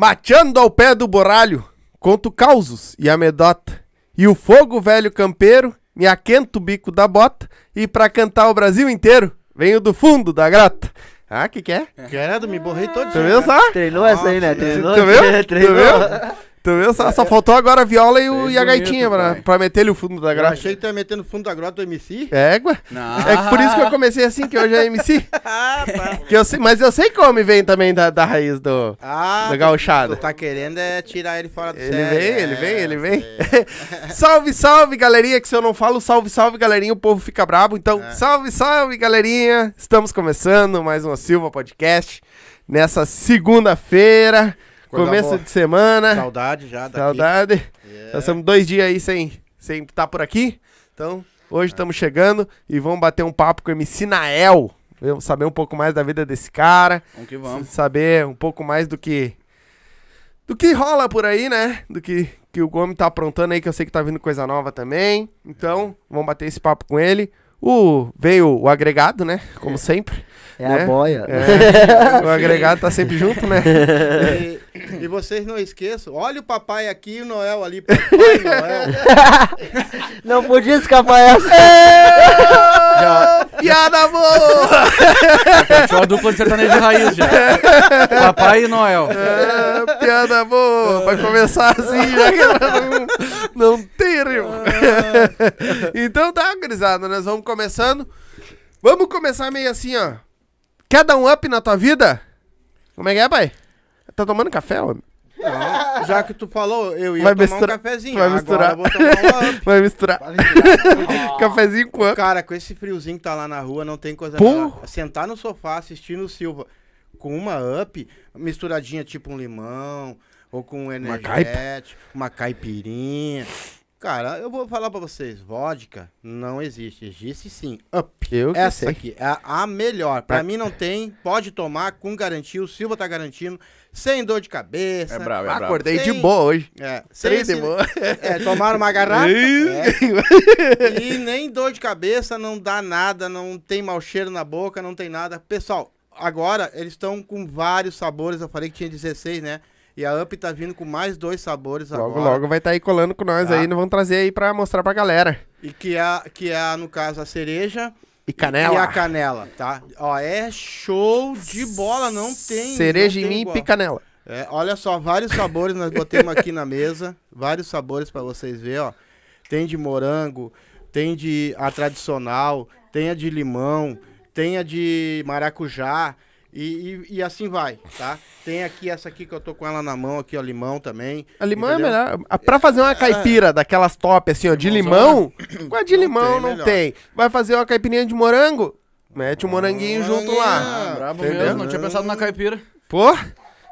Mateando ao pé do borralho, conto causos e amedota. E o fogo velho campeiro me aquenta o bico da bota. E pra cantar o Brasil inteiro, venho do fundo da grota. Ah, que que é? Credo, me borrei todo Tu viu só? Treinou essa aí, né? Treinou. Tu viu? Tu Treinou. viu? Tu viu? Só, só faltou agora a viola e, o, e a bonito, gaitinha pra, pai. pra meter ele o fundo da Eu grota. achei que tu ia meter no fundo da grota do MC. É, Égua. Não. É por isso que eu comecei assim, que hoje é MC. Ah, tá. Que eu sei, mas eu sei como vem também da, da raiz do, Ah, da tu- gauchada. Tu tá querendo é tirar ele fora do Ele sério. vem, é, ele vem, ele vem. salve, salve, galerinha, que se eu não falo salve, salve, galerinha, o povo fica brabo. Então, É. salve, salve, galerinha. Estamos começando mais um Silva Podcast nessa segunda-feira, Coisa começo boa. de semana. Saudade já daqui. Saudade. É. Nós estamos dois dias aí sem sem estar por aqui. Então, hoje estamos chegando e vamos bater um papo com o MC Nael. Vamos saber um pouco mais da vida desse cara. Vamos que vamos. Saber um pouco mais do que. Do que rola por aí, né? Do que, que o Gomes tá aprontando aí, que eu sei que tá vindo coisa nova também. Então, vamos bater esse papo com ele. O, veio o agregado, né? Como sempre. É né? a boia. É, o agregado tá sempre junto, né? E, vocês não esqueçam, olha o papai aqui e o Noel ali. Papai Noel. Não podia escapar essa. Já, Piada boa! fechou a dupla de sertanejo de raiz já. Papai e Noel. É, piada boa! Vai começar assim, já que não, não tem então tá, gurizada, nós vamos começando. Vamos começar meio assim, ó. Quer dar um up na tua vida? Como é que é, pai? Tá tomando café, homem? Não, já que tu falou, eu ia Vai tomar um cafezinho. vai misturar. uma up. Vai misturar. Cafezinho com. Cara, com esse friozinho que tá lá na rua, não tem coisa melhor. Sentar no sofá assistindo o Silva com uma up, misturadinha tipo um limão, ou com um energético, uma caipirinha. Cara, eu vou falar pra vocês, vodka não existe. Existe sim, up. Eu Essa sei. aqui é a- a melhor. Pra Pra- mim não tem, pode tomar com garantia. O Silva tá garantindo, sem dor de cabeça. É brabo, é brabo. Acordei de Tem- boa hoje. É, sem Três de boa. é, tomaram uma garrafa. É, e nem dor de cabeça, não dá nada, não tem mau cheiro na boca, não tem nada. Pessoal, agora eles estão com vários sabores. Eu falei que tinha 16, né? E a Up tá vindo com mais dois sabores Logo, agora. logo vai estar aí colando com nós Tá. aí. Nós vamos trazer aí pra mostrar pra galera. E que é, que é, no caso, a cereja E canela. e a canela, tá? Ó, é show de bola, não tem. Cereja não em tem mim igual. e canela. É, olha só, vários sabores nós botamos aqui na mesa. Vários sabores pra vocês verem, ó. Tem de morango, tem de a tradicional, tem a de limão, tem a de maracujá e, e, e assim vai, tá? Tem aqui essa aqui que eu tô com ela na mão, aqui, ó, limão também. A limão Entendeu? é melhor. Ah, Pra fazer uma caipira daquelas top assim, ó, de limão, com a de Não limão tem não melhor. tem. Vai fazer uma caipirinha de morango? Mete o moranguinho junto lá. Ah, brabo Entendeu? mesmo, não tinha pensado na caipira. Pô,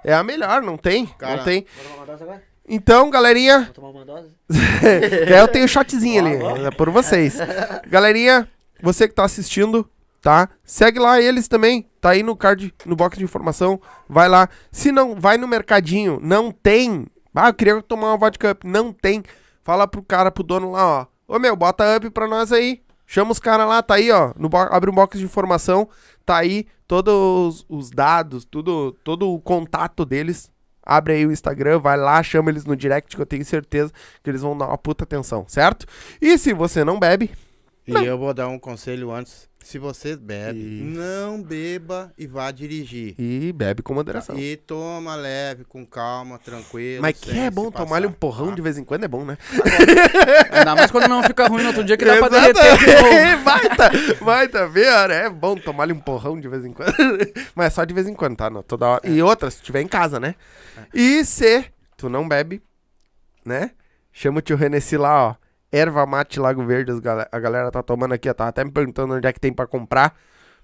é a melhor, não tem? Cara. Não tem. Vou tomar uma dose agora? Então, galerinha, Vou tomar uma dose? É, eu tenho shotzinho ali, é por vocês. Galerinha, você que tá assistindo, tá? Segue lá eles também, tá aí no card, no box de informação, vai lá. Se não, vai no mercadinho, não tem. Ah, eu queria tomar uma vodka up, não tem. Fala pro cara, pro dono lá, ó. Ô meu, bota up pra nós aí. Chama os caras lá, tá aí, ó. No abre um box de informação, tá aí todos os, os dados, tudo, todo o contato deles. Abre aí o Instagram, vai lá, chama eles no direct, que eu tenho certeza que eles vão dar uma puta atenção, certo? E se você não bebe, E Não. eu vou dar um conselho antes. Se você bebe, Isso. não beba e vá dirigir. e bebe com moderação. E toma leve, com calma, tranquilo. Mas que é bom se tomar-lhe um porrão tá? de vez em quando, é bom, né? Ainda mais quando não fica ruim no outro dia que dá pra derreter de novo. vai tá, vai tá vendo? É bom tomar-lhe um porrão de vez em quando. Mas é só de vez em quando, tá? Não, toda hora. E outra, se tiver em casa, né? E se tu não bebe, né? Chama o tio Renessi lá, ó. Erva mate Lago Verde, a galera tá tomando aqui. Tá até me perguntando onde é que tem pra comprar.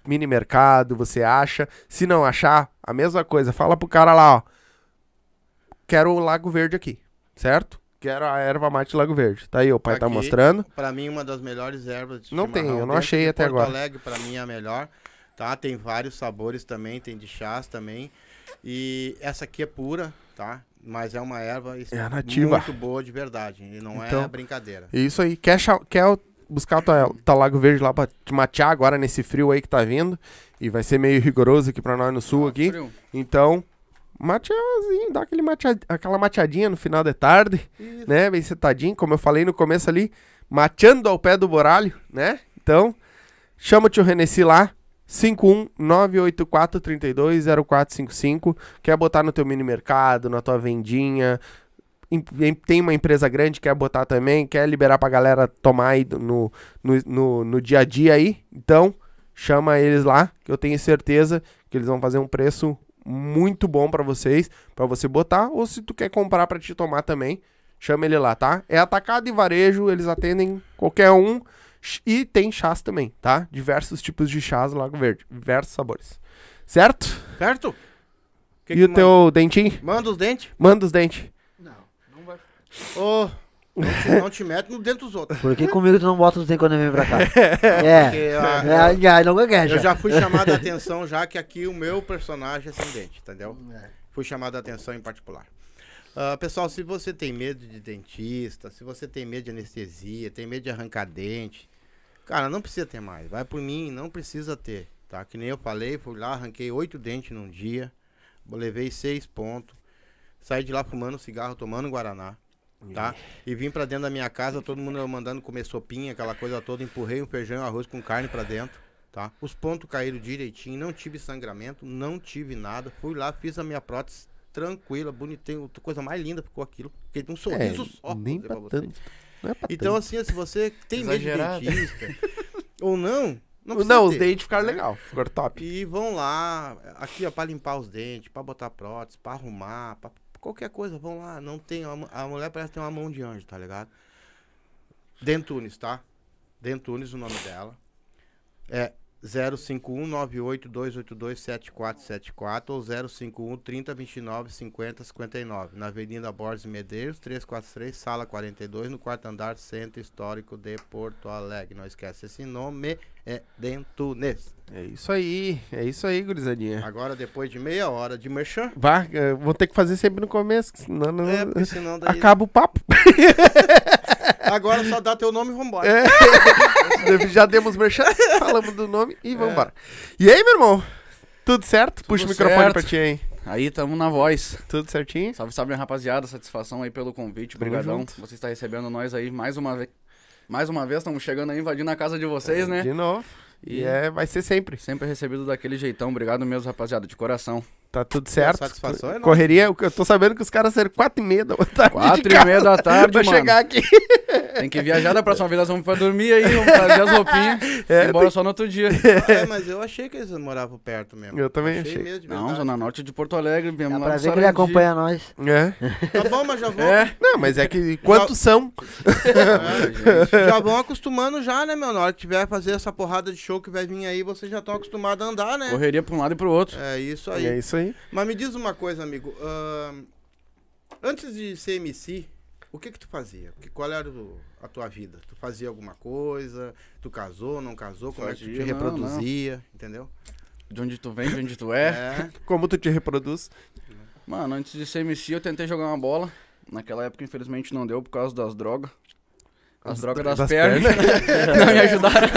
Mini mercado, você acha? Se não achar, a mesma coisa. Fala pro cara lá, ó. Quero o Lago Verde aqui, certo? Quero a erva mate Lago Verde. Tá aí, o pai tá Aqui. mostrando. Pra mim, uma das melhores ervas de Não tem, eu não achei até Porto agora. Alegre, pra mim, é a melhor. Tá? Tem vários sabores também, tem de chás também. E essa aqui é pura, tá? Mas é uma erva É nativa. muito boa de verdade. E não Então- é brincadeira. Isso aí. Quer, quer buscar o tua, tua Lago Verde lá pra te matear agora nesse frio aí que tá vindo? E vai ser meio rigoroso aqui pra nós no sul aqui. Frio. Então, mateazinho, dá aquele aquela mateadinha no final da tarde, Isso. né? Bem sentadinho, como eu falei no começo ali, mateando ao pé do boralho, né? Então, chama o tio Renessi lá, 51984320455, quer botar no teu mini mercado, na tua vendinha, em- em- tem uma empresa grande, quer botar também, quer liberar pra galera tomar aí no, no, no, no dia a dia aí, então chama eles lá, que eu tenho certeza que eles vão fazer um preço muito bom pra vocês, pra você botar, ou se tu quer comprar pra te tomar também, chama ele lá, tá? É atacado e varejo, eles atendem qualquer um e tem chás também, tá? Diversos tipos de chás Lago Verde, diversos sabores. Certo? Certo? Que e que o teu dentinho? manda? Manda os dentes. Manda os dentes. Ô, não, te, não te mete no dentro dos outros. Por que comigo tu não bota os dentes quando vem pra cá? Porque, É. ah, É, já, não gagueja. eu já fui chamado a atenção já que aqui o meu personagem é sem dente, entendeu? É. Fui chamado a atenção em particular. Ah, pessoal, se você tem medo de dentista, se você tem medo de anestesia, tem medo de arrancar dente, cara, não precisa ter mais. Vai por mim, não precisa ter, tá? Que nem eu falei, fui lá, arranquei oito dentes num dia, levei seis pontos, saí de lá fumando cigarro, tomando guaraná, tá? E vim pra dentro da minha casa, todo mundo mandando comer sopinha, aquela coisa toda, empurrei um feijão e arroz com carne pra dentro, tá? Os pontos caíram direitinho, não tive sangramento, não tive nada, fui lá, fiz a minha prótese tranquila, bonitinho, coisa mais linda ficou aquilo, fiquei um sorriso só. É, nem vou dizer pra tanto. Não é pra Então, tanto. assim, se você tem medo de Exagerado. dentista, ou não, não Não, os dentes ficaram né? legal, ficaram top. E vão lá, aqui ó, pra limpar os dentes, pra botar prótese, pra arrumar, pra qualquer coisa, vão lá. Não tem, a mulher parece ter uma mão de anjo, tá ligado? Dentunes, tá? Dentunes, o nome dela. É 05198-282-7474 ou 051 3029 5059 na Avenida Borges Medeiros, 343, sala 42, no quarto andar, Centro Histórico de Porto Alegre. Não esquece esse nome, é Dentunes. É isso aí, é isso aí, gurizadinha. Agora, depois de meia hora de merchan, Vá, eh, vou ter que fazer sempre no começo, senão não, é, senão daí... acaba o papo. Agora só dá teu nome e vambora. É. Já demos merchan, falamos do nome e vambora. E aí, meu irmão? Tudo certo? Puxa o Tudo microfone certo. pra ti aí. Aí tamo na voz. Tudo certinho? Salve, salve, rapaziada. Satisfação aí pelo convite. Obrigadão. Você está recebendo nós aí mais uma vez. Mais uma vez, estamos chegando aí, invadindo a casa de vocês, né? De novo. E E- é, vai ser sempre. Sempre recebido daquele jeitão. Obrigado mesmo, rapaziada, de coração. Tá tudo certo. satisfação é. Correria, eu tô sabendo que os caras saíram quatro e meia da tarde. Quatro e meia da tarde, pra mano. chegar aqui. Tem que viajar da próxima vez, nós vamos pra dormir aí, vamos fazer as roupinhas É, e embora só no outro dia. É, mas eu achei que eles moravam perto mesmo. Eu também achei. mesmo, de Não. Zona Norte de Porto Alegre, viemos Dá lá pra do ver que ele acompanha nós. É. Tá bom, mas já vão, É. Não, mas é que quantos são? já vão acostumando já, né, meu? Na hora que tiver fazer essa porrada de show que vai vir aí, vocês já estão acostumados a andar, né? Correria pra um lado e pro outro. É isso aí. É isso aí. Mas me diz uma coisa, amigo. ahn, antes de ser MC, o que que tu fazia? Que, qual era o- a tua vida? Tu fazia alguma coisa? Tu casou, não casou? Como é que tu te Fazia, não, reproduzia? Entendeu? De onde tu vem, de onde tu é. É. Como tu te reproduz? Mano, antes de ser MC, eu tentei jogar uma bola. Naquela época, infelizmente, não deu por causa das drogas. As As drogas dro- das, das pernas não me ajudaram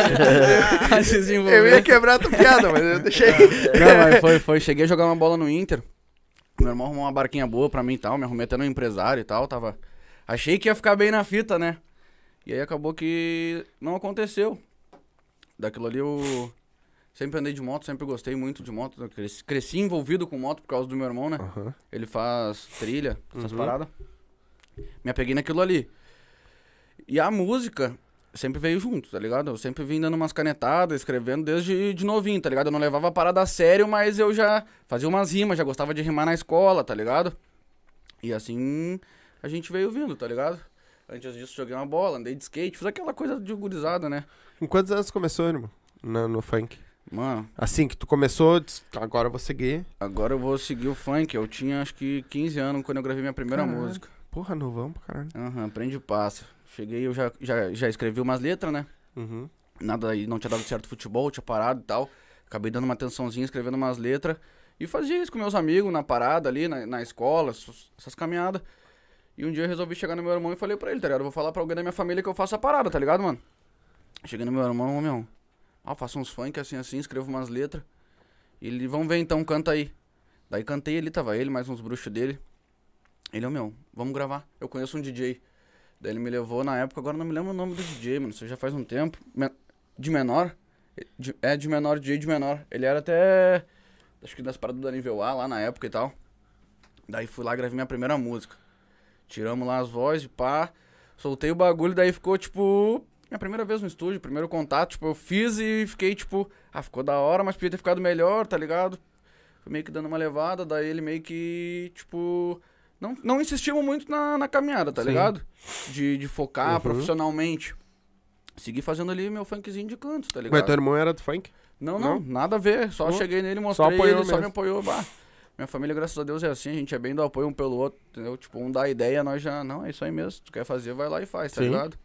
a se desenvolver. Eu ia quebrar a tua piada, mas eu deixei. Não, mas foi, foi. Cheguei a jogar uma bola no Inter. Meu irmão arrumou uma barquinha boa pra mim e tal. Me arrumei até no empresário e tal. Tava... Achei que ia ficar bem na fita, né? E aí acabou que não aconteceu. Daquilo ali eu sempre andei de moto, sempre gostei muito de moto. Cresci, cresci envolvido com moto por causa do meu irmão, né? Aham. Ele faz trilha, essas Uhum. paradas. Me apeguei naquilo ali. E a música sempre veio junto, tá ligado? Eu sempre vim dando umas canetadas, escrevendo desde de novinho, tá ligado? Eu não levava a parada a sério, mas eu já fazia umas rimas, já gostava de rimar na escola, tá ligado? E assim a gente veio vindo, tá ligado? Antes disso joguei uma bola, andei de skate, fiz aquela coisa de gurizada, né? Com quantos anos começou, irmão? No, no funk. Mano, Assim que tu começou, agora eu vou seguir. agora eu vou seguir o funk. Eu tinha acho que 15 anos quando eu gravei minha primeira Caralho. música. Porra, novão pra caralho. Aham, aprende e passa. Cheguei, eu já, já, já escrevi umas letras, né? Uhum. Nada aí, não tinha dado certo futebol, tinha parado e tal. Acabei dando uma atençãozinha, escrevendo umas letras. E fazia isso com meus amigos na parada ali, na, na escola, essas essas caminhadas. E um dia eu resolvi chegar no meu irmão e falei pra ele, tá ligado? Eu vou falar pra alguém da minha família que eu faço a parada, tá ligado, mano? Cheguei no meu irmão, ô meu, ó, faço uns funk assim, assim, escrevo umas letras. E ele, vamos ver então, canta aí. Daí cantei ali, tava ele, mais uns bruxos dele. Ele, ô meu, vamos gravar. Eu conheço um DJ. Daí ele me levou na época, agora não me lembro o nome do DJ, mano. Isso já faz um tempo. De menor? De- é, de menor, DJ de menor. Ele era até. Acho que das paradas da nível A lá na época e tal. Daí fui lá gravei minha primeira música. Tiramos lá as vozes, pá. Soltei o bagulho, daí ficou tipo. Minha primeira vez no estúdio, primeiro contato, tipo, eu fiz e fiquei, tipo, ah, ficou da hora, mas podia ter ficado melhor, tá ligado? Fui meio que dando uma levada, daí ele meio que, tipo. Não, não insistimos muito na, na caminhada, tá Sim. ligado? De, de focar Uhum. profissionalmente. Segui fazendo ali meu funkzinho de cantos, tá Mas ligado? teu irmão era do funk? Não, não, Não? nada a ver. Só Não? cheguei nele, mostrei apoiou ele, só me mesmo. apoiou. Bah. Minha família, graças a Deus, é assim. A gente é bem do apoio um pelo outro, entendeu? Tipo, um dá a ideia, nós já... Não, é isso aí mesmo. Tu quer fazer, vai lá e faz, tá Sim. ligado?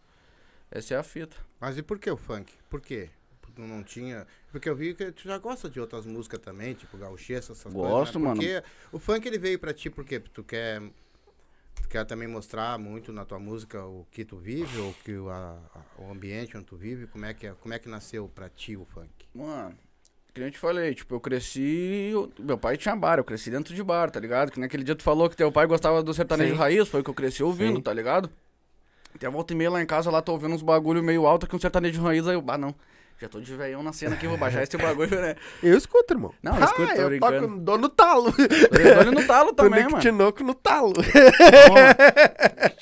Essa é a fita. Mas e por que o funk? Por quê? Tu não tinha. Porque eu vi que tu já gosta de outras músicas também, tipo gauchês, essas Gosto, coisas. né? mano. Porque o funk ele veio pra ti porque tu quer. Tu quer também mostrar muito na tua música o que tu vive, ou que o, a- a- o ambiente onde tu vive, como é que, é, como é que nasceu pra ti o funk? Mano, que eu te falei, tipo, eu cresci. eu- Meu pai tinha bar, eu cresci dentro de bar, tá ligado? Que naquele dia tu falou que teu pai gostava do sertanejo Sim. raiz, foi o que eu cresci ouvindo, Sim. tá ligado? Até volta e meia lá em casa, lá tô ouvindo uns bagulho meio alto que um sertanejo raiz, aí eu, ah, não. Já tô de veião na cena aqui, vou baixar esse bagulho, né? Eu escuto, irmão. Não, eu escuto, ah, tô eu brincando. toco, dou no talo. Olha no talo também, mano. Tinoco no talo.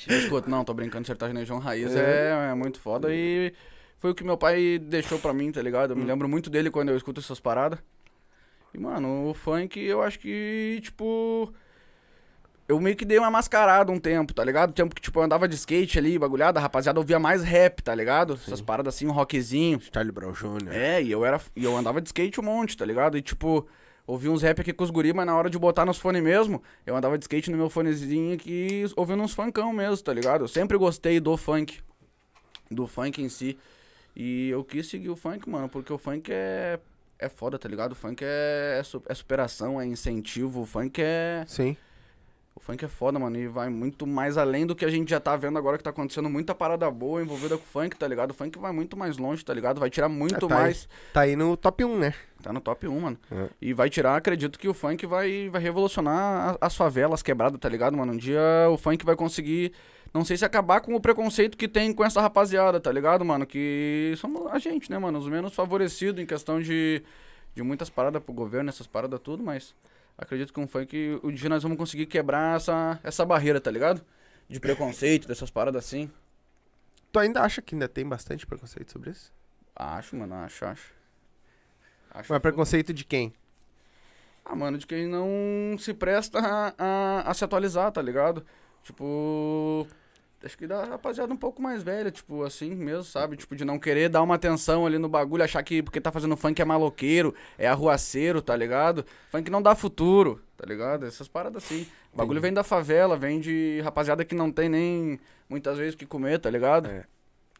Eu escuto, não, tô brincando, sertanejo raiz é. É, muito foda e foi o que meu pai deixou pra mim, tá ligado? Eu me lembro muito dele quando eu escuto essas paradas. E, mano, o funk eu acho que, tipo. Eu meio que dei uma mascarada um tempo, tá ligado? Tempo que, tipo, eu andava de skate ali, bagulhada, a rapaziada ouvia mais rap, tá ligado? Essas paradas assim, um rockzinho. Charlie Brown Jr. É, e eu era. E eu andava de skate um monte, tá ligado? E tipo, ouvi uns rap aqui com os guri, mas na hora de botar nos fones mesmo, eu andava de skate no meu fonezinho aqui, ouvindo uns funkão mesmo, tá ligado? Eu sempre gostei do funk. Do funk em si. E eu quis seguir o funk, mano, porque o funk é. É foda, tá ligado? O funk é, é, é superação, é incentivo. O funk é. Sim. O funk é foda, mano, e vai muito mais além do que a gente já tá vendo agora que tá acontecendo muita parada boa envolvida com o funk, tá ligado? O funk vai muito mais longe, tá ligado? Vai tirar muito É, tá aí. mais. Tá aí no top 1, né? Tá no top 1, mano. É. E vai tirar, acredito que o funk vai, vai revolucionar as favelas quebradas, tá ligado, mano? Um dia o funk vai conseguir, não sei se acabar com o preconceito que tem com essa rapaziada, tá ligado, mano? Que somos a gente, né, mano? Os menos favorecidos em questão de, de muitas paradas pro governo, essas paradas tudo, mas acredito que um funk, um dia nós vamos conseguir quebrar essa, essa barreira, tá ligado? De preconceito, dessas paradas assim. Tu ainda acha que ainda tem bastante preconceito sobre isso? Acho, mano, acho, acho. Acho Mas que- preconceito de quem? Ah, mano, de quem não se presta a, a, a se atualizar, tá ligado? Tipo. Acho que da rapaziada um pouco mais velha, tipo, assim mesmo, sabe? Tipo, de não querer dar uma atenção ali no bagulho, achar que porque tá fazendo funk é maloqueiro, é arruaceiro, tá ligado? Funk não dá futuro, tá ligado? Essas paradas assim. O bagulho vem da favela, vem de rapaziada que não tem nem muitas vezes o que comer, tá ligado? É.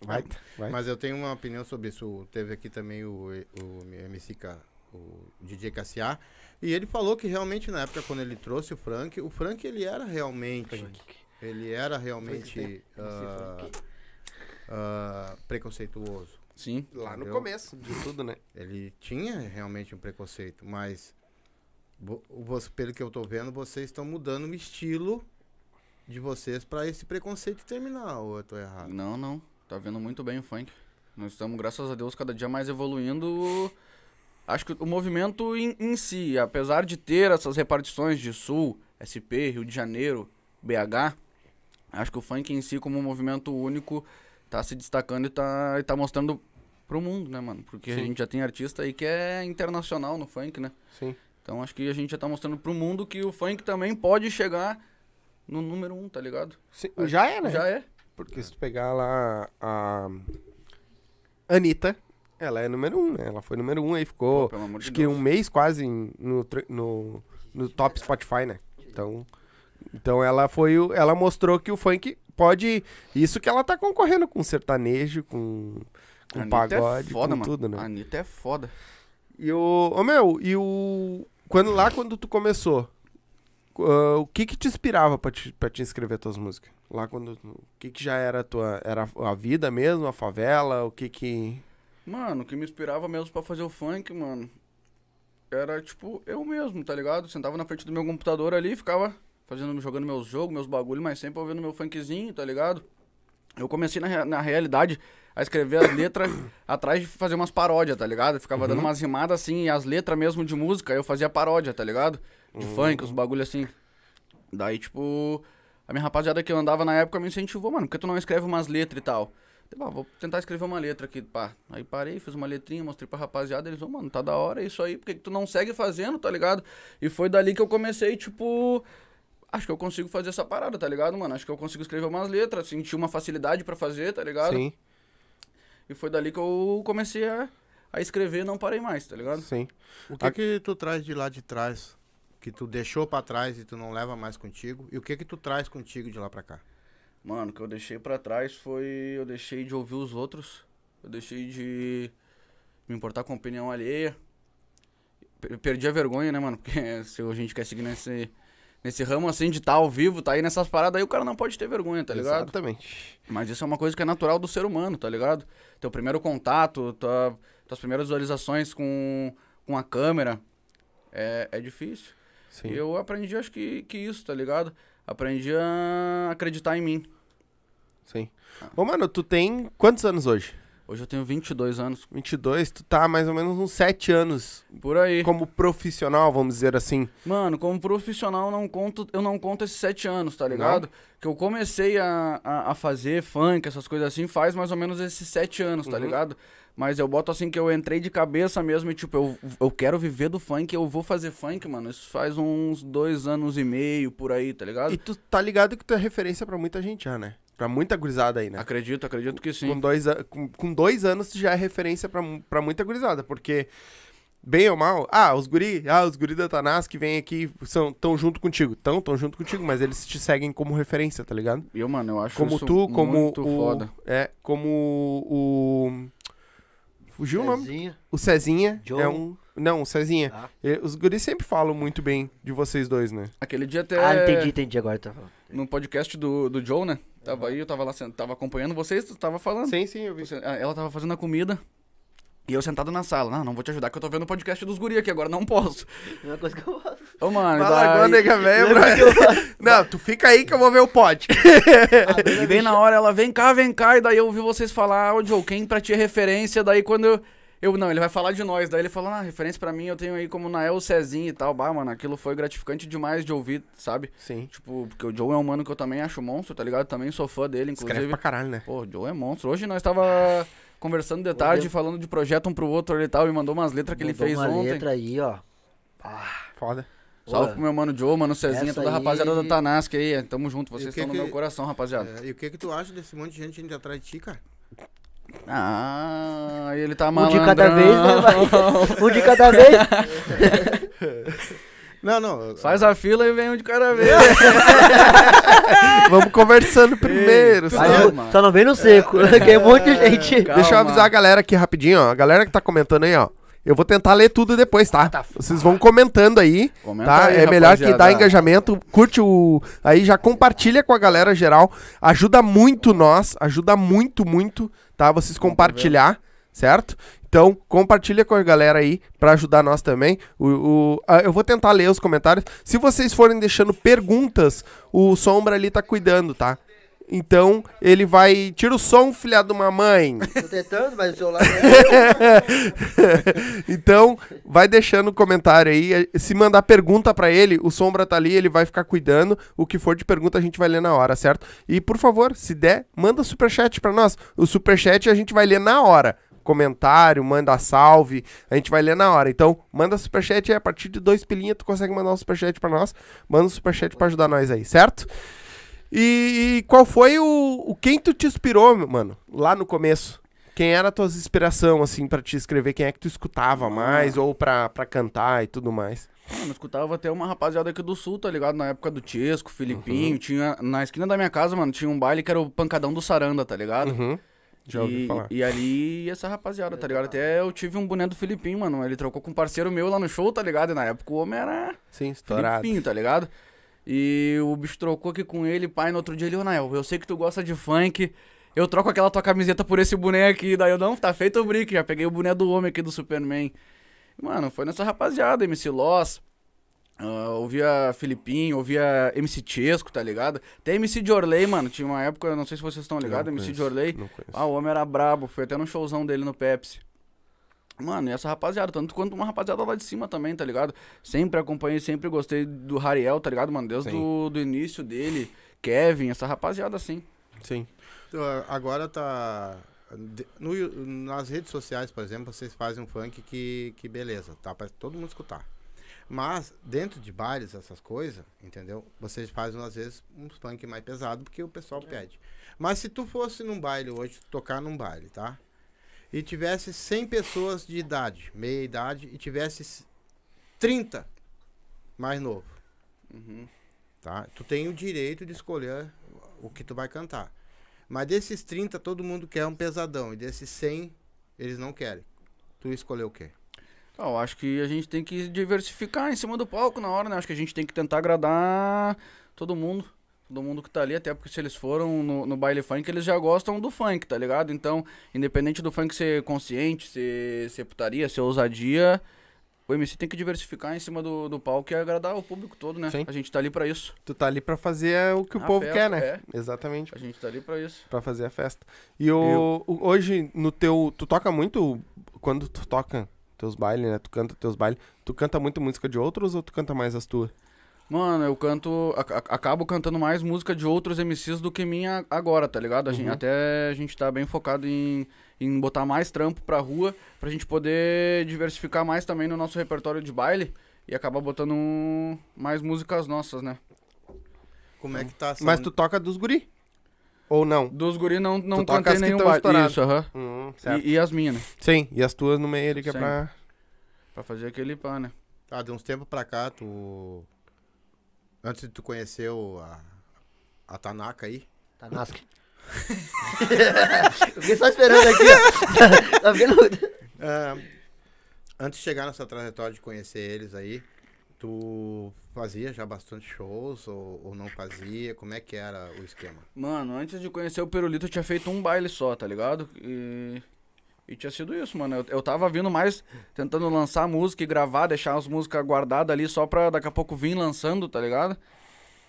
Vai, vai. Mas eu tenho uma opinião sobre isso. Teve aqui também o, o MC, Ca- o DJ Cassiar. E ele falou que realmente na época quando ele trouxe o Frank, o Frank ele era realmente. Ele era realmente ah, ah, preconceituoso. Sim. Lá no começo de tudo, né? Ele tinha realmente um preconceito, mas vo- você- pelo que eu tô vendo, vocês estão mudando o estilo de vocês pra esse preconceito terminar, ou eu tô errado? Não, não. Tá vendo muito bem o funk. Nós estamos, graças a Deus, cada dia mais evoluindo. Acho que o movimento em, em si, apesar de ter essas repartições de Sul, SP, Rio de Janeiro, BH, acho que o funk em si, como um movimento único, tá se destacando e tá, e tá mostrando pro mundo, né, mano? Porque a Sim. gente já tem artista aí que é internacional no funk, né? Sim. Então acho que a gente já tá mostrando pro mundo que o funk também pode chegar no número um, tá ligado? Sim, Já é, né? Já é. Porque se tu pegar lá a Anitta, ela é número um, né? Ela foi número um aí, ficou Pelo amor de acho que Deus. um mês quase no, no, no top Spotify, né? Então, então ela foi o, ela mostrou que o funk pode, isso que ela tá concorrendo com sertanejo, com, com Anitta pagode, é foda, com mano. tudo, né? A Anitta é foda. E o, ô meu, e o quando lá quando tu começou, ah, o que que te inspirava pra te, pra te inscrever tuas músicas? Lá quando, o que que já era a tua, era a vida mesmo, a favela, o que que... Mano, o que me inspirava mesmo pra fazer o funk, mano. era tipo eu mesmo, tá ligado? Sentava na frente do meu computador ali, ficava fazendo, jogando meus jogos, meus bagulho, mas sempre ouvindo meu funkzinho, tá ligado? Eu comecei na, na realidade a escrever as letras atrás de fazer umas paródias, tá ligado? Eu ficava dando umas rimadas assim, e as letras mesmo de música, eu fazia paródia, tá ligado? De funk, os bagulho assim. Daí, tipo, a minha rapaziada que eu andava na época me incentivou, mano, por que tu não escreve umas letras e tal? Eu, ah, vou tentar escrever uma letra aqui, pá. Aí parei, fiz uma letrinha, mostrei pra rapaziada, eles, ô, mano, tá da hora isso aí, por que, que tu não segue fazendo, tá ligado? E foi dali que eu comecei, tipo, acho que eu consigo fazer essa parada, tá ligado, mano? Acho que eu consigo escrever umas letras, senti uma facilidade pra fazer, tá ligado? Sim, E foi dali que eu comecei a, a escrever e não parei mais, tá ligado? sim. O que que tu traz de lá de trás? Que tu deixou pra trás e tu não leva mais contigo? E o que que tu traz contigo de lá pra cá? Mano, o que eu deixei pra trás foi. Eu deixei de ouvir os outros. Eu deixei de me importar com a opinião alheia. Per- Perdi a vergonha, né, mano? Porque se a gente quer seguir nesse, nesse ramo assim de estar ao vivo, tá aí nessas paradas aí, o cara não pode ter vergonha, tá ligado? Exatamente. Mas isso é uma coisa que é natural do ser humano, tá ligado? Teu primeiro contato, tua, tuas primeiras visualizações com, com a câmera é, é difícil. Sim. E eu aprendi, acho que, que isso, tá ligado? Aprendi a acreditar em mim. Sim. Ô, mano, tu tem quantos anos hoje? Hoje eu tenho 22 anos. 22, tu tá mais ou menos uns 7 anos Por aí. como profissional, vamos dizer assim. Mano, como profissional, eu não conto, eu não conto esses sete anos, tá ligado? Que eu comecei a, a, a fazer funk, essas coisas assim, faz mais ou menos esses sete anos, tá Uhum. ligado? Mas eu boto assim que eu entrei de cabeça mesmo e, tipo, eu, eu quero viver do funk, eu vou fazer funk, mano. Isso faz uns dois anos e meio por aí, tá ligado? E tu tá ligado que tu é referência pra muita gente já, né? Pra muita gurizada aí, né? Acredito, acredito que Com sim. dois, a- com, com dois anos tu já é referência pra, pra muita gurizada, porque, bem ou mal, ah, os guri, ah, os guri da Tanás que vêm aqui são, tão junto contigo. Tão, tão junto contigo, mas eles te seguem como referência, tá ligado? E eu, mano, eu acho Como isso tu, como muito o... foda. É, como o... Fugiu o nome? O Cezinha Joe. é um... Não, o Cezinha. Ah. Os guris sempre falam muito bem de vocês dois, né? Aquele dia até... Ah, entendi, entendi agora. Tá falando. No podcast do, do Joe, né? Tava aí, eu tava lá, tava acompanhando vocês, tu tava falando. Sim, sim, eu vi. Ah, Ela tava fazendo a comida. E eu sentado na sala. Não, não vou te ajudar, que eu tô vendo o podcast dos guri aqui, agora não posso. Uma coisa que eu faço. Ô, mano, lá, daí... nega velha, pra... Não, tu fica aí que eu vou ver o pod. E bem na hora ela, vem cá, vem cá. E daí eu ouvi vocês falar, ô Joe, quem pra ti é referência? Daí quando eu... Eu, não, ele vai falar de nós. Daí ele falou, ah, referência pra mim eu tenho aí como Nael Cezinho e tal. Bah, mano, aquilo foi gratificante demais de ouvir, sabe? Sim. Tipo, porque o Joe é um mano que eu também acho monstro, tá ligado? Também sou fã dele, Escreve inclusive. pra caralho, né? Pô, o Joe é monstro. Hoje nós tava conversando de tarde, falando de projeto um pro outro e tal, e mandou umas letras que ele Mandou fez uma ontem. letra aí, ó. Foda. Salve pro meu mano Joe, mano Cezinha, toda a aí- rapaziada da Tanasque aí. Tamo junto, vocês E o que estão no meu coração, rapaziada. É, e o que que tu acha desse monte de gente indo atrás de ti, cara? Ah, ele tá Um malandrão. de cada vez, né? vai? Um de cada vez. Não, não. Faz a fila e vem um de cada vez. Vamos conversando primeiro. Não, mano. só não vem no seco, que é um monte de gente. Calma. Deixa eu avisar a galera aqui rapidinho, ó. A galera que tá comentando aí, ó. Eu vou tentar ler tudo depois, tá? Vocês vão comentando aí, Comenta tá? aí, é melhor que dá engajamento. Curte o. Aí já compartilha com a galera geral. Ajuda muito nós, ajuda muito, muito, tá? Vocês compartilhar, certo? Então, compartilha com a galera aí pra ajudar nós também. O, o- ah, eu vou tentar ler os comentários. Se vocês forem deixando perguntas, o Sombra ali tá cuidando, tá? Então, ele vai. Tira o som, filha de uma mãe. Tô tentando, mas o celular. então, vai deixando o comentário aí. Se mandar pergunta pra ele, o Sombra tá ali, ele vai ficar cuidando. O que for de pergunta a gente vai ler na hora, certo? E por favor, se der, manda superchat pra nós. O superchat a gente vai ler na hora. Comentário, manda salve, a gente vai ler na hora. Então, manda superchat aí, a partir de dois pilinha tu consegue mandar um superchat pra nós. Manda um superchat pra ajudar nós aí, certo? E, e qual foi o, o. Quem tu te inspirou, mano, lá no começo? Quem era a tua inspiração, assim, pra te escrever? Quem é que tu escutava mais? Ou pra, pra cantar e tudo mais? Mano, eu escutava até uma rapaziada aqui do sul, tá ligado? Na época do Tiesco, Filipinho. Tinha, na esquina da minha casa, mano, tinha um baile que era o Pancadão do Saranda, tá ligado? Uhum. Já ouvi e, falar. e ali essa rapaziada, tá ligado? Até eu tive um boné do Filipinho, mano. Ele trocou com um parceiro meu lá no show, tá ligado? E na época o homem era Sim, estourado. Filipinho, tá ligado? E o bicho trocou aqui com ele, pai, no outro dia ele, ô Nael, eu sei que tu gosta de funk, eu troco aquela tua camiseta por esse boné aqui. Daí eu, não, tá feito o brick, já peguei o boné do homem aqui do Superman. Mano, foi nessa rapaziada, MC Loss. ah, ouvia Filipinho, ouvia MC Chesco, tá ligado? Até MC de Orley, mano. Tinha uma época, não sei se vocês estão ligados, MC de conheço, Orley. Não conheço. Ah, o homem era brabo, foi até no showzão dele no Pepsi. Mano, e essa rapaziada, tanto quanto uma rapaziada lá de cima também, tá ligado? Sempre acompanhei, sempre gostei do Rariel, tá ligado, mano? Desde Sim. do, do início dele, Kevin, essa rapaziada assim. Sim. Então, Agora tá. no nas redes sociais, por exemplo, vocês fazem um funk que, que beleza, tá pra todo mundo escutar. Mas, dentro de bailes, essas coisas, entendeu? Vocês fazem, às vezes, um funk mais pesado, porque o pessoal pede. Mas se tu fosse num baile hoje, tocar num baile, tá? E tivesse 100 pessoas de idade, meia idade, e tivesse 30 mais novo, Uhum. tá? Tu tem o direito de escolher o que tu vai cantar. Mas desses 30, todo mundo quer um pesadão. E desses 100, eles não querem. Tu escolheu o quê? Ah, eu acho que a gente tem que diversificar em cima do palco na hora, né? Acho que a gente tem que tentar agradar todo mundo. Todo mundo que tá ali, até porque se eles foram no, no baile funk, eles já gostam do funk, tá ligado? Então, independente do funk ser consciente, ser, ser putaria, ser ousadia, o MC tem que diversificar em cima do, do palco e agradar o público todo, né? Sim. A gente tá ali pra isso. Tu tá ali pra fazer o que o A povo festa, quer, né? é. Exatamente. A gente tá ali pra isso. Pra fazer a festa. E o, o- hoje, no teu. Tu toca muito. Quando tu toca teus bailes, né? Tu canta teus bailes. Tu canta muito música de outros ou tu canta mais as tuas? Mano, eu canto. a- a- acabo cantando mais música de outros MCs do que minha agora, tá ligado? A gente, Uhum. até a gente tá bem focado em, em botar mais trampo pra rua, pra gente poder diversificar mais também no nosso repertório de baile e acabar botando um- mais músicas nossas, né? Como é que tá Mas sendo- tu toca dos guri? Ou não? Dos guri não, não Tu toca cantei nenhum baile. Isso, aham. Hum, certo. E, e as minhas, né? Sim, e as tuas no meio ali que é Sim. pra. Pra fazer aquele pá, né? Ah, de uns tempos pra cá, tu. Antes de tu conhecer o, a, a Tanaka aí. Tanask. eu fiquei só esperando aqui, ó. tá vendo? ah, antes de chegar nessa trajetória de conhecer eles aí, tu fazia já bastante shows ou, ou não fazia? Como é que era o esquema? Mano, antes de conhecer o Perulito, eu tinha feito um baile só, tá ligado? E, e tinha sido isso, mano. Eu, eu tava vindo mais tentando lançar música e gravar, deixar as músicas guardadas ali só pra daqui a pouco vir lançando, tá ligado?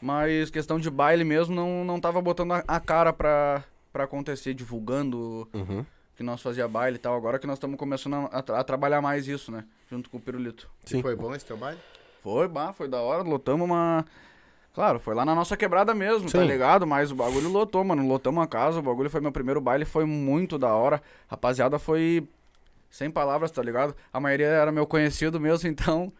Mas questão de baile mesmo, não, não tava botando a, a cara pra, pra acontecer, divulgando Uhum. que nós fazia baile e tal. Agora que nós estamos começando a, a tra- a trabalhar mais isso, né? Junto com o Pirulito. Sim. E foi bom esse teu baile? Foi, bah, foi da hora, lotamos uma. Claro, foi lá na nossa quebrada mesmo, tá Sim. ligado? Mas o bagulho lotou, mano. Lotamos a casa, o bagulho foi meu primeiro baile, foi muito da hora. Rapaziada, foi sem palavras, tá ligado? A maioria era meu conhecido mesmo, então.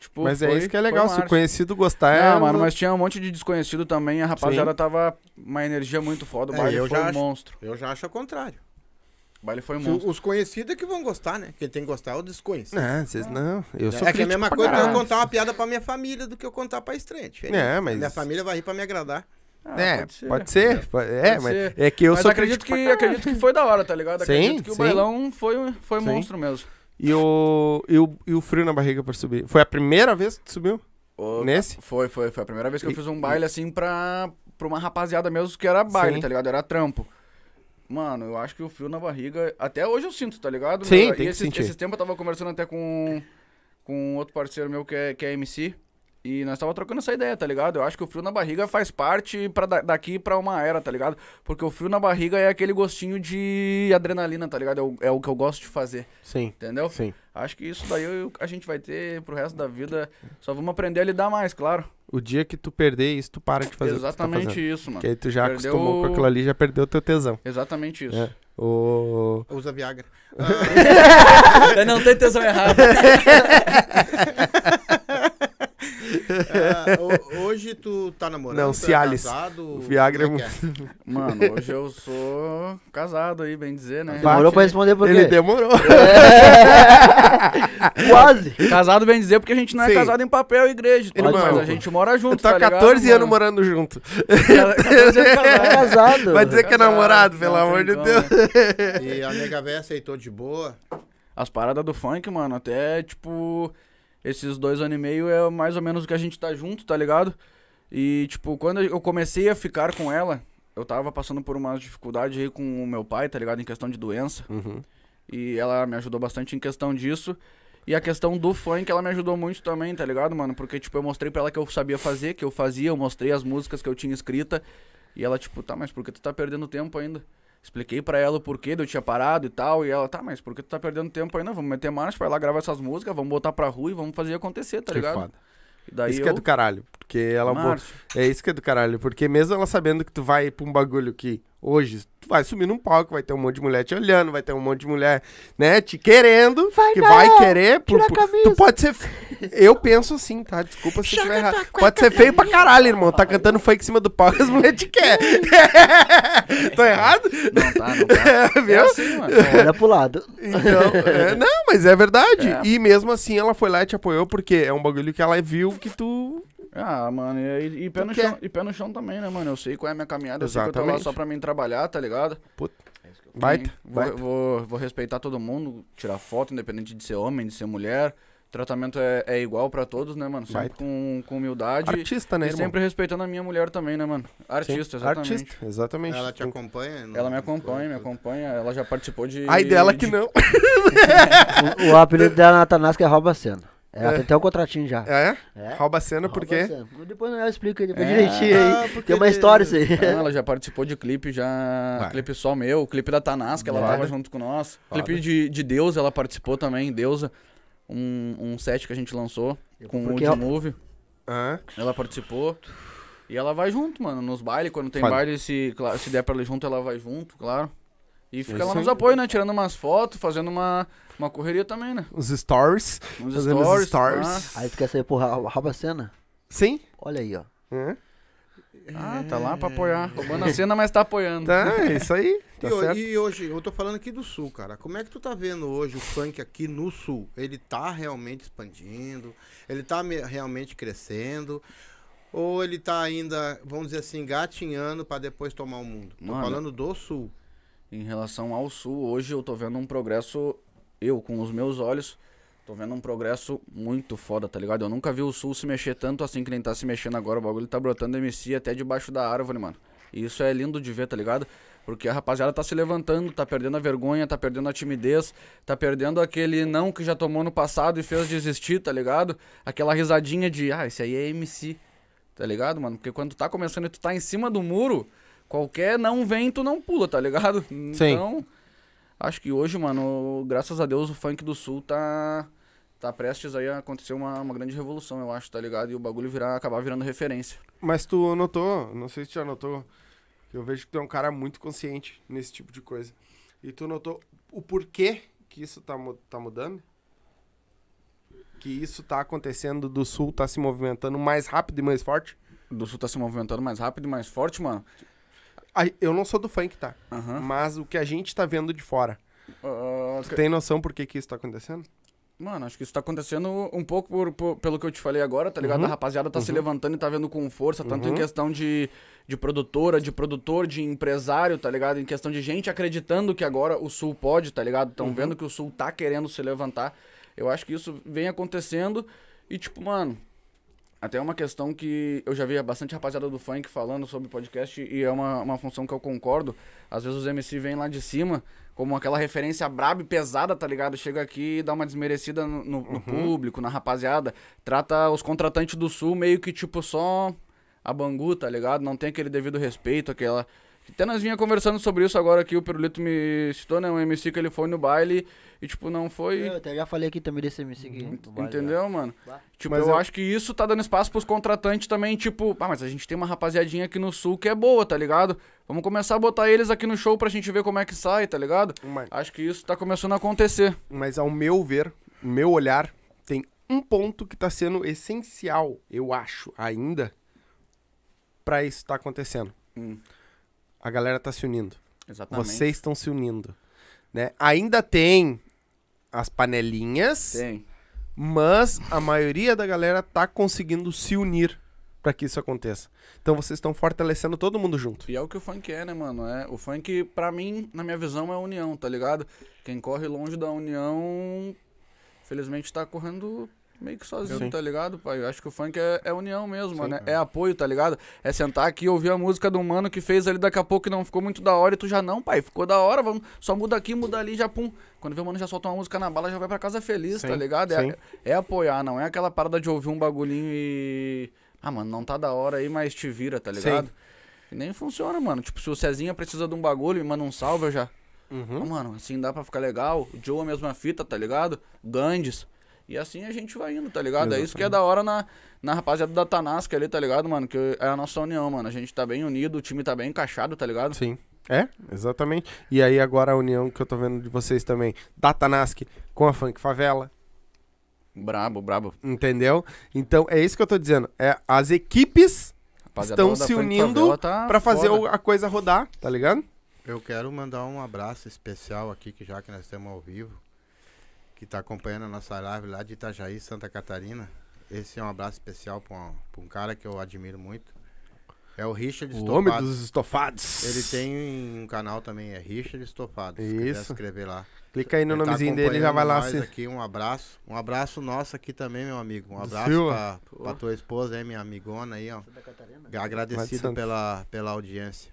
Tipo, Mas é foi- isso que é legal. Se o conhecido gostar, é. Não, mano, mas tinha um monte de desconhecido também. A rapaziada Sim. tava uma energia muito foda. O É, baile eu foi já um acho. monstro. Eu já acho o contrário. O baile foi um Os- monstro. Os conhecidos é que vão gostar, né? Quem tem que gostar é o desconhecido. Não, vocês não. Eu sou é que é a mesma coisa que eu contar uma piada pra minha família do que eu contar pra estranha. diferente. É, mas- Minha família vai rir pra me agradar. Ah, É, pode ser. pode- É, Pode mas ser. é que eu Mas sou acredito que, acredito que foi da hora, tá ligado? Sim, Acredito que o sim. bailão foi, foi Sim. monstro mesmo. E o, e, o, e o frio na barriga pra subir? Foi a primeira vez que tu subiu? Ô, Nesse? Foi, foi. Foi a primeira vez que eu fiz um baile assim pra, pra uma rapaziada mesmo que era baile, Sim. tá ligado? Era trampo. Mano, eu acho que o frio na barriga. Até hoje eu sinto, tá ligado? Sim, Meu, tem e que sentir. esses tempos eu tava conversando até com, com outro parceiro meu que é, que é MC. E nós tava trocando essa ideia, tá ligado? Eu acho que o frio na barriga faz parte pra da- daqui pra uma era, tá ligado? Porque o frio na barriga é aquele gostinho de adrenalina, tá ligado? É o, é o que eu gosto de fazer, Sim. entendeu? Sim. Acho que isso daí eu- a gente vai ter pro resto da vida. Só vamos aprender a lidar mais, claro. O dia que tu perder isso, tu para de fazer o que tu tá Exatamente fazendo. isso, mano. Porque aí tu já Perdeu acostumou com aquilo ali, já perdeu o teu tesão. Exatamente isso. É. O... Usa Viagra. É, não tem tesão errado. Ah, ho- hoje tu tá namorando? Não, é Cialis. casado? O Viagra é é que é? Mano, hoje eu sou casado aí, bem dizer, né? Demorou pra responder por Ele quê? demorou. Quase. Casado, bem dizer, porque a gente não é Sim. casado em papel e igreja, tudo, mas a gente mora junto, Tu tá tá ligado, 14 anos mano? morando junto. 14 anos É casado. casado. Vai dizer que é namorado, não pelo tem amor de como, Deus. né? E a nega véia aceitou de boa. As paradas do funk, mano, até, tipo, esses dois anos e meio é mais ou menos o que a gente tá junto, tá ligado? E, tipo, quando eu comecei a ficar com ela, eu tava passando por umas dificuldades aí com o meu pai, tá ligado? Em questão de doença. Uhum. E ela me ajudou bastante em questão disso. E a questão do funk, ela me ajudou muito também, tá ligado, mano? Porque, tipo, eu mostrei pra ela que eu sabia fazer, que eu fazia, eu mostrei as músicas que eu tinha escrita. E ela, tipo, tá, mas por que tu tá perdendo tempo ainda? Expliquei pra ela o porquê eu tinha parado e tal. E ela, tá, mas por que tu tá perdendo tempo ainda? Vamos meter marcha, vai lá gravar essas músicas, vamos botar pra rua e vamos fazer acontecer, tá Que ligado? foda. Daí isso eu... que é do caralho. Porque ela. Marcha. É isso que é do caralho. Porque mesmo ela sabendo que tu vai pra um bagulho que hoje tu vai subir num palco, vai ter um monte de mulher te olhando, vai ter um monte de mulher, né, te querendo, que vai querer. Por, por- tu pode ser. Eu penso assim, tá? Desculpa se eu estiver errado. Pode ser feio pra caralho, irmão. Tá cantando funk em cima do palco e as mulheres te querem. Tô errado? Não tá, não tá. Viu? É assim, mano. Olha pro lado. Então, é, não, mas é verdade. É. E mesmo assim ela foi lá e te apoiou, porque é um bagulho que ela viu que tu. Ah, mano, e, e pé Tu no quer? chão, e pé no chão também, né, mano? Eu sei qual é a minha caminhada, eu sei que eu tô lá Exatamente. só pra mim trabalhar, tá ligado? Baita. Vou, baita. vou, vou respeitar todo mundo, tirar foto, independente de ser homem, de ser mulher. O tratamento é, é igual pra todos, né, mano? Sempre com, com humildade. Artista, né, e irmão? sempre respeitando a minha mulher também, né, mano? Sim, Artista, exatamente. Artista, exatamente. Ela te acompanha? no- Ela me acompanha, me coisas? acompanha. Ela já participou de. Ai dela que de- não. O, o apelido dela na Tanasca é Rouba a Cena. Ela É. tem até o contratinho já. É? É. Rouba a cena Rouba porque. a Cena. Depois eu explico aí, depois É. direitinho Ah, aí. porque Tem uma história isso aí. Não, ela já participou de clipe, já. Vai. Clipe só meu, clipe da Tanasca, ela Foda. tava junto com nós. Foda. Clipe de, de Deus, ela participou também, Deusa. Um, um set que a gente lançou com Porque o ela- de Move. Ah, Ela participou. E ela vai junto, mano, nos bailes. Quando tem Foda. baile, se, claro, se der pra ela ir junto, ela vai junto, claro. E fica isso lá nos apoios, né? Tirando umas fotos, fazendo uma, uma correria também, né? os stories. Uns Fazendo os stories. stories. Ah, Aí tu quer sair por Ra- Rouba a Cena? Sim? Olha aí, ó. É. Ah, tá lá pra apoiar. Roubando a cena, mas tá apoiando. Tá, é isso aí. Tá e, e hoje, eu tô falando aqui do sul, cara. Como é que tu tá vendo hoje o funk aqui no sul? Ele tá realmente expandindo? Ele tá me- realmente crescendo? Ou ele tá ainda, vamos dizer assim, gatinhando pra depois tomar o mundo? Tô Mano. falando do sul. Em relação ao sul, hoje eu tô vendo um progresso, eu com os meus olhos, tô vendo um progresso muito foda, tá ligado? Eu nunca vi o sul se mexer tanto assim que nem tá se mexendo agora. O bagulho tá brotando MC até debaixo da árvore, mano. E isso é lindo de ver, tá ligado? Porque a rapaziada tá se levantando, tá perdendo a vergonha, tá perdendo a timidez, tá perdendo aquele não que já tomou no passado e fez desistir, tá ligado? Aquela risadinha de, ah, esse aí é MC, tá ligado, mano? Porque quando tá começando e tu tá em cima do muro, qualquer não vem, tu não pula, tá ligado? Então, acho que hoje, mano, graças a Deus o funk do sul tá tá prestes aí a acontecer uma, uma grande revolução, eu acho, tá ligado? E o bagulho virar, acabar virando referência. Mas tu notou, não sei se tu já notou, que eu vejo que tu é um cara muito consciente nesse tipo de coisa. E tu notou o porquê que isso tá, tá mudando? Que isso tá acontecendo do sul, tá se movimentando mais rápido e mais forte? Do sul tá se movimentando mais rápido e mais forte, mano. Eu não sou do funk, tá? Aham. Mas o que a gente tá vendo de fora. Ah, Tu tem noção por que que isso tá acontecendo? Mano, acho que isso tá acontecendo um pouco por, por- pelo que eu te falei agora, tá ligado? Uhum. A rapaziada tá se levantando e tá vendo com força, tanto em Uhum. questão de, de produtora, de produtor, de empresário, tá ligado? Em questão de gente acreditando que agora o Sul pode, tá ligado? Uhum. Estão vendo que o Sul tá querendo se levantar. Eu acho que isso vem acontecendo e, tipo, mano, até uma questão que eu já vi bastante rapaziada do funk falando sobre podcast e é uma, uma função que eu concordo. Às vezes os MC vêm lá de cima como aquela referência braba e pesada, tá ligado? Chega aqui e dá uma desmerecida no, no- no público, na rapaziada. Trata os contratantes do Sul meio que tipo só a Bangu, tá ligado? Não tem aquele devido respeito, aquela... Até nós vinha conversando sobre isso agora que o Pirulito me citou, né? Um MC que ele foi no baile e, tipo, não foi... Eu até já falei aqui também desse MC aqui. Ent- baile, Entendeu, mano? Bah. Tipo, Mas eu, eu- acho que isso tá dando espaço pros contratantes também, tipo, ah, mas a gente tem uma rapaziadinha aqui no sul que é boa, tá ligado? Vamos começar a botar eles aqui no show pra gente ver como é que sai, tá ligado? Mas, Acho que isso tá começando a acontecer. mas ao meu ver, meu olhar, tem um ponto que tá sendo essencial, eu acho, ainda, pra isso tá acontecendo. Hum, A galera tá se unindo. exatamente. Vocês estão se unindo. Né? Ainda tem as panelinhas, Tem. mas a maioria da galera tá conseguindo se unir pra que isso aconteça. Então vocês estão fortalecendo todo mundo junto. E é o que o funk é, né, mano? É, o funk, pra mim, na minha visão, é a união, tá ligado? Quem corre longe da união, felizmente tá correndo meio que sozinho, Sim. tá ligado, pai? Eu acho que o funk é, é união mesmo, mano. cara. É apoio, tá ligado? É sentar aqui e ouvir a música do mano que fez ali daqui a pouco que não ficou muito da hora e tu já não, pai. Ficou da hora, vamos, só muda aqui, muda ali, já pum. Quando vê o mano já solta uma música na bala, já vai pra casa feliz, Sim, tá ligado? sim. É, é apoiar, não é aquela parada de ouvir um bagulhinho e. Ah, mano, não tá da hora aí, mas te vira, tá ligado? E nem funciona, mano. Tipo, se o Cezinha precisa de um bagulho e manda um salve, eu já. Uhum. Ô, mano, assim dá pra ficar legal. O Joe a mesma fita, tá ligado? Gandes. E assim a gente vai indo, tá ligado? É isso que é da hora na, na rapaziada da Tanasca ali, tá ligado, mano? Que é a nossa união, mano. A gente tá bem unido, o time tá bem encaixado, tá ligado? Sim. É, exatamente. E aí agora a união que eu tô vendo de vocês também, da Tanask com a Funk Favela, Brabo, brabo. entendeu? Então é isso que eu tô dizendo. É, as equipes Rapaziada estão se unindo tá pra fazer foda. a coisa rodar, tá ligado? Eu quero mandar um abraço especial aqui, que já que nós estamos ao vivo, que está acompanhando a nossa live lá de Itajaí, Santa Catarina. Esse é um abraço especial para um, um cara que eu admiro muito. É o Richard O Estopado. homem dos estofados. Ele tem um canal também, é Richard Estopado. Se quiser Isso. escrever lá. Clica aí no Ele tá nomezinho dele e já vai lá. nós Se... aqui, um abraço. Um abraço nosso aqui também, meu amigo. Um abraço pra, pra tua esposa aí, minha amigona aí, ó. Agradecido pela, pela audiência.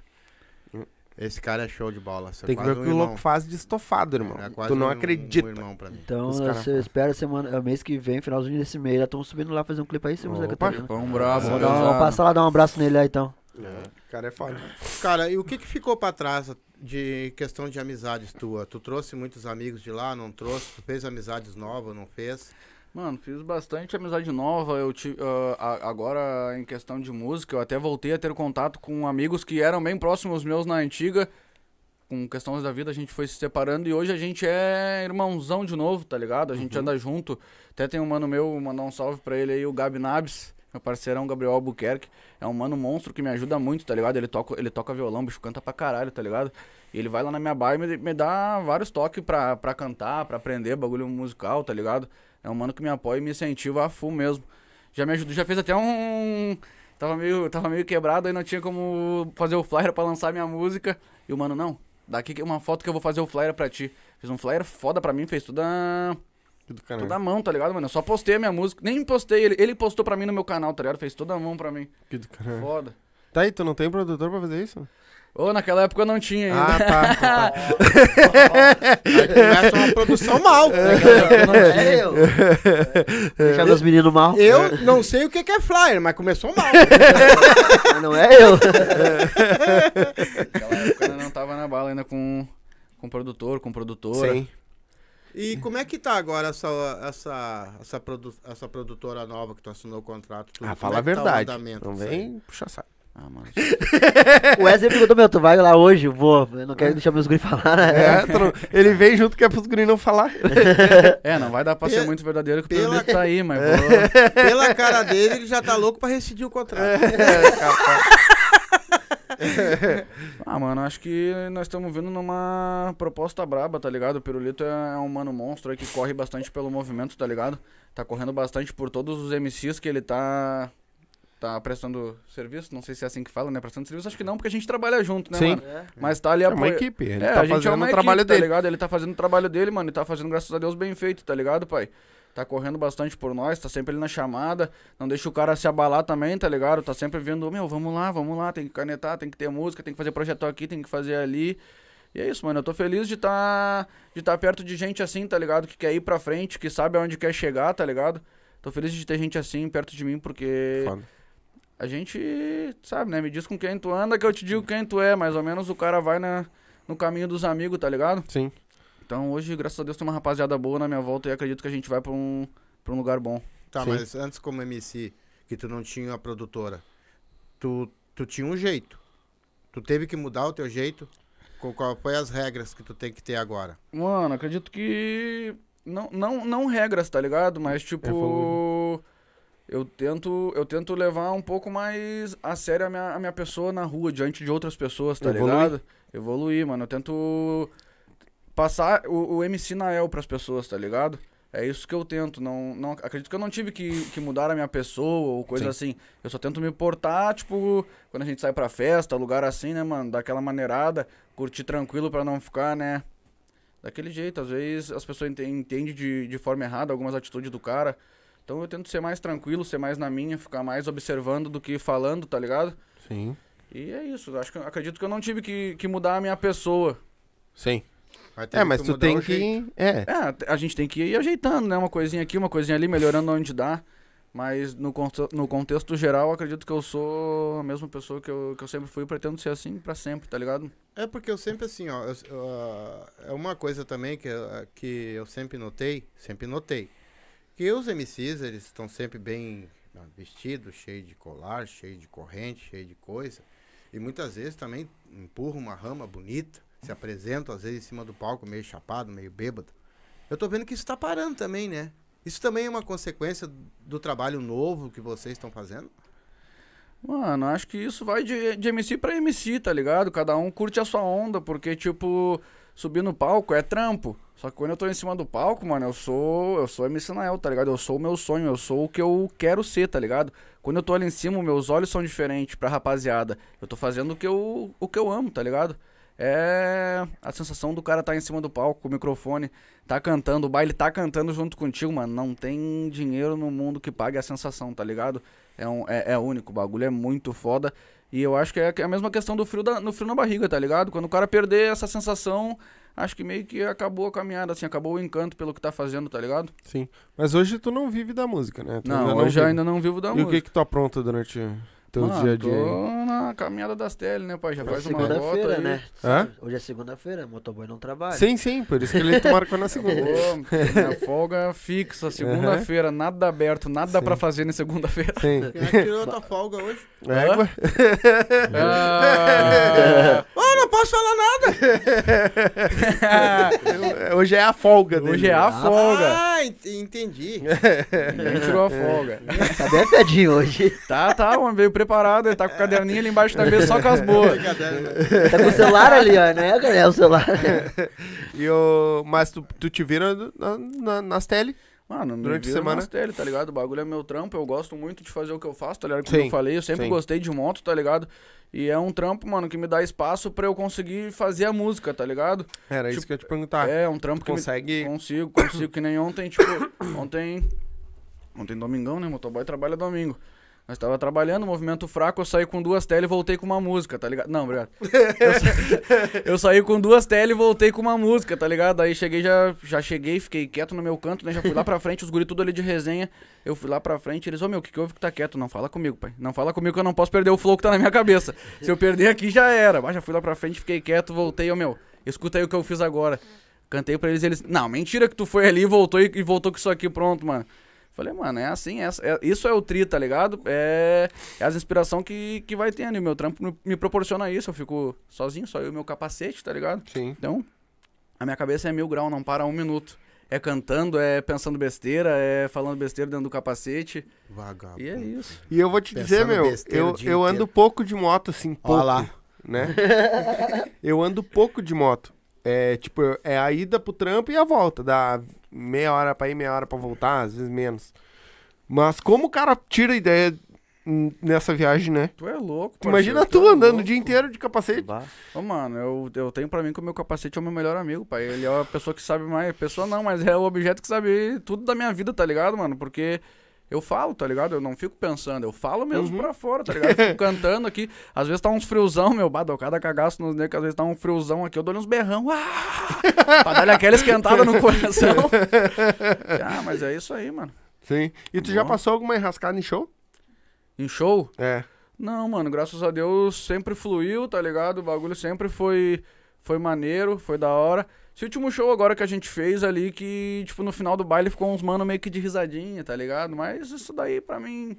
Esse cara é show de bola. Você é Tem que ver quase o um que o irmão. louco faz de estofado, irmão. É quase tu não um- acredita. Um irmão pra mim. Então, você falam. espera semana, é, mês que vem, finalzinho desse mês, já estamos subindo lá fazer um clipe aí, Santa Opa. Catarina. Pão brabo, Vamos passar lá, dar um abraço nele aí, então. O cara é foda. Cara, e o que, que ficou pra trás de questão de amizades tua? Tu trouxe muitos amigos de lá, não trouxe? Tu fez amizades novas, não fez? Mano, fiz bastante amizade nova. Eu tive, agora, em questão de música, eu até voltei a ter contato com amigos que eram bem próximos meus na antiga. Com questões da vida, a gente foi se separando e hoje a gente é irmãozão de novo, tá ligado? A gente anda junto. Até tem um mano meu, mandar um salve pra ele aí, o Gabi Nabs, meu parceirão Gabriel Albuquerque. É um mano monstro que me ajuda muito, tá ligado? Ele toca, ele toca violão, bicho canta pra caralho, tá ligado? E ele vai lá na minha bar e me, me dá vários toques pra, pra cantar, pra aprender bagulho musical, tá ligado? É um mano que me apoia e me incentiva a full mesmo. Já me ajudou, já fez até um. Tava meio, tava meio quebrado, aí não tinha como fazer o flyer pra lançar minha música. E o mano, não, daqui uma foto que eu vou fazer o flyer pra ti. Fez um flyer foda pra mim, fez tudo a, Do caralho. toda a mão, tá ligado, mano? Eu só postei a minha música. Nem postei, ele, ele postou pra mim no meu canal, tá ligado? Fez toda a mão pra mim. Que do caralho. Foda. Tá aí, tu não tem produtor pra fazer isso? Ô, naquela época eu não tinha ainda. Ah, tá. tá, tá. Aí começa uma produção mal. É eu. Deixar meus meninos mal. Eu não sei o que é flyer, mas começou mal. Mas não é eu. Naquela época eu não tava na bala ainda com, com produtor, com produtora. Sim. E como é que tá agora essa, essa, essa, produ- essa produtora nova que tu assinou o contrato? tudo? Ah, fala é a tá o verdade. andamento não vem puxar saco. Ah, mano. O Wesley perguntou, meu, tu vai lá hoje? Eu vou. Eu não quero deixar meus guris falar, né? É, tu ele vem junto que é pros guri não falar. É, não vai dar pra ser muito verdadeiro que o pela- tá aí, mas vou... Pela cara dele, ele já tá louco pra rescindir o contrato. Ah, mano, acho que nós estamos vindo numa proposta braba, tá ligado? O Pirulito é um mano monstro aí que corre bastante pelo movimento, tá ligado? Tá correndo bastante por todos os MCs que ele tá. Tá prestando serviço, não sei se é assim que fala, né? Prestando serviço, acho que não, porque a gente trabalha junto, né, Sim. mano? Mas tá ali É uma equipe. Ele é, tá a gente fazendo é uma o trabalho equipe, dele. tá ligado? Ele tá fazendo o trabalho dele, mano, e tá fazendo, graças a Deus, bem feito, tá ligado, pai? Tá correndo bastante por nós, tá sempre ali na chamada, não deixa o cara se abalar também, tá ligado? Tá sempre vendo, meu, vamos lá, vamos lá, tem que canetar, tem que ter música, tem que fazer projeto aqui, tem que fazer ali. E é isso, mano, eu tô feliz de tá, de tá perto de gente assim, tá ligado? Que quer ir pra frente, que sabe aonde quer chegar, tá ligado? Tô feliz de ter gente assim perto de mim, porque Foda. A gente, sabe, né? Me diz com quem tu anda que eu te digo quem tu é. Mais ou menos o cara vai na, no caminho dos amigos, tá ligado? Sim. Então hoje, graças a Deus, tem uma rapaziada boa na minha volta e acredito que a gente vai pra um, pra um lugar bom. Tá, Sim. mas antes como MC, que tu não tinha a produtora, tu, tu tinha um jeito. Tu teve que mudar o teu jeito? Com qual foi as regras que tu tem que ter agora? Mano, acredito que. Não, não, não regras, tá ligado? Mas tipo. Evoluir. Eu tento, eu tento levar um pouco mais a sério a minha, a minha pessoa na rua, diante de outras pessoas, tá Evoluir. ligado? Evoluir, mano. Eu tento passar o, o MC Nael pras pessoas, tá ligado? É isso que eu tento. Não, não, acredito que eu não tive que, que mudar a minha pessoa ou coisa assim. Eu só tento me portar, tipo, quando a gente sai pra festa, lugar assim, né, mano? Daquela maneirada, curtir tranquilo pra não ficar, né? Daquele jeito. Às vezes as pessoas enten- entendem de, de forma errada algumas atitudes do cara. Então eu tento ser mais tranquilo, ser mais na minha, ficar mais observando do que falando, tá ligado? Sim. E é isso. Acho que, acredito que eu não tive que, que mudar a minha pessoa. Sim. É, mas tu tem que. É. É, a gente tem que ir ajeitando, né? Uma coisinha aqui, uma coisinha ali, melhorando onde dá. Mas no, no contexto geral, acredito que eu sou a mesma pessoa que eu, que eu sempre fui e pretendo ser assim pra sempre, tá ligado? É porque eu sempre assim, ó, eu- eu, ah, é uma coisa também que, eu- que eu sempre notei, sempre notei, que os MCs, eles estão sempre bem ah, vestidos, cheio de colar, cheio de corrente, cheio de coisa, e muitas vezes também empurram uma rama bonita, se apresentam às vezes em cima do palco meio chapado, meio bêbado. Eu tô vendo que isso tá parando também, né? Isso também é uma consequência do trabalho novo que vocês estão fazendo? Mano, acho que isso vai de, de MC pra MC, tá ligado? Cada um curte a sua onda, porque, tipo, subir no palco é trampo. Só que quando eu tô em cima do palco, mano, eu sou. Eu sou MC Nael, tá ligado? Eu sou o meu sonho, eu sou o que eu quero ser, tá ligado? Quando eu tô ali em cima, meus olhos são diferentes pra rapaziada. Eu tô fazendo o que eu, o que eu amo, tá ligado? É a sensação do cara tá em cima do palco com o microfone, tá cantando, o baile tá cantando junto contigo, mano. Não tem dinheiro no mundo que pague a sensação, tá ligado? É, um, é, é único, o bagulho é muito foda. E eu acho que é a mesma questão do frio, da, no frio na barriga, tá ligado? Quando o cara perder essa sensação, acho que meio que acabou a caminhada, assim, acabou o encanto pelo que tá fazendo, tá ligado? Sim. Mas hoje tu não vive da música, né? Tu não, hoje vive. ainda não vivo da E o música. que que tu apronta durante teu Mano, dia a dia? tô na caminhada das teles, né, pai? Já Hoje é faz uma gota segunda-feira, aí. né? Hã? Hoje é segunda-feira, motoboy não trabalha. Sim, sim, por isso que ele te marcou na segunda. Pô, minha folga fixa, segunda-feira, nada aberto, nada Sim. pra fazer na segunda-feira. Sim. Quem é tirou a tua folga hoje? Égua. Ah, Oh, não posso falar nada! Hoje é a folga dele. hoje é a folga. Ah, ent- entendi. Ninguém tirou a folga. Tá bem afiadinho hoje. Tá, tá, mano, veio preparado, ele tá com o caderninho ali embaixo da mesa só com as boas. Tá com o celular ali, ó, né, galera? O celular. E o... Mas tu, tu te vira na, na- nas tele? Mano, me Durante a semana? nas tele, tá ligado? O bagulho é meu trampo, eu gosto muito de fazer o que eu faço, tá ligado? Como Sim, eu falei, eu sempre sim. gostei de moto, tá ligado? E é um trampo, mano, que me dá espaço pra eu conseguir fazer a música, tá ligado? Era isso Tipo, que eu ia te perguntar. É, um trampo que me consegue... Consigo, consigo, que nem ontem, tipo, ontem. Ontem domingão, né? Motoboy trabalha domingo. Nós tava trabalhando, movimento fraco, eu saí com duas tele e voltei com uma música, tá ligado? Não, obrigado. Eu, sa- eu saí com duas tele e voltei com uma música, tá ligado? Aí cheguei, já, já cheguei, fiquei quieto no meu canto, né? Já fui lá pra frente, os guri tudo ali de resenha. Eu fui lá pra frente, eles, ô meu, o que, que houve que tá quieto? Não fala comigo, pai. Não fala comigo que eu não posso perder o flow que tá na minha cabeça. Se eu perder aqui, já era. Mas já fui lá pra frente, fiquei quieto, voltei, ô meu, escuta aí o que eu fiz agora. Cantei pra eles, eles, não, mentira que tu foi ali voltou e, e voltou com isso aqui pronto, mano. Falei, mano, é assim, é, é- isso é o tri, tá ligado? É, é as inspiração que, que vai tendo. E o meu trampo me, me proporciona isso. Eu fico sozinho, só eu e o meu capacete, tá ligado? Sim. Então, a minha cabeça é mil grau, não para um minuto. É cantando, é pensando besteira, é falando besteira dentro do capacete. Vagabundo. E é isso. E eu vou te dizer, Pensando meu, besteira o eu, dia eu ando inteiro. pouco de moto, assim, pouco, Ó lá. né? eu ando pouco de moto. É, tipo, é a ida pro trampo e a volta. Dá meia hora pra ir, meia hora pra voltar, às vezes menos. Mas como o cara tira ideia hum, nessa viagem, né? Tu é louco, Tu Imagina parceiro, tu é andando o louco. dia inteiro de capacete. Bah. Ô, mano, eu, eu tenho pra mim que o meu capacete é o meu melhor amigo, pai. Ele é a pessoa que sabe mais. Pessoa não, mas é o objeto que sabe tudo da minha vida, tá ligado, mano? Porque eu falo, tá ligado? Eu não fico pensando, eu falo mesmo Uhum. pra fora, tá ligado? Eu fico cantando aqui. Às vezes tá uns friozão, meu, bah, dou cada cagaço nos negros, às vezes tá um friozão aqui, eu dou uns berrão. Ah! pra dar aquela esquentada no coração. ah, mas é isso aí, mano. Sim. E tu já Bom. passou alguma enrascada em show? Em show? É. Não, mano, graças a Deus sempre fluiu, tá ligado? O bagulho sempre foi foi maneiro, foi da hora. Esse último show agora que a gente fez ali, que, tipo, no final do baile ficou uns mano meio que de risadinha, tá ligado? Mas isso daí, pra mim,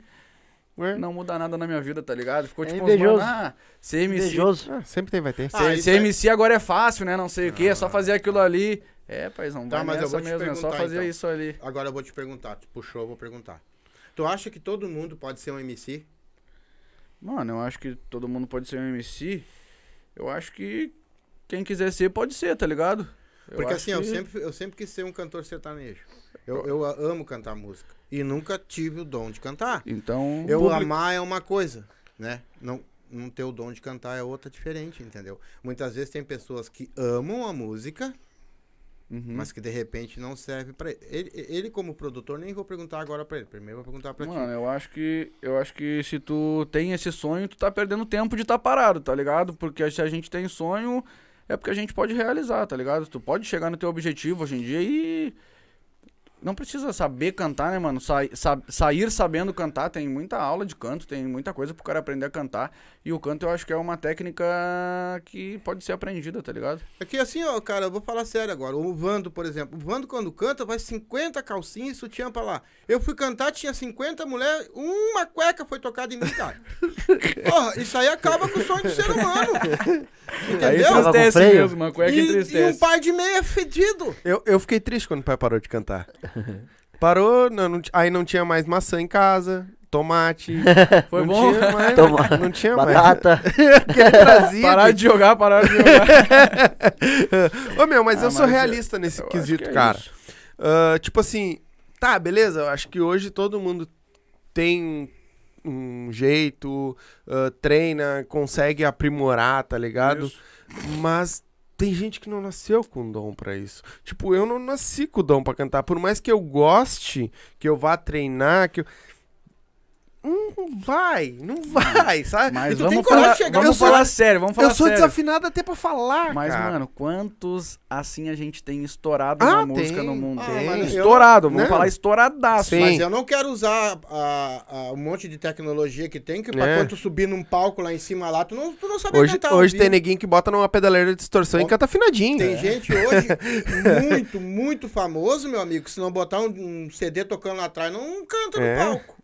Ué? não muda nada na minha vida, tá ligado? Ficou É tipo uns invejoso. mano, ah, ser MC, Invejoso. Ah, sempre tem, vai ter. Ah, ser, aí- MC agora é fácil, né? Não sei o que, é só fazer aquilo ali. É, paizão, Tá, mas eu vou te mesmo, é só perguntar, fazer então. isso ali. Agora eu vou te perguntar. Tu puxou, eu vou perguntar. Tu acha que todo mundo pode ser um MC? Mano, eu acho que todo mundo pode ser um MC. Eu acho que quem quiser ser, pode ser, tá ligado? Eu Porque assim, eu que- sempre, eu sempre quis ser um cantor sertanejo. Eu, eu amo cantar música. E nunca tive o dom de cantar. Então, Eu amar é uma coisa, né? Não, não ter o dom de cantar é outra diferente, entendeu? Muitas vezes tem pessoas que amam a música Uhum. mas que de repente não serve pra ele. ele. Ele como produtor, nem vou perguntar agora pra ele. Primeiro eu vou perguntar pra Mano, ti. eu acho que eu acho que se tu tem esse sonho, tu tá perdendo tempo de estar parado, tá ligado? Porque se a gente tem sonho, é porque a gente pode realizar, tá ligado? Tu pode chegar no teu objetivo hoje em dia e não precisa saber cantar, né, mano? Sa sa- sair sabendo cantar, tem muita aula de canto, tem muita coisa pro cara aprender a cantar. E o canto eu acho que é uma técnica que pode ser aprendida, tá ligado? É que assim, ó, cara, eu vou falar sério agora. O Vando, por exemplo. O Vando, quando canta, vai 50 calcinhas e sutiã pra lá. Eu fui cantar, tinha 50 mulheres, uma cueca foi tocada em mim, cara. Porra, isso aí acaba com o sonho do ser humano. Aí Entendeu? Freio? mesmo, uma cueca E, e um entristece. par de meia fedido. Eu, eu fiquei triste quando o pai parou de cantar. Parou, não, não aí não tinha mais maçã em casa, tomate. Foi não bom? Tinha mais, Toma- não tinha mais. Batata. Ele trazia, Parar de jogar, parar de jogar. Ô meu, mas Ah, eu sou mas realista nesse Eu quesito, que é cara. Ah, tipo assim, tá, beleza, eu acho que hoje todo mundo tem um, jeito, ah, treina, consegue aprimorar, tá ligado? Isso. Mas tem gente que não nasceu com dom pra isso. Tipo, eu não nasci com dom pra cantar. Por mais que eu goste, que eu vá treinar, que eu. Não vai, não vai, sabe? Mas E tu tem vamos coragem falar, de chegar- vamos eu sou- falar sério, vamos falar eu sou sério. desafinado até pra falar, Mas, cara. mano, quantos assim a gente tem estourado Ah, na música tem, no mundo? Ah, tem. mas eu- Estourado, vamos Não. falar estouradaço. Sim. Mas eu não quero usar a, a- um monte de tecnologia que tem, que pra É. quando tu subir num palco lá em cima lá, tu não, tu não sabe Hoje, cantar. hoje tem neguinho que bota numa pedaleira de distorção e Ó, canta afinadinho. Tem gente hoje muito, muito famoso, meu amigo, que se não botar um, um CD tocando lá atrás, não canta É, no palco.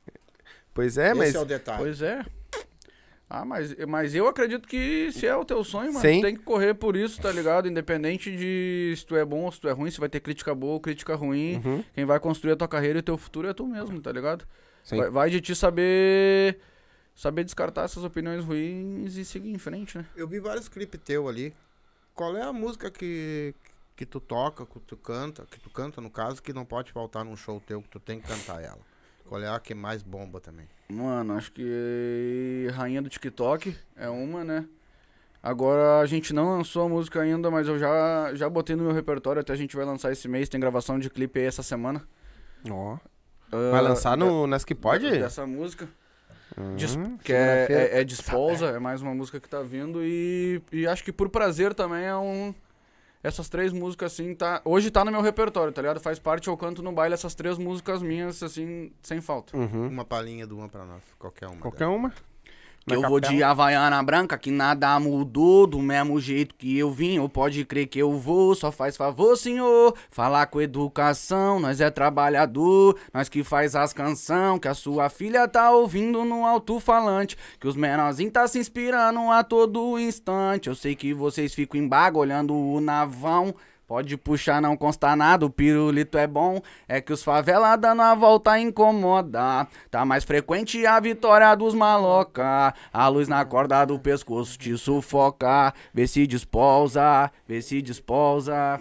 Pois é, Esse mas. é o detalhe. Pois é. Ah, mas, mas eu acredito que se é o teu sonho, mano, Sim. tu tem que correr por isso, tá ligado? Independente de se tu é bom ou se tu é ruim, se vai ter crítica boa ou crítica ruim. Uhum. Quem vai construir a tua carreira e o teu futuro é tu mesmo, tá ligado? Sim. Vai, vai de ti saber saber descartar essas opiniões ruins e seguir em frente, né? Eu vi vários clipes teu ali. Qual é a música que, que tu toca, que tu canta, que tu canta no caso, que não pode faltar num show teu, que tu tem que cantar ela? Qual é a que mais bomba também? Mano, acho que Rainha do TikTok é uma, né? Agora a gente não lançou a música ainda, mas eu já, já botei no meu repertório, até a gente vai lançar esse mês, tem gravação de clipe aí essa semana. Ó. Ah, Vai lançar da- no Nas que pode? Dessa música. Dis- Uhum. que é, é, é Disposa, é mais uma música que tá vindo e, e acho que por prazer também é um. Essas três músicas, assim, tá. Hoje tá no meu repertório, tá ligado? Faz parte, eu canto no baile essas três músicas minhas, assim, sem falta. Uhum. Uma palhinha do uma pra nós, qualquer uma. Qualquer uma. Que eu vou de Havaiana branca, que nada mudou do mesmo jeito que eu vim. Ou pode crer que eu vou, só faz favor, senhor. Falar com educação, nós é trabalhador. Nós que faz as canção, que a sua filha tá ouvindo no alto-falante. Que os menorzinhos tá se inspirando a todo instante. Eu sei que vocês ficam em baga olhando o navão. Pode puxar, não consta nada, o pirulito é bom. É que os favela dando a volta incomoda. Tá mais frequente a vitória dos maloca. A luz na corda do pescoço te sufoca. Vê se despousa, vê se despousa.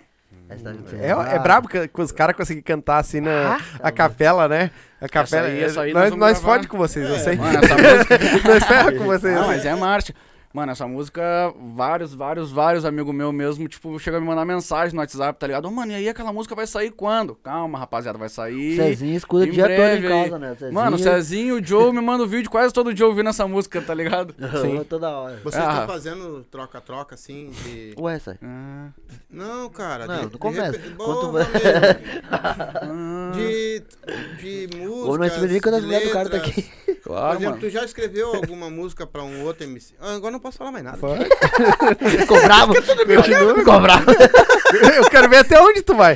Essa tá É, é brabo que, que os caras conseguem cantar assim na a capela, né? A capela. aí- essa aí nós nós nós fode com vocês, eu É, sei. Mano, essa música. nós ferra com vocês. Não, mas é marcha. Mano, essa música, vários, vários, vários amigos meus mesmo, tipo, chegam a me mandar mensagem no WhatsApp, tá ligado? Ô, mano, e aí aquela música vai sair quando? Calma, rapaziada, vai sair. Cezinho escuta o em dia todo breve em aí. casa, né? Cezinho, Mano, o Cezinho, o Joe me manda um vídeo quase todo dia ouvindo essa música, tá ligado? Sim. toda hora. Vocês Ah. estão fazendo troca-troca assim de. Ué, sai. Ah, Não, cara. Não, de, não de começa. Quanto meu. de, de música. Ou nós se vê quando as mulheres do cara tá aqui. Por claro, exemplo, mano. tu já escreveu alguma música pra um outro MC? Ah, agora não posso falar mais nada. Ficou bravo? Continua. Ficou bravo. Eu quero ver até onde tu vai.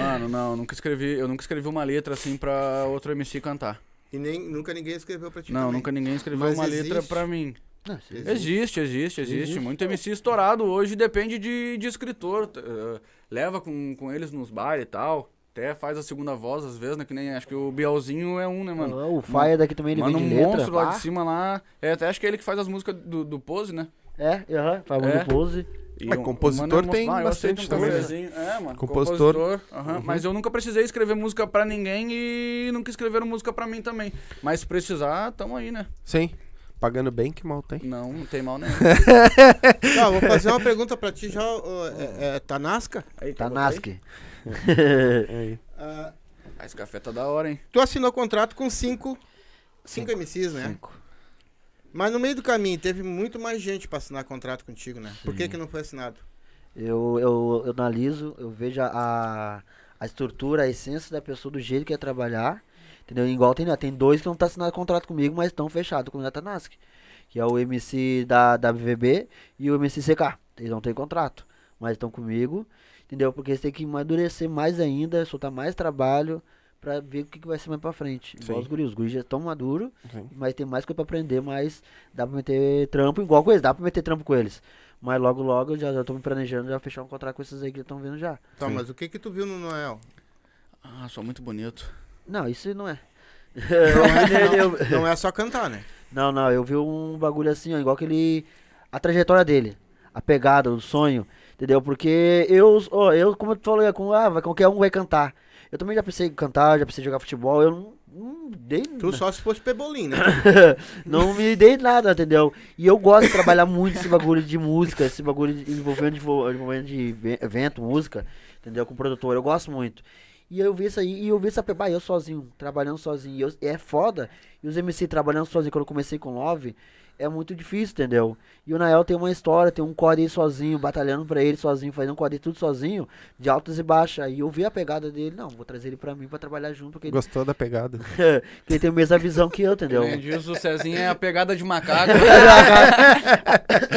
Mano, não, nunca escrevi, eu nunca escrevi uma letra assim pra outro MC cantar. E nem, nunca ninguém escreveu pra ti. Não, também. nunca ninguém escreveu Mas uma letra existe? pra mim. Não, sim. Existe, existe, existe. Muito MC estourado hoje depende de, de escritor. eh, leva com, com eles nos bares e tal. Até faz a segunda voz às vezes, né? Que nem acho que o Bielzinho é um, né, mano? Ah, O Faia daqui também, ele Mano, vem um de letra. monstro lá pá. de cima lá. É, até acho que é ele que faz as músicas do, do Pose, né? É, aham, faz É. muito pose. E Mas compositor mano é um tem monstro. Ah, eu bastante um também, né? cafezinho. É, mano. Compositor. Compositor. aham. Mas eu nunca precisei escrever música pra ninguém e nunca escreveram música pra mim também. Mas se precisar, tamo aí, né? Sim. Pagando bem, que mal tem. Não, não tem mal nenhum. Tá, vou fazer uma pergunta pra ti já. ó, é, é, Tanasca? Aí, Tá? Nasque. Aí. Ah, Ah, esse café tá da hora, hein? tu assinou contrato com cinco, cinco MCs, né? Cinco. Mas no meio do caminho teve muito mais gente pra assinar contrato contigo, né? Por que, que não foi assinado? Eu, eu, eu analiso, eu vejo a, a estrutura, a essência da pessoa, do jeito que quer trabalhar. Entendeu? Igual tem, né, tem dois que não tá assinando contrato comigo, mas estão fechados com o Natanask. Que é o MC da, da BVB e o MC CK. Eles não têm contrato, mas estão comigo. Entendeu? Porque eles têm que amadurecer mais ainda, soltar mais trabalho pra ver o que, que vai ser mais pra frente. Igual Sim. os guris. Os guris já estão maduros, Sim. mas tem mais coisa pra aprender, mas dá pra meter trampo igual com eles, dá pra meter trampo com eles. Mas logo, logo, eu já, já tô me planejando já fechar um contrato com esses aí que estão vindo já. Tá, Sim. mas o que que tu viu no Noel? Ah, sou muito bonito. Não, isso não é. Não é, não, não é só cantar, né? Não, não, eu vi um bagulho assim, ó, igual que ele. A trajetória dele, a pegada, o sonho, entendeu? Porque eu, ó, eu como tu falou, é com, ah, qualquer um vai cantar. Eu também já pensei em cantar, já pensei em jogar futebol, eu não, não dei. Tu só se fosse pebolim, né? não me dei nada, entendeu? E eu gosto de trabalhar muito esse bagulho de música, esse bagulho de envolvendo, envolvendo de ve- evento, música, entendeu? Com produtor, eu gosto muito. E eu vi isso aí, e eu vi essa peba, eu sozinho, trabalhando sozinho. E eu- é foda. E os MC trabalhando sozinho, quando eu comecei com Love, é muito difícil, entendeu? E o Nael tem uma história, tem um core aí sozinho, batalhando pra ele sozinho, fazendo um core tudo sozinho, de altas e baixas. E eu vi a pegada dele, não, vou trazer ele pra mim pra trabalhar junto, porque ele, Gostou da pegada? porque ele tem a mesma visão que eu, entendeu? Como diz o Cezinho, é a pegada de macaco.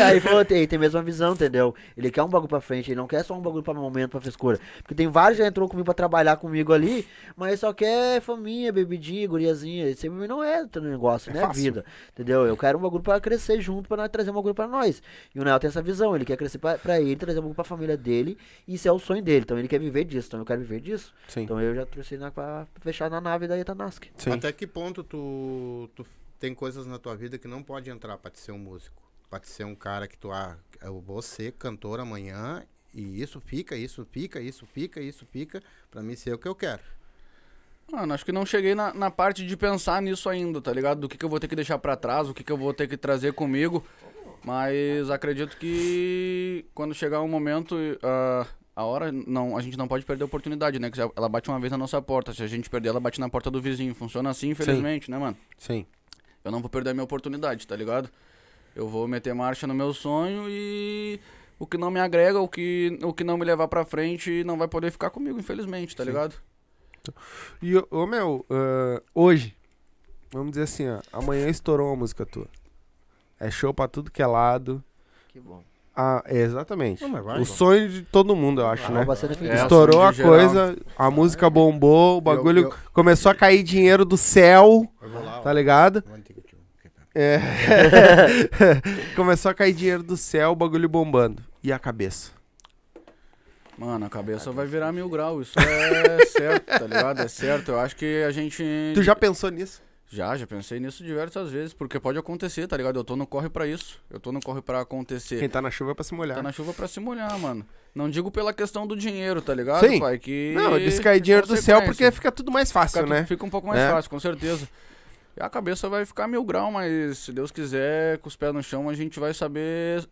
Aí falou, tem, tem a mesma visão, entendeu? Ele quer um bagulho pra frente, ele não quer só um bagulho pra momento, pra frescura. Porque tem vários que já entrou comigo pra trabalhar comigo ali, mas só quer faminha, bebidinha, guriazinha. Mim não é teu negócio, É não é fácil. vida, entendeu? Eu quero um bagulho pra crescer junto, pra nós trazer um bagulho pra nós. E o Nel tem essa visão, ele quer crescer pra, pra ele, trazer um bagulho pra família dele, e isso é o sonho dele. Então ele quer viver disso, então eu quero viver disso. Sim. Então eu já trouxe pra fechar na nave da Itanask. Sim. Até que ponto tu, tu tem coisas na tua vida que não pode entrar pra te ser um músico? Pra te ser um cara que tu, ah, eu vou ser cantor amanhã e isso fica, isso fica, isso fica, isso fica, pra mim ser o que eu quero. Mano, acho que não cheguei na, na parte de pensar nisso ainda, tá ligado? Do que, que eu vou ter que deixar pra trás, o que, que eu vou ter que trazer comigo. Mas acredito que quando chegar um momento, ah, a hora, não, a gente não pode perder a oportunidade, né? Que ela bate uma vez na nossa porta. Se a gente perder, ela bate na porta do vizinho. Funciona assim, infelizmente, né, mano? Sim. Eu não vou perder a minha oportunidade, tá ligado? Eu vou meter marcha no meu sonho e o que não me agrega, o que, o que não me levar pra frente, não vai poder ficar comigo, infelizmente, tá Sim. ligado? E, ô, meu, ah, hoje, vamos dizer assim, ó, amanhã estourou uma música tua. É show pra tudo que é lado. Que bom. Ah, é, exatamente. Não, vai, o sonho de todo mundo, eu acho, Ah, né? É, Estourou a coisa, a música bombou, o bagulho eu- começou a cair dinheiro do céu, Eu lá, ó. tá ligado? Te- É. começou a cair dinheiro do céu, o bagulho bombando. E a cabeça? Mano, a cabeça vai virar mil graus, isso é certo, tá ligado? É certo, eu acho que a gente... Tu já pensou nisso? Já, já pensei nisso diversas vezes, porque pode acontecer, tá ligado? Eu tô no corre pra isso, eu tô no corre pra acontecer. Quem tá na chuva é pra se molhar. Tá na chuva pra se molhar, mano. Não digo pela questão do dinheiro, tá ligado, Sim. pai? Que Não, eu disse cair dinheiro do céu porque fica tudo mais fácil, fica, né? fica um pouco mais É. fácil, com certeza. E a cabeça vai ficar mil grau, mas se Deus quiser, com os pés no chão, a gente vai saber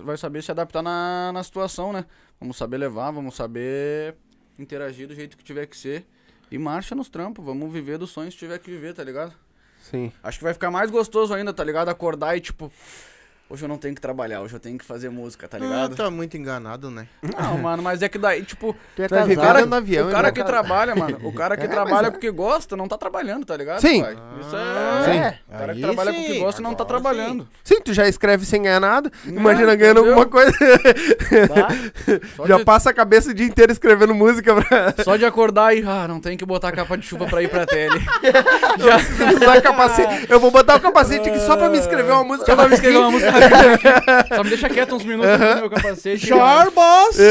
vai saber se adaptar na, na situação, né? Vamos saber levar, vamos saber interagir do jeito que tiver que ser. E marcha nos trampos, vamos viver dos sonhos que tiver que viver, tá ligado? Sim. Acho que vai ficar mais gostoso ainda, tá ligado? Acordar e tipo, hoje eu não tenho que trabalhar, hoje eu tenho que fazer música, tá Ah, ligado? tá muito enganado, né? Não, mano, mas é que daí, tipo, Tu é viver casado. dentro do avião, o cara né? que trabalha, mano, o cara que É, trabalha mas é. porque gosta, não tá trabalhando, tá ligado? Sim. pai? Isso Ah, é. é. O cara que Aí trabalha sim, porque gosta não tá agora trabalhando. Sim, tu já escreve sem ganhar nada. Imagina É, ganhando entendeu? alguma coisa. Tá? Já de, passa a cabeça o dia inteiro escrevendo música pra só de acordar e, ah, não tem que botar capa de chuva pra ir pra tele. usar capacete. Eu vou botar o capacete aqui só pra me escrever uma música. Só pra me escrever uma música. Só me deixa quieto uns minutos com o meu capacete. Sure, boss!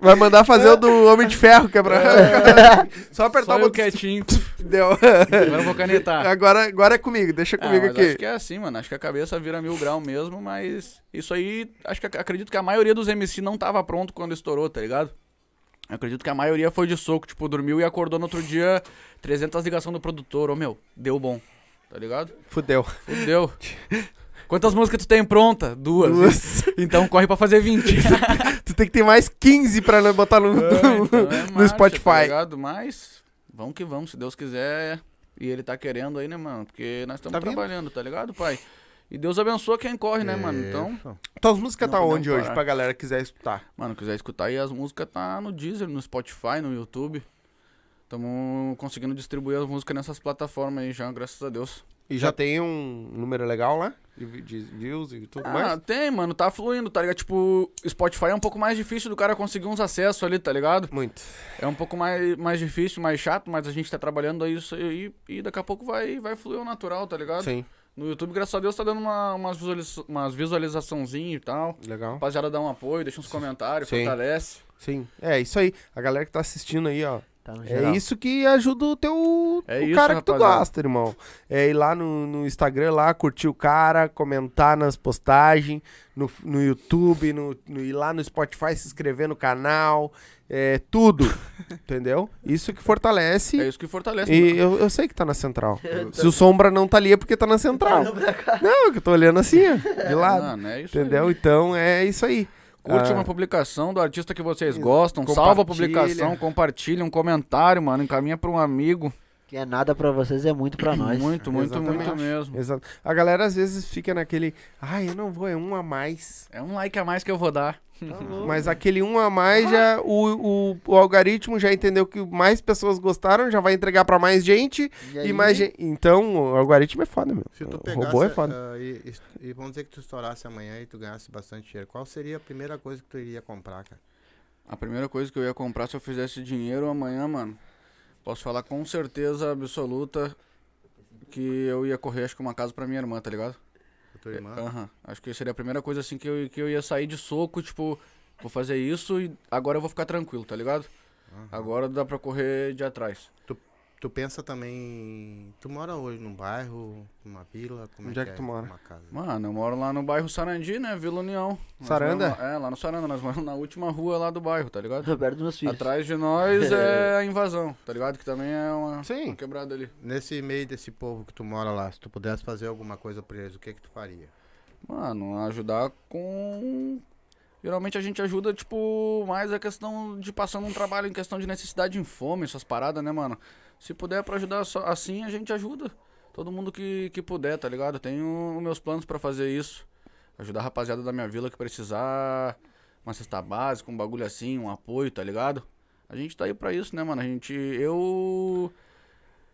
Vai mandar fazer o do Homem de Ferro, que é pra... Só apertar Só o eu botão. quietinho. Deu. Agora eu vou canetar. Agora, agora é comigo, deixa Ah, comigo mas aqui. acho que é assim, mano. Acho que a cabeça vira mil grau mesmo, mas isso aí, acho que ac- acredito que a maioria dos MC não tava pronto quando estourou, tá ligado? Eu acredito que a maioria foi de soco, tipo, dormiu e acordou no outro dia, 300 ligação do produtor, ô meu, deu bom. Tá ligado? Fudeu. Fudeu. Quantas músicas tu tem pronta? Duas. Duas. Então corre pra fazer 20. tu tem que ter mais 15 pra botar no, É, então é no marcha, Spotify. Tá ligado? Mas vamos que vamos, se Deus quiser. E ele tá querendo aí, né, mano? Porque nós estamos Tá trabalhando, tá ligado, pai? E Deus abençoa quem corre, né, mano? Então, Isso. Tuas músicas tá onde hoje, pra galera quiser escutar? mano, quiser escutar aí as músicas, tá no Deezer, no Spotify, no YouTube. Estamos conseguindo distribuir as músicas nessas plataformas aí já, graças a Deus. E já tem um número legal lá? De, vi- de views e tudo Ah, mais? tem, mano, tá fluindo, tá ligado? Tipo, Spotify é um pouco mais difícil do cara conseguir uns acessos ali, tá ligado? Muito. É um pouco mais, mais difícil, mais chato, mas a gente tá trabalhando aí isso aí e daqui a pouco vai, vai fluir o natural, tá ligado? Sim, No YouTube, graças a Deus, tá dando uma, umas, visualiza umas visualizaçãozinhas e tal. legal. Rapaziada, dá um apoio, deixa uns comentários, Sim. fortalece. Sim, é isso aí. A galera que tá assistindo aí, ó. Tá no É isso que ajuda o teu É o isso, cara que tu gosta, irmão. É ir lá no, no Instagram lá, curtir o cara, comentar nas postagens, no, no YouTube, no, no- ir lá no Spotify, se inscrever no canal, é tudo. entendeu? Isso que fortalece. É isso que fortalece. E eu, eu sei que tá na central. Se o Sombra não tá ali é porque tá na central. Não, é que eu tô olhando assim, ó, de lado. Mano, é isso aí. Entendeu? Então é isso aí. Curte Ah, uma publicação do artista que vocês gostam, salva a publicação, compartilha um comentário, mano, encaminha pra um amigo. Que é nada pra vocês, é muito pra nós. Muito, muito, muito Exatamente. mesmo. Exato. A galera às vezes fica naquele, ai, eu não vou, é um a mais. É um like a mais que eu vou dar. Mas aquele um a mais já, o, o, o algoritmo já entendeu que mais pessoas gostaram, já vai entregar pra mais gente E e, mais gente. Então, o algoritmo é foda, meu. Se tu o pegasse robô é foda. e, e- e vamos dizer que tu estourasse amanhã e tu ganhasse bastante dinheiro, qual seria a primeira coisa que tu iria comprar, cara? A primeira coisa que eu ia comprar se eu fizesse dinheiro amanhã, mano, posso falar com certeza absoluta que eu ia correr, acho que uma casa pra minha irmã, tá ligado? A tua irmã? Aham. Acho que seria a primeira coisa assim que eu, que eu ia sair de soco, tipo, vou fazer isso e agora eu vou ficar tranquilo, tá ligado? Aham. Agora dá pra correr de atrás. Tu pensa também. Tu mora hoje num bairro, numa vila? Como Onde é que é tu mora? Uma casa. Mano, eu moro lá no bairro Sarandi, né? Vila União. Nós Saranda? moramos É, lá no Saranda. Nós moramos na última rua lá do bairro, tá ligado? Perto dos meus filhos. Atrás de nós é a invasão, tá ligado? Que também é uma, Sim. uma quebrada ali. Nesse meio desse povo que tu mora lá, se tu pudesse fazer alguma coisa pra eles, o que que tu faria? Mano, ajudar com. Geralmente a gente ajuda, tipo, mais a questão de passando um trabalho em questão de necessidade em fome, essas paradas, né, mano? Se puder pra ajudar assim, a gente ajuda. Todo mundo que, que puder, tá ligado? Tenho meus planos pra fazer isso. Ajudar a rapaziada da minha vila que precisar, uma cesta básica, um bagulho assim, um apoio, tá ligado? A gente tá aí pra isso, né, mano? A gente. Eu.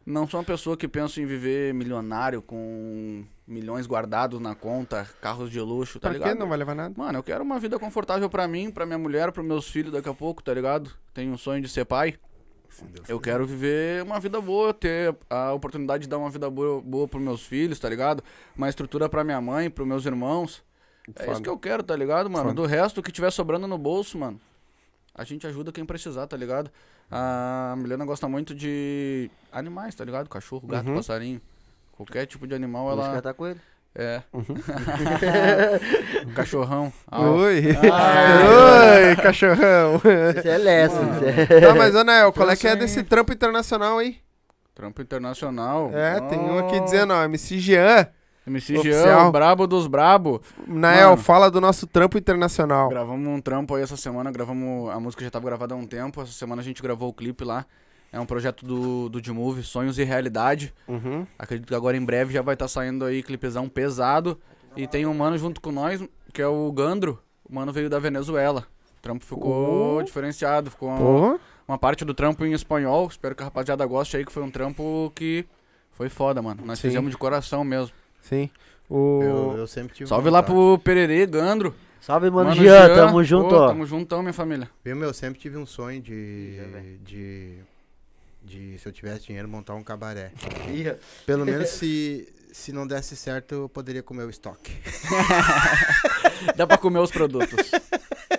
Não sou uma pessoa que penso em viver milionário com milhões guardados na conta, carros de luxo, tá Pra ligado? quê? Não vai levar nada. Mano, eu quero uma vida confortável pra mim, pra minha mulher, pros meus filhos daqui a pouco, tá ligado? Tenho um sonho de ser pai. Eu quero viver uma vida boa, ter a oportunidade de dar uma vida boa, boa pros meus filhos, tá ligado? Uma estrutura pra minha mãe, pros meus irmãos. É isso que eu quero, tá ligado, mano? Foda. Do resto, o que tiver sobrando no bolso, mano, a gente ajuda quem precisar, tá ligado? A Milena gosta muito de animais, tá ligado? Cachorro, gato, Uhum. passarinho. Qualquer tipo de animal, ela tá com ele. É. Cachorrão. Ah, Oi! Ai. Oi, cachorrão! Esse é Lessa. É- tá, mas, Anael, qual é que é desse trampo internacional aí? Trampo internacional. É, tem um aqui Ah. dizendo, ó, MC Jean. MC Oficial. Jean, o brabo dos brabo. Nael, Mano. fala do nosso trampo internacional. Gravamos um trampo aí essa semana, gravamos. A música já tava gravada há um tempo. Essa semana a gente gravou o clipe lá. É um projeto do, do D-Move, Sonhos e Realidade. Uhum. Acredito que agora em breve já vai estar saindo aí clipezão pesado. E tem um mano junto com nós, que é o Gandro. O mano veio da Venezuela. O trampo ficou Oh. diferenciado, ficou uma, uma parte do trampo em espanhol. Espero que a rapaziada goste aí, que foi um trampo que foi foda, mano. Nós Sim. fizemos de coração mesmo. sim. O... Eu, eu sempre tive Salve lá vontade. pro Pererê, Gandro. Salve, mano, Mano Jean, Jean. tamo junto, Pô, ó. Tamo juntão, minha família. Viu, meu, eu sempre tive um sonho de, de, de, se eu tivesse dinheiro, montar um cabaré. Ih, Pelo menos se, se não desse certo, eu poderia comer o estoque. Dá pra comer os produtos.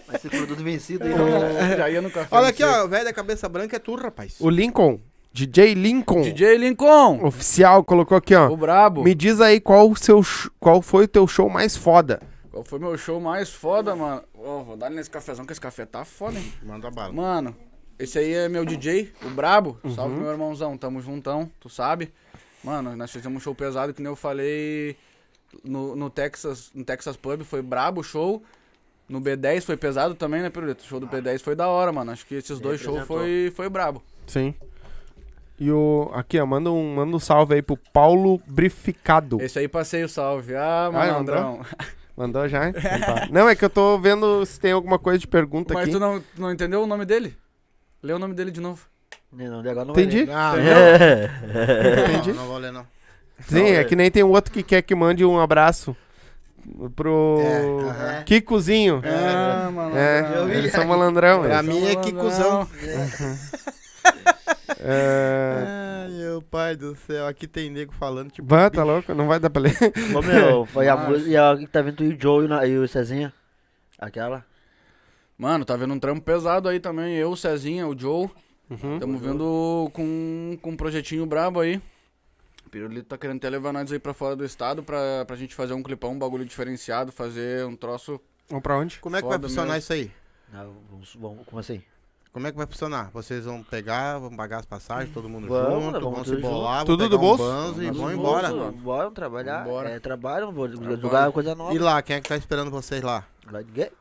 Vai ser produto vencido aí, né? Já ia no café. Olha não aqui, ó, o velho da cabeça branca é tu, rapaz. o Lincoln, DJ Lincoln, DJ Lincoln, oficial, colocou aqui, ó. o brabo. Me diz aí qual, o seu, qual foi o teu show mais foda. Qual foi meu show mais foda, mano? Ô, vou dar nesse cafezão, que esse café tá foda, hein? Manda bala. Mano, esse aí é meu DJ, o brabo. Uhum. Salve meu irmãozão, tamo juntão, tu sabe. Mano, nós fizemos um show pesado, que nem eu falei no, no Texas, no Texas Pub, foi brabo o show. No B10 foi pesado também, né, Pirulito? O show do B10 foi da hora, mano. Acho que esses dois shows foi, foi brabo. Sim. E o. Aqui, ó, manda um, manda um salve aí pro Paulo Brificado. Esse aí passei o salve. Ah, Ah, malandrão. Mandou já? Então tá. Não, é que eu tô vendo se tem alguma coisa de pergunta Mas aqui. tu não, tu não entendeu o nome dele? Lê o nome dele de novo. Não, não, agora não vai Entendi. ler. Ah, É. não, Entendi. não vou ler, não. Sim, é que nem tem um outro que quer que mande um abraço pro É, aham. Kikozinho. Ah, malandrão. É, Eu vi eles são aqui. malandrão. Pra eles. mim é que cuzão. É... Ai, meu pai do céu. Aqui tem nego falando, tipo. Vai, tá louco? Não vai dar pra ler. Ô, meu, foi a Mas- música. E a que tá e o Joe e, e o Cezinha? Aquela? Mano, tá vendo um trampo pesado aí também. Eu, o Cezinha, o Joe. Uhum. Tamo vindo com, com um projetinho brabo aí. O Pirulito tá querendo até levar nós aí pra fora do estado pra, pra gente fazer um clipão, um bagulho diferenciado, fazer um troço. Vamos pra onde? Como é que vai funcionar mesmo. isso aí? Não, vamos, vamos, como assim? Como é que vai funcionar? Vocês vão pegar, vão pagar as passagens, todo mundo Vamos, junto, vamos vão se bolar, Tudo vão do um bolso? e vão bolso, embora. Bora trabalhar. Vambora. É trabalho, vou Trabalho. jogar coisa nova. E lá, quem é que tá esperando vocês lá? Lá de gay?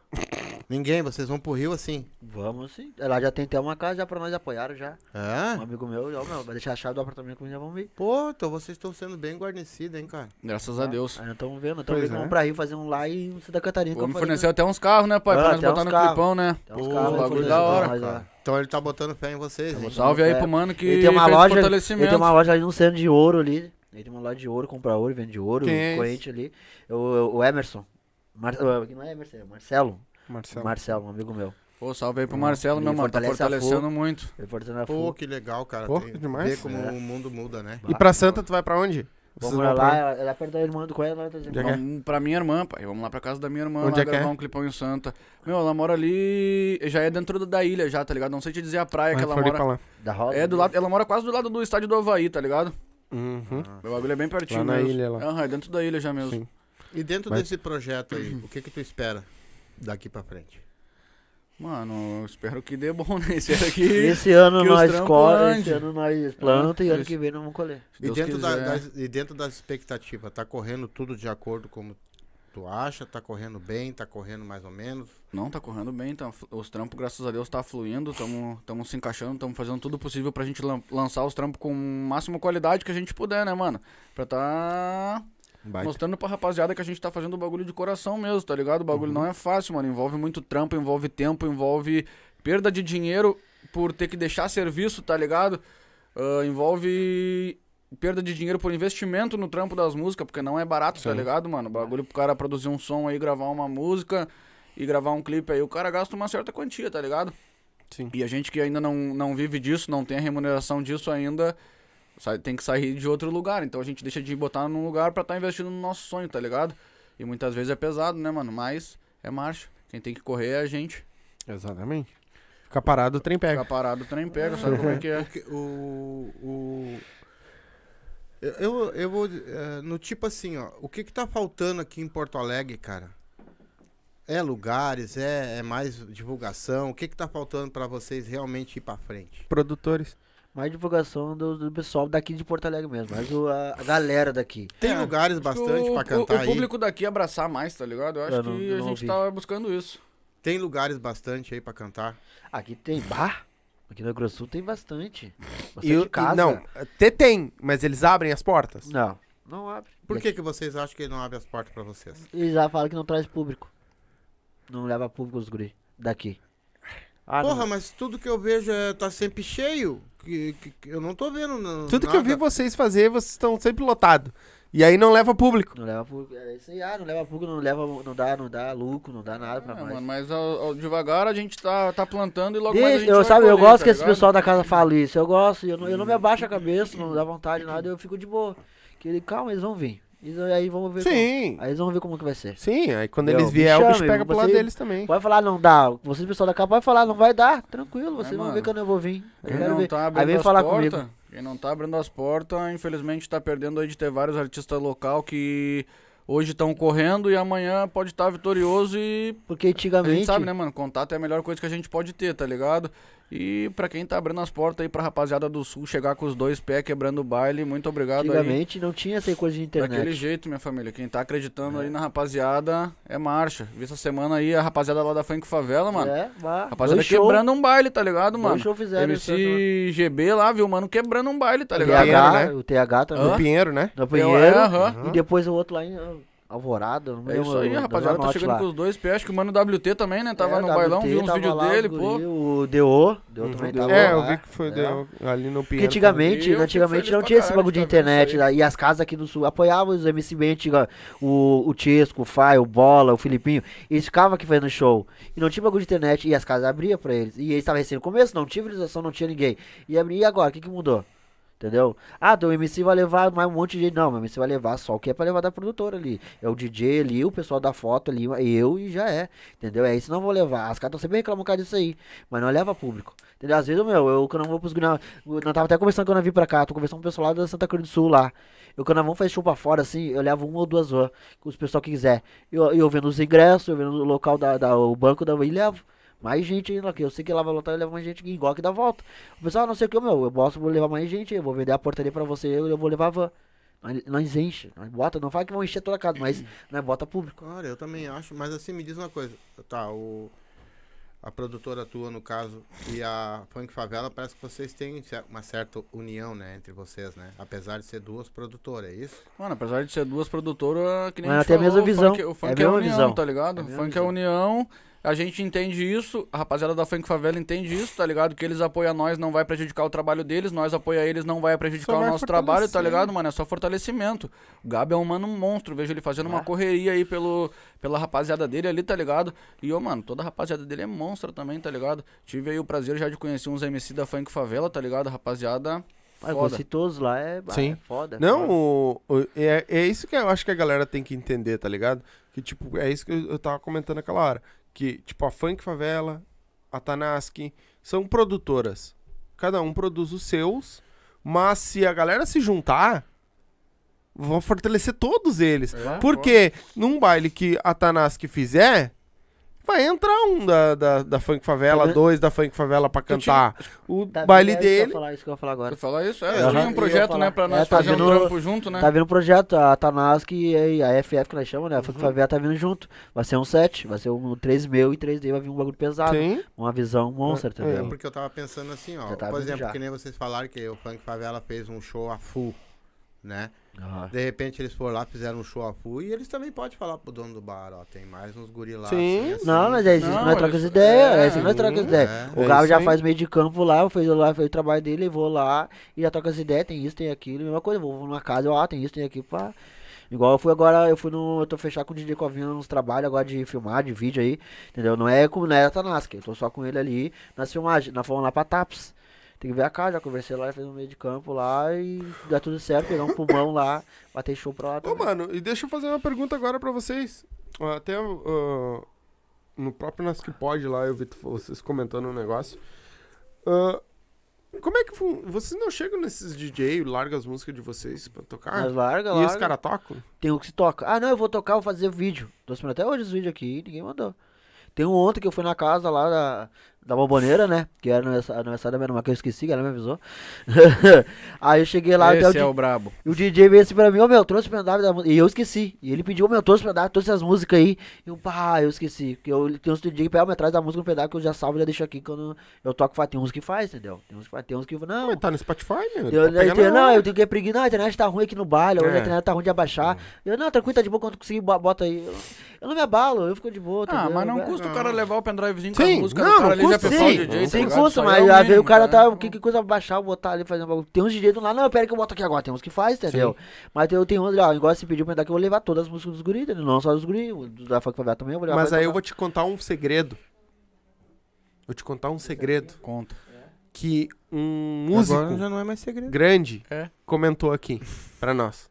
Ninguém, vocês vão pro Rio assim. Vamos sim. Lá já tem até uma casa já pra nós apoiaram já. Um É? amigo meu, já, meu, vai deixar a chave do apartamento comigo, já vamos ver. Pô, então vocês estão sendo bem guarnecidos, hein, cara? Graças a Deus. Aí nós estamos vendo, estamos vendo é. vamos pra Rio fazer um lá em Santa Catarina. me falei fornecer pra- até uns carros, né, pai? Ah, pra nós botar no clipão, né? Tem uns Pô, carros bagulho da pra hora, nós, cara. ó. Então ele tá botando fé em vocês, hein? Tá botando Salve aí pro mano que Ele tem uma fez loja, ele fortalecimento. tem uma loja ali no centro de ouro ali. Ele tem uma loja de ouro, compra ouro, vende ouro, é corrente ali. O, o Emerson. Mar, não é é Marcelo. Marcelo. Marcelo, um amigo meu. Pô, salve aí pro Marcelo, Ele meu mano. Tá fortalecendo muito. Ele fortalecendo a Pô, que legal, cara. Pô, Tem- que demais. Ver como É. o mundo muda, né? E pra Santa, tu vai pra onde? Vocês Vamos pra lá, onde? ela, ela é perto da irmã do Coelho, lá tá. Onde é que é? Vamos pra minha irmã, pai. Vamos lá pra casa da minha irmã, Onde lá é que gravar é? um clipão em Santa. Meu, ela mora ali. Já é dentro da ilha, já, tá ligado? Não sei te dizer a praia que Vai, ela mora. lá. Da roda. É do lado. Ela mora quase do lado do estádio do Havaí, tá ligado? Uhum. Meu bagulho é bem pertinho Lá na mesmo. ilha, lá. Aham, é dentro da ilha já mesmo. Sim. E dentro Vai. desse projeto aí, o que que tu espera daqui pra frente? Mano, eu espero que dê bom, né? Esse aqui. Esse ano que os nós trampos colhe, esse ano nós planta e ano isso. que vem nós vamos colher. E Deus dentro, da- das, e dentro das expectativas, tá correndo tudo de acordo como tu acha? Tá correndo bem? Tá correndo mais ou menos? Não, tá correndo bem, tá, os trampos, graças a Deus, tá fluindo, tamo se encaixando, tamo fazendo tudo possível pra gente lan- lançar os trampos com máxima qualidade que a gente puder, né, mano? Pra tá Baita. mostrando pra rapaziada que a gente tá fazendo o bagulho de coração mesmo, tá ligado? O bagulho Uhum. não é fácil, mano, envolve muito trampo, envolve tempo, envolve perda de dinheiro por ter que deixar serviço, tá ligado? Ah, envolve perda de dinheiro por investimento no trampo das músicas, porque não é barato, tá Sim. ligado, mano? O bagulho pro cara produzir um som aí, gravar uma música e gravar um clipe aí, o cara gasta uma certa quantia, tá ligado? Sim. E a gente que ainda não, não vive disso, não tem a remuneração disso ainda, sai- tem que sair de outro lugar. Então a gente deixa de botar num lugar pra estar investindo no nosso sonho, tá ligado? E muitas vezes é pesado, né, mano? Mas é marcha. Quem tem que correr é a gente. Exatamente. Ficar parado, o trem pega. Ficar parado, o trem pega, sabe como é que é? O, o, eu, eu, eu vou. eh, no tipo assim, ó. O que que tá faltando aqui em Porto Alegre, cara? É lugares, é, é mais divulgação? O que que tá faltando pra vocês realmente ir pra frente? Produtores. Mais divulgação do, do pessoal daqui de Porto Alegre mesmo, mais o- a, a galera daqui. Tem É, lugares bastante o- pra o- cantar o, aí. público daqui abraçar mais, tá ligado? Eu acho Eu não- que eu a gente ouvi. tá buscando isso. Tem lugares bastante aí pra cantar. Aqui tem bar, aqui no Rio Grande do Sul tem bastante. Bastante E, o- e- casa. não, até tem, mas eles abrem as portas. Não, não abre. Por que, que vocês acham que ele não abre as portas pra vocês? Eles já falam que não traz público. Não leva público os guri daqui. Ah, Porra, não. mas tudo que eu vejo é, tá sempre cheio. Que, que- que eu não tô vendo. n- Tudo que eu vi nada. vocês fazer, vocês estão sempre lotados. E aí não leva público. Não leva público. É isso aí, ah, não leva público, não leva, não dá, não dá lucro, não dá nada pra É, nós. mano, mas ao- ao- devagar a gente tá, tá plantando e logo mais a gente eu, vai sabe, eu colher, gosto tá que esse ligado? pessoal da casa fale isso. Eu gosto, eu não, eu não me abaixo a cabeça, não dá vontade, nada, eu fico de boa. Que ele, calma, eles vão vir. E aí vamos ver. Sim. Como, aí eles vão ver como que vai ser. Sim, aí quando Meu, eles vier, o bicho pega pro lado deles também. Pode falar, não dá. Vocês, pessoal da casa, pode falar, não vai dar. Tranquilo, vocês vão mano. ver quando eu vou vir. Eu Quem quero não ver. tá aí abrindo vem as falar portas, comigo. quem não tá abrindo as portas, infelizmente tá perdendo aí de ter vários artistas local que hoje estão correndo e amanhã pode estar vitorioso e Porque a antigamente. gente sabe, né, mano? Contato é a melhor coisa que a gente pode ter, tá ligado? E pra quem tá abrindo as portas aí pra rapaziada do sul chegar com os dois pés quebrando o baile, muito obrigado aí. Antigamente não tinha essa coisa de internet. Daquele jeito, minha família. Quem tá acreditando aí na rapaziada é marcha. Vi essa semana aí a rapaziada lá da Funk Favela, mano. É, vá. Rapaziada quebrando um baile, tá ligado, dois mano? show fizeram. MC GB lá, viu, mano, quebrando um baile, tá O ligado? Pinheiro, TH, né? o TH também. No Pinheiro, né? No Eu- Pinheiro. é, aham. E depois o outro lá em ah, Alvorada. Não me É lembro isso aí, rapaziada tá chegando lá. com os dois pés. Acho que o mano WT também, né? Tava É, no WT bailão, vi uns vídeos dele, pô. O DO, DO também tava É, lá. eu vi que foi É. deu ali no Porque Pinheiro. antigamente, Eu fico antigamente feliz não tinha esse bagulho de internet. lá, E as casas aqui do sul apoiavam os MC bem. O, o Chesco, o Fai, o Bola, o Filipinho. Eles ficavam aqui fazendo show. E não tinha bagulho de internet. E as casas abriam pra eles. E eles estavam recém no começo, não tinha visualização, não tinha ninguém. E abria e agora? O que, que mudou? Entendeu? Ah, o MC vai levar mais um monte de gente. Não, o MC vai levar só o que é pra levar da produtora ali. É o DJ ali, o pessoal da foto ali, eu e já é. Entendeu? É isso não vou levar. As caras sempre reclamando por causa disso aí. Mas não leva público. Entendeu? Às vezes, meu, eu quando eu vou pros guri- Eu tava até conversando quando eu vim pra cá. Tô conversando com o pessoal lá da Santa Cruz do Sul lá. Eu quando vamos fazer show pra fora, assim, eu levo uma ou duas van. Com os pessoal que quiser. Eu, eu vendo os ingressos, eu vendo o local da, da- o banco da e levo. Mais gente ainda, que eu sei que lá vai lotar, eu levo mais gente igual que dá volta. O pessoal, "Ah, não sei o que, meu, eu posso vou levar mais gente, eu vou vender a portaria pra você, eu, eu vou levar a van. Nós, nós enche, nós bota, não fala que vão encher toda a casa, mas nós bota público. Cara, eu também acho, mas assim, me diz uma coisa. Tá, o, a produtora tua, no caso, e a Funk Favela, parece que vocês têm uma certa união, né, entre vocês, né? Apesar de ser duas produtoras, é isso? Mano, apesar de ser duas produtoras, que nem Mas a gente tem a mesma falou, visão. O funk, o É a funk é, a união, visão. tá ligado? É a O funk é a visão. união. A gente entende isso, a rapaziada da Funk Favela entende isso, tá ligado? Que eles apoiam nós, não vai prejudicar o trabalho deles, nós apoiar eles, não vai prejudicar Só o vai nosso trabalho, tá ligado, mano? É só fortalecimento. O Gabi é um mano monstro, vejo ele fazendo uma É. correria aí pelo, pela rapaziada dele ali, tá ligado? E, ô, mano, toda a rapaziada dele é monstro também, tá ligado? Tive aí o prazer já de conhecer uns MC da Funk Favela, tá ligado? Rapaziada, Mas foda. conheci todos lá, é, ah, Sim. é foda. é Não, foda. o, o- é, é isso que eu acho que a galera tem que entender, tá ligado? Que, tipo, é isso que eu, eu tava comentando naquela hora. Que, tipo, a Funk Favela, a Tanaski, são produtoras. Cada um produz os seus, mas se a galera se juntar, vão fortalecer todos eles. É, Porque num baile que a Tanaski fizer, vai entrar um da, da, da Funk Favela, vendo? dois da Funk Favela pra cantar o Tá baile? É eu ia dele. falar, isso que eu ia falar agora. Você fala isso? É, Aham. tinha Eu um projeto, falar. né, pra nós É, tá fazer um vendo- trampo junto, né? Tá vindo um projeto, a Tanask e a FF que nós chamamos, né? A Funk Uhum. Favela tá vindo junto. Vai ser um set, vai ser um 3 meu e 3D, vai vir um bagulho pesado. Sim. Uma visão monstro, É, É entendeu? porque eu tava pensando assim, ó. Tá por vindo exemplo, já. que nem vocês falaram que o Funk Favela fez um show a full, né? Ah. De repente eles foram lá, fizeram um show a full e eles também podem falar pro dono do bar, ó. Tem mais uns guri lá. Sim. assim, assim. Não, mas é isso, Não, nós trocamos eles- ideias, é, é, assim que nós trocamos é. O É Gabo isso já aí. faz meio de campo lá, fez lá, fez o trabalho dele, levou lá e já troca as ideias, tem isso, tem aquilo, mesma coisa, vou numa casa, ó, tem isso, tem aquilo, pá. Igual eu fui agora, eu fui no. Eu tô fechado com o DJ Covinha nos trabalhos agora de filmar, de vídeo aí, entendeu? Não é como não é a Tanask, eu tô só com ele ali nas filmagens. Nós fomos lá pra TAPS. Tem que ver a casa, já conversei lá, fez um meio de campo lá e dá tudo certo, pegar um pulmão lá, bater show pra lá Ô, também. mano, e deixa eu fazer uma pergunta agora pra vocês. Até ó, no próprio Nas que Pode lá, eu vi vocês comentando um negócio. Ah, como é que. Vocês não chegam nesses DJ, larga as músicas de vocês pra tocar? Mas larga, e larga. os caras tocam? Tem um que se toca. Ah, não, eu vou tocar, vou fazer vídeo. Tô esperando até hoje esse vídeo aqui, ninguém mandou. Tem um ontem que eu fui na casa lá da, da Bomboneira, né? Que era aniversário aniversário da minha irmã, que eu esqueci, que ela me avisou. Aí eu cheguei lá, até o, Esse é di- o brabo. e o DJ veio assim pra mim, ô meu, trouxe o pendrive da música. E eu esqueci. E ele pediu, ô meu, trouxe o pendrive, trouxe as músicas aí. E eu, pá, eu esqueci. Porque eu tenho uns DJ que pegam atrás da música no pendrive que eu já salvo e já deixo aqui quando eu toco. faz. Tem uns que faz, entendeu? Tem uns que faz, tem uns que. Não, Mas tá no Spotify, meu. eu, tá eu, na não, eu tenho que preguiçar. Não, a internet tá ruim aqui no baile, hoje É. a internet tá ruim de abaixar. Eu, não, tranquilo, tá de boa, quando conseguir, bo- bota aí. Eu, eu não me abalo, eu fico de boa. Ah, entendeu? mas não É. custa o cara levar o pendrivezinho com a música não, do cara não já. DJ. Tá Isso aí mas é o às vezes o cara tá. né? O que, que coisa baixar, botar ali, fazer um bagulho. Tem uns DJ do lá, não, pera que eu boto aqui agora. Tem uns que faz, entendeu? Mas tem, tem uns, ó, igual se pediu pra entrar que eu vou levar todas as músicas dos guris, entendeu? não só dos guris, do da Funk Favela também, eu vou levar. Mas aí eu vou te contar um segredo. Vou te contar um segredo. Conta. Que um músico Agora já não é mais segredo. grande É. comentou aqui pra nós.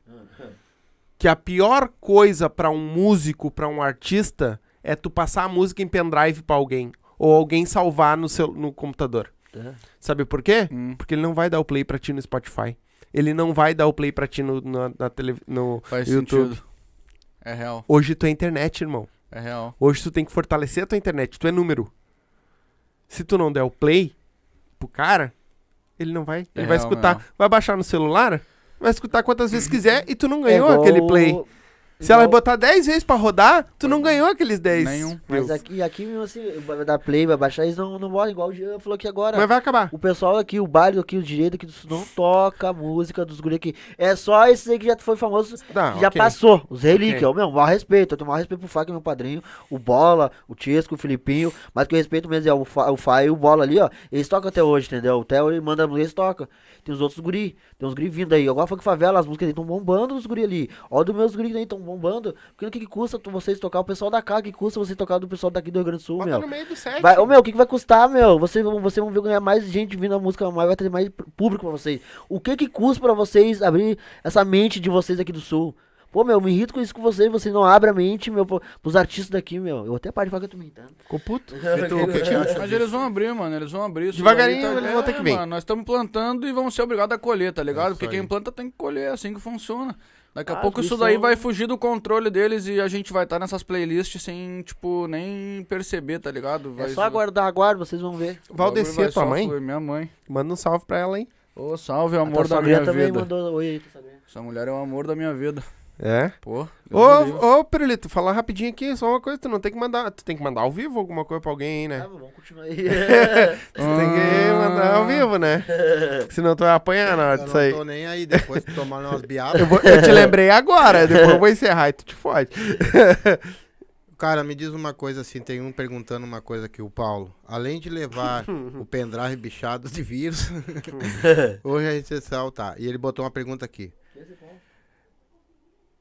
Que a pior coisa pra um músico, pra um artista, é tu passar a música em pendrive pra alguém. Ou alguém salvar no, seu, no computador. É. Sabe por quê? Hum, Porque ele não vai dar o play pra ti no Spotify. Ele não vai dar o play pra ti no, na, na tele, no faz YouTube. sentido. É real, Hoje tu é internet, irmão. é real. Hoje tu tem que fortalecer a tua internet. Tu é número. Se tu não der o play, pro cara, ele não vai. Ele É vai real, escutar. real. Vai baixar no celular, vai escutar quantas vezes quiser e tu não ganhou É igual- aquele play. Se ela botar 10 vezes pra rodar, tu não ganhou aqueles 10. Nenhum. Mas aqui, aqui mesmo assim, vai dar play, vai baixar, eles não, não botam igual o Jean falou aqui agora. Mas vai acabar. O pessoal aqui, o baile aqui, o direito aqui do sul não toca a música dos guri aqui. É só esses aí que já foi famoso, Tá, que já ok. passou. Os relíquias, ó, meu, maior respeito. Eu tenho maior respeito pro Fá, que é meu padrinho. O Bola, o Chesco, o Filipinho. Mas que eu respeito mesmo é o Fá, o Fá e o Bola ali, ó. Eles tocam até hoje, entendeu? O Theo ele manda eles tocam. Tem os outros guri. Tem uns guri vindo aí. Agora foi que favela, as músicas aí estão bombando os guri ali. Ó, dos meus guri aí estão bombando. Porque o que, que custa vocês tocar o pessoal da cá? que custa vocês tocar do pessoal daqui do Rio Grande do Sul, Bota meu? no meio do set. Vai, ô meu, o que, que vai custar, meu? Vocês vão, vocês vão ver ganhar mais gente vindo a música, mais vai ter mais público pra vocês. O que que custa pra vocês abrir essa mente de vocês aqui do sul? Pô, meu, me irrito com isso com vocês, vocês não abrem a mente, meu, pro- pros artistas daqui, meu. Eu até paro de falar que eu tô mentando. Ficou puto. Mas eles vão abrir, mano. Eles vão abrir. isso Devagarinho daí eles vão ter que vir. mano, nós estamos plantando e vamos ser obrigados a colher, tá ligado? isso Porque aí. quem planta tem que colher, é assim que funciona. Daqui a Ah, pouco isso daí é- vai fugir do controle deles e a gente vai estar nessas playlists sem, tipo, nem perceber, tá ligado? É Vai- só aguardar, aguardo, vocês vão ver. a tua mãe? Minha mãe. Manda um salve pra ela, hein? Ô, salve, amor da minha vida. mandou oi aí, tá? Essa mulher é o amor da minha vida. É. Pô. Ô, ô, Pirulito, falar rapidinho aqui, só uma coisa, tu não tem que mandar. Tu tem que mandar ao vivo alguma coisa pra alguém, né? Ah, vamos continuar aí. Tu tem que mandar ao vivo, né? Senão tu vai apanhar na hora Eu disso aí. não tô nem aí, depois de tomar umas biadas. Eu, vou- eu te lembrei agora, depois eu vou encerrar e tu te fode. Cara, me diz uma coisa assim, tem um perguntando uma coisa aqui, o Paulo. Além de levar o pendrive bichado de vírus, hoje a rede social tá. E ele botou uma pergunta aqui.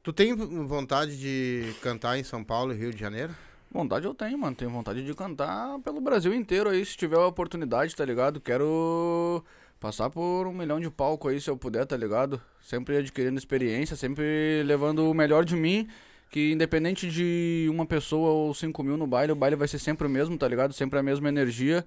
Tu tem vontade de cantar em São Paulo e Rio de Janeiro? Vontade eu tenho, mano. Tenho vontade de cantar pelo Brasil inteiro aí, se tiver a oportunidade, tá ligado? Quero passar por um milhão de palco aí, se eu puder, tá ligado? Sempre adquirindo experiência, sempre levando o melhor de mim. Que independente de uma pessoa ou cinco mil no baile, o baile vai ser sempre o mesmo, tá ligado? Sempre a mesma energia.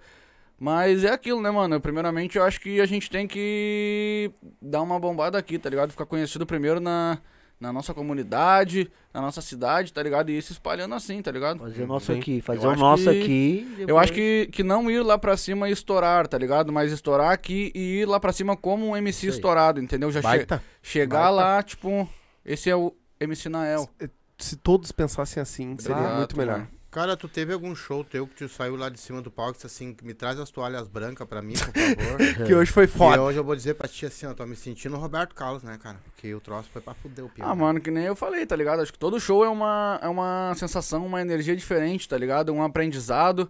Mas é aquilo, né, mano? Primeiramente, eu acho que a gente tem que dar uma bombada aqui, tá ligado? Ficar conhecido primeiro na, na nossa comunidade, na nossa cidade, tá ligado? E ir se espalhando assim, tá ligado? Fazer o nosso Sim. aqui, fazer Eu o nosso que- aqui. Eu acho que, que não ir lá pra cima e estourar, tá ligado? Mas estourar aqui e ir lá pra cima como um MC estourado, entendeu? Já che- chegar baita. lá, tipo, esse é o MC Nael. Se todos pensassem assim, seria Exato, muito melhor. mano. Cara, tu teve algum show teu que tu saiu lá de cima do palco e disse assim, me traz as toalhas brancas pra mim, por favor. Que hoje foi e foda. hoje eu vou dizer pra ti assim, ó, tô me sentindo Roberto Carlos, né, cara? Porque o troço foi pra fuder o pior. Ah, mano, que nem eu falei, tá ligado? Acho que todo show é uma, é uma sensação, uma energia diferente, tá ligado? Um aprendizado.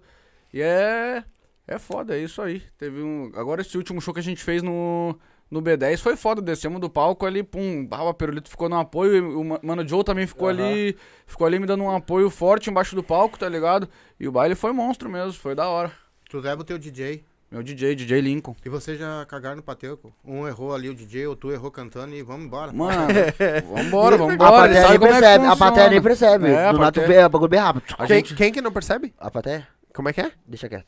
E é. É foda, é isso aí. Teve um. Agora esse último show que a gente fez no. No B10 foi foda, descemos do palco ali, pum, ah, o Perolito ficou no apoio, e o Ma- Mano Joe também ficou ali, ficou ali me dando um apoio forte embaixo do palco, tá ligado? E o baile foi monstro mesmo, foi da hora. Tu leva o teu DJ. Meu DJ, DJ Lincoln. E vocês já cagaram no pateco. Um errou ali o DJ, ou tu errou cantando e vamos embora. Mano, vambora, A vambora. ele plateia sabe nem como é percebe, a plateia nem percebe. É, a Do tu plateia- vê, é bagulho bem rápido. A Quem, gente, quem que não percebe? A plateia? Como é que é? Deixa quieto.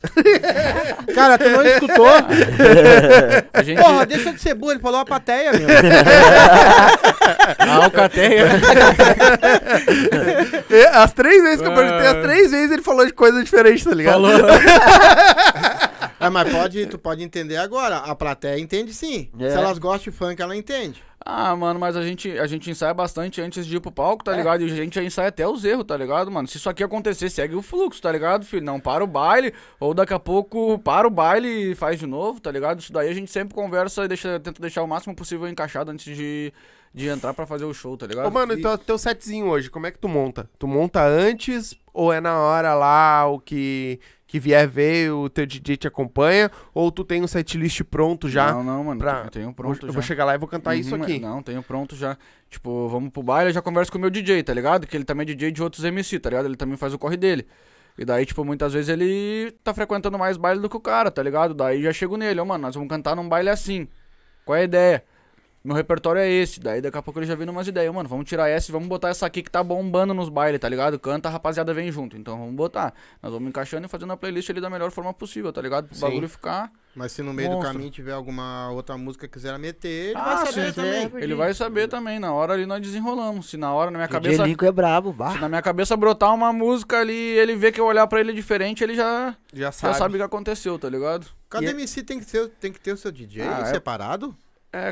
Cara, tu não escutou? a gente, Porra, deixa de ser burro, ele falou a plateia, meu. a Alcateia, É, As três vezes que eu perguntei, Ah. as três vezes ele falou de coisa diferente, tá ligado? falou. Ah, mas pode, tu pode entender agora. A plateia entende sim. É. Se elas gostam de funk, ela entende. Ah, mano, mas a gente, a gente ensaia bastante antes de ir pro palco, tá É. ligado? E a gente ensaia até os erros, tá ligado, mano? Se isso aqui acontecer, segue o fluxo, tá ligado, filho? Não para o baile, ou daqui a pouco para o baile e faz de novo, tá ligado? Isso daí a gente sempre conversa e deixa, tenta deixar o máximo possível encaixado antes de, de entrar pra fazer o show, tá ligado? Ô, mano, então teu setzinho hoje, como é que tu monta? Tu monta antes ou é na hora lá o que, que vier ver, o teu DJ te acompanha? Ou tu tem um setlist pronto já? Não, não, mano, pra- eu tenho pronto eu já. vou chegar lá e vou cantar isso Uhum, aqui. Não, tenho pronto já. Tipo, vamos pro baile, eu já converso com o meu DJ, tá ligado? Que ele também é DJ de outros MC, tá ligado? Ele também faz o corre dele. E daí, tipo, muitas vezes ele tá frequentando mais baile do que o cara, tá ligado? Daí já chego nele, ó, mano, nós vamos cantar num baile assim. Qual é a ideia? Meu repertório é esse. Daí daqui a pouco ele já vem umas ideias, mano, vamos tirar essa e vamos botar essa aqui que tá bombando nos bailes, tá ligado? Canta, a rapaziada vem junto. Então vamos botar. Nós vamos encaixando e fazendo a playlist ali da melhor forma possível, tá ligado? Pro Sim. bagulho ficar. Mas se no meio do Monstro. caminho tiver alguma outra música que quiser meter, ele Ah, vai saber sim, também. Ele vai saber também. Na hora ali nós desenrolamos. Se na hora na minha cabeça. Lincoln é brabo, Se bah. na minha cabeça brotar uma música ali, ele vê que eu olhar pra ele diferente, ele já, Já já sabe. sabe o que aconteceu, tá ligado? Cada E- MC tem que, ter, tem que ter o seu DJ Ah, é. separado? É,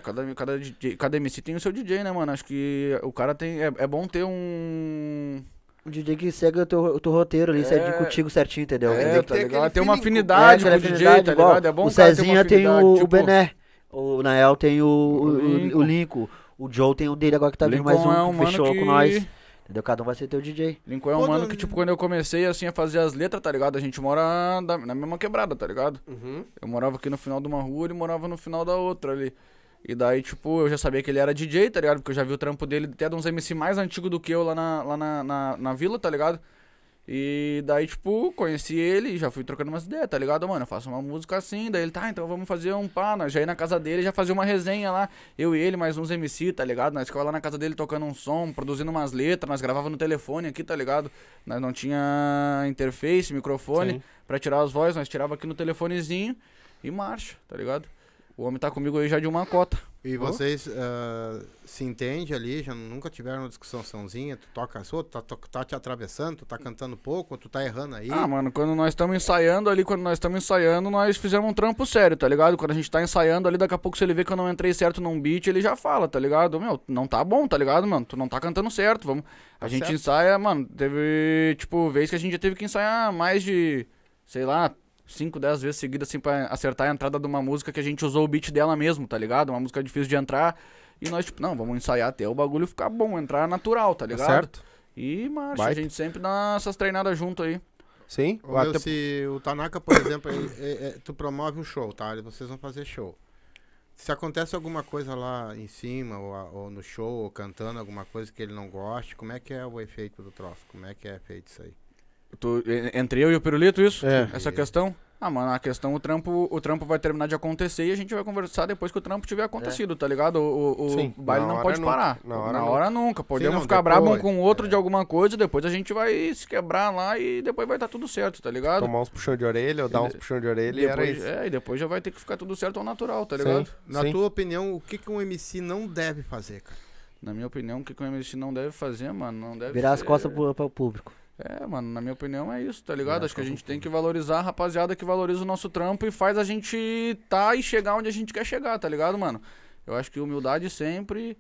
cada, cada, DJ, cada MC tem o seu DJ, né, mano? Acho que o cara tem. É, é bom ter um. Um DJ que segue o teu, o teu roteiro ali, É. segue contigo certinho, entendeu? É, tem tá ligado? aquele Tem uma afinidade É, com o DJ, afinidade, tá igual ligado? É bom o o cara ter uma Cezinha tem o, o tipo, Bené. O Nael tem o, o, O o, Lincoln. o. O Joe tem o dele agora que tá vindo mais um é um que fechou que- com nós. Entendeu? Cada um vai ser teu DJ. Lincoln é um Pô, mano que, tipo, quando eu comecei, assim, a fazer as letras, tá ligado? A gente mora na mesma quebrada, tá ligado? Uhum. Eu morava aqui no final de uma rua, ele morava no final da outra ali. E daí, tipo, eu já sabia que ele era DJ, tá ligado? Porque eu já vi o trampo dele até de uns MC mais antigos do que eu lá na, lá na, na, na vila, tá ligado? E daí, tipo, conheci ele e já fui trocando umas ideias, tá ligado, mano? Eu faço uma música assim, daí ele, tá, então vamos fazer um pá. Nós já ia na casa dele, já fazia uma resenha lá, eu e ele, mais uns MC, tá ligado? Nós ficava lá na casa dele tocando um som, produzindo umas letras, nós gravava no telefone aqui, tá ligado? Nós não tinha interface, microfone Sim. pra tirar as vozes, nós tirava aqui no telefonezinho e marcha, tá ligado? O homem tá comigo aí já de uma cota. E vocês ah, se entendem ali, já nunca tiveram uma discussãozinha, tu toca a sua, tu tá, tu tá te atravessando, tu tá cantando pouco, tu tá errando aí. Ah, mano, quando nós estamos ensaiando ali, quando nós estamos ensaiando, nós fizemos um trampo sério, tá ligado? Quando a gente tá ensaiando ali, daqui a pouco se ele vê que eu não entrei certo num beat, ele já fala, tá ligado? Meu, não tá bom, tá ligado, mano? Tu não tá cantando certo, vamos... A Tá gente certo. ensaia, mano, teve, tipo, vez que a gente já teve que ensaiar mais de, sei lá, 5, 10 vezes seguidas, assim, pra acertar a entrada de uma música que a gente usou o beat dela mesmo, tá ligado? Uma música difícil de entrar. E nós, tipo, não, vamos ensaiar até o bagulho ficar bom, entrar natural, tá Tá ligado? certo? E marcha, Baita. a gente sempre dá essas treinadas junto aí. Sim. Ô, meu, Até- se o Tanaka, por exemplo, ele- é- é- tu promove um show, tá? E vocês vão fazer show. Se acontece alguma coisa lá em cima, ou, ou no show, ou cantando alguma coisa que ele não goste, como é que é o efeito do troço? Como é que é feito isso aí? Tu, entre eu e o Pirulito, isso? É. Essa questão? Ah, mano, a questão, o trampo, o trampo vai terminar de acontecer e a gente vai conversar depois que o trampo tiver acontecido, tá ligado? O, o, o Sim, baile na não hora pode nunca, parar. na Na hora hora, nunca. Podemos não, ficar brabo um com o outro é. de alguma coisa, depois a gente vai se quebrar lá e depois vai estar tudo certo, tá ligado? Tomar uns puxão de orelha ou dar uns puxão de orelha e era depois, isso. é, e depois já vai ter que ficar tudo certo ao natural, tá Sim, ligado? Na sim. tua opinião, o que, que um MC não deve fazer, cara? Na minha opinião, o que que o MC não deve fazer, mano, não deve Virar as ser- costas pro, pro público. É, mano, na minha opinião é isso, tá ligado? Virar Acho que a gente tem que valorizar a rapaziada que valoriza o nosso trampo e faz a gente tá e chegar onde a gente quer chegar, tá ligado, mano? Eu acho que humildade sempre.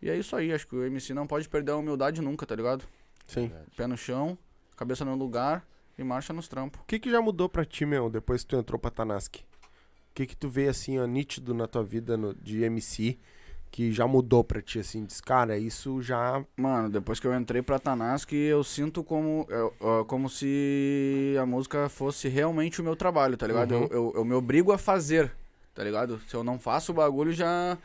E é isso aí, acho que o MC não pode perder a humildade nunca, tá ligado? Sim. Pé no chão, cabeça no lugar e marcha nos trampos. O que que já mudou pra ti, meu, depois que tu entrou pra Tanaski? O que que tu vê, assim, ó, nítido na tua vida no- de MC que já mudou pra ti, assim? Diz, cara, isso já... Mano, depois que eu entrei pra Tanaski, eu sinto como, eu- ó, como se a música fosse realmente o meu trabalho, tá ligado? Uhum. Eu, eu, eu me obrigo a fazer, tá ligado? Se eu não faço o bagulho, já,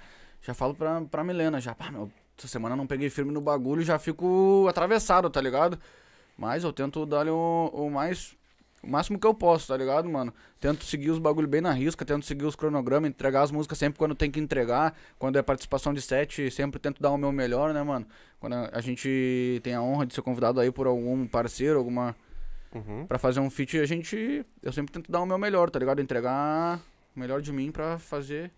já falo pra, pra Milena, já, pá, meu, essa semana eu não peguei firme no bagulho, já fico atravessado, tá ligado? Mas eu tento dar o, o mais... O máximo que eu posso, tá ligado, mano? Tento seguir os bagulho bem na risca, tento seguir os cronogramas, entregar as músicas sempre quando tem que entregar. Quando é participação de set, sempre tento dar o meu melhor, né, mano? Quando a gente tem a honra de ser convidado aí por algum parceiro, alguma. Uhum. Pra fazer um feat, a gente. Eu sempre tento dar o meu melhor, tá ligado? Entregar o melhor de mim pra fazer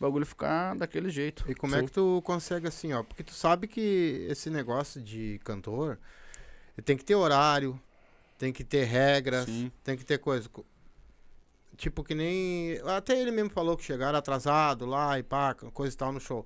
o bagulho ficar daquele jeito. E como é Sim. que tu consegue assim, ó? Porque tu sabe que esse negócio de cantor tem que ter horário, tem que ter regras, Sim. tem que ter coisa. Co- Tipo que nem. Até ele mesmo falou que chegaram atrasado lá e pá, coisa e tal no show.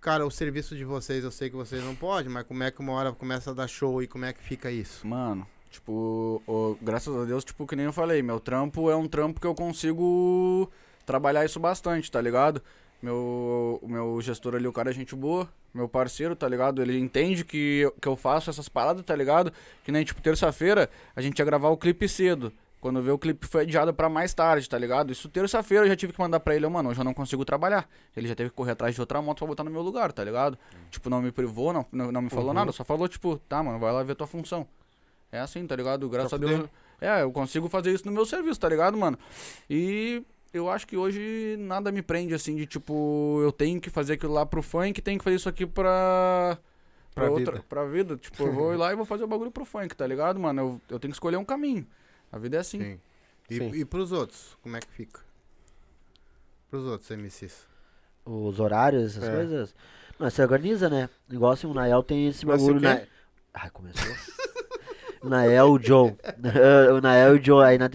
Cara, o serviço de vocês, eu sei que vocês não podem, mas como é que uma hora começa a dar show e como é que fica isso? Mano, tipo, o- graças a Deus, tipo, que nem eu falei, meu trampo é um trampo que eu consigo trabalhar isso bastante, tá ligado? Meu, o meu gestor ali, o cara é gente boa, meu parceiro, tá ligado? Ele entende que, eu- que eu faço essas paradas, tá ligado? Que nem, tipo, terça-feira a gente ia gravar o clipe cedo. Quando vê o clipe foi adiado pra mais tarde, tá ligado? Isso terça-feira eu já tive que mandar pra ele, "Ô, mano, hoje eu não consigo trabalhar. Ele já teve que correr atrás de outra moto pra botar no meu lugar, tá ligado? Tipo, não me privou, não, não, não me falou Uhum. nada, só falou, tipo, tá, mano, vai lá ver tua função. É assim, tá ligado? Graças Pra a Deus. É, eu consigo fazer isso no meu serviço, tá ligado, mano? E eu acho que hoje nada me prende, assim, de tipo, eu tenho que fazer aquilo lá pro funk, tenho que fazer isso aqui pra. Pra outra, vida. pra vida. Tipo, eu vou ir lá e vou fazer o bagulho pro funk, tá ligado, mano? Eu, eu tenho que escolher um caminho. A vida é assim. Sim. E, Sim. e pros outros, como é que fica? Pros outros MCs. Os horários, essas É. coisas. Não, você organiza, né? Igual assim, o Nael tem esse Mas bagulho, né? Ai, começou. O Nael, o Joe. o Nael e o Joe aí na...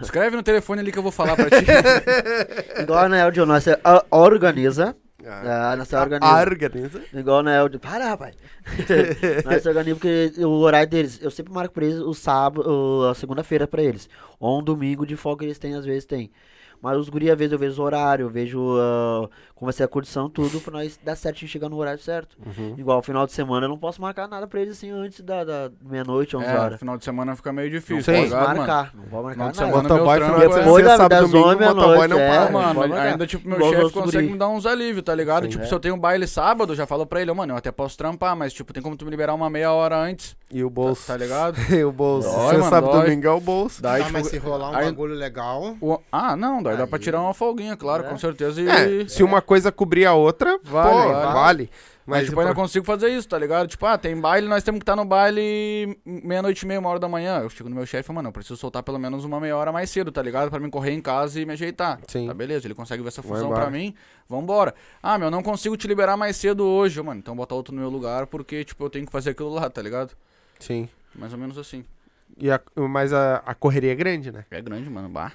Escreve no telefone ali que eu vou falar pra ti. Igual o Nael e o Joe, nós é, a- organiza. Ah, Ah, nós a- organiza. organiza. Igual o Nael de... Para, rapaz. nós organiza porque o horário deles, eu sempre marco pra eles o sábado, o- a segunda-feira pra eles. Ou um domingo de folga eles têm, às vezes tem. Mas os guri, às vezes eu vejo o horário, eu vejo ah, como vai ser a curtição, tudo, pra nós dar certinho e chegar no horário certo. Uhum. Igual, final de semana eu não posso marcar nada pra eles assim antes da, da meia-noite, 11 é, horas. final de semana fica meio difícil, Sim. tá Não ligado, posso mano? marcar, não vou marcar Final de nada. Motoboy, meu final de é- semana, Depois da- sábado, das domingo, motoboy noite, não é. para. Mano, marcar. ainda tipo, meu Igual chefe consegue guri. me dar uns alívios, tá ligado? Sim. tipo, É. se eu tenho um baile sábado, eu já falo pra ele, mano, eu até posso trampar, mas tipo, tem como tu me liberar uma meia hora antes, E o bolso. tá ligado? E o bolso. Dói, Você mano, sabe dói. domingo é o bolso. Daí, ah, tipo, mas se rolar um aí- bagulho legal, o- ah, não, daí dá pra tirar uma folguinha, claro, É. com certeza. E... É, se uma coisa cobrir a outra, Vale, pô, vale. vale. Mas, Mas, tipo, eu ainda pô, consigo fazer isso, tá ligado? Tipo, ah, tem baile, nós temos que estar no baile meia-noite e meia, uma hora da manhã. Eu chego no meu chefe e falo, mano, eu preciso soltar pelo menos uma meia hora mais cedo, tá ligado? Pra mim correr em casa e me ajeitar. Sim. Tá beleza, ele consegue ver essa Vai fusão pra mim, vambora. Ah, meu, não consigo te liberar mais cedo hoje, mano. Então bota outro no meu lugar, porque, tipo, eu tenho que fazer aquilo lá, tá ligado? Sim. Mais ou menos assim. E a, mas a, a correria é grande, né? É grande, mano. Bah.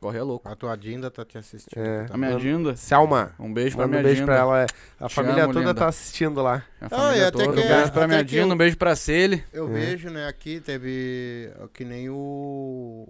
Corre é louco. a tua Dinda tá te assistindo. É. tá? A minha Dinda. Selma, Um beijo pra manda minha um beijo Dinda. pra ela. é. A Te família amo, toda linda. tá assistindo lá. Minha Ah, família e até toda. que- um beijo pra minha Dinda, eu- um beijo pra Cele. Eu É. vejo, né, aqui teve. Que nem o.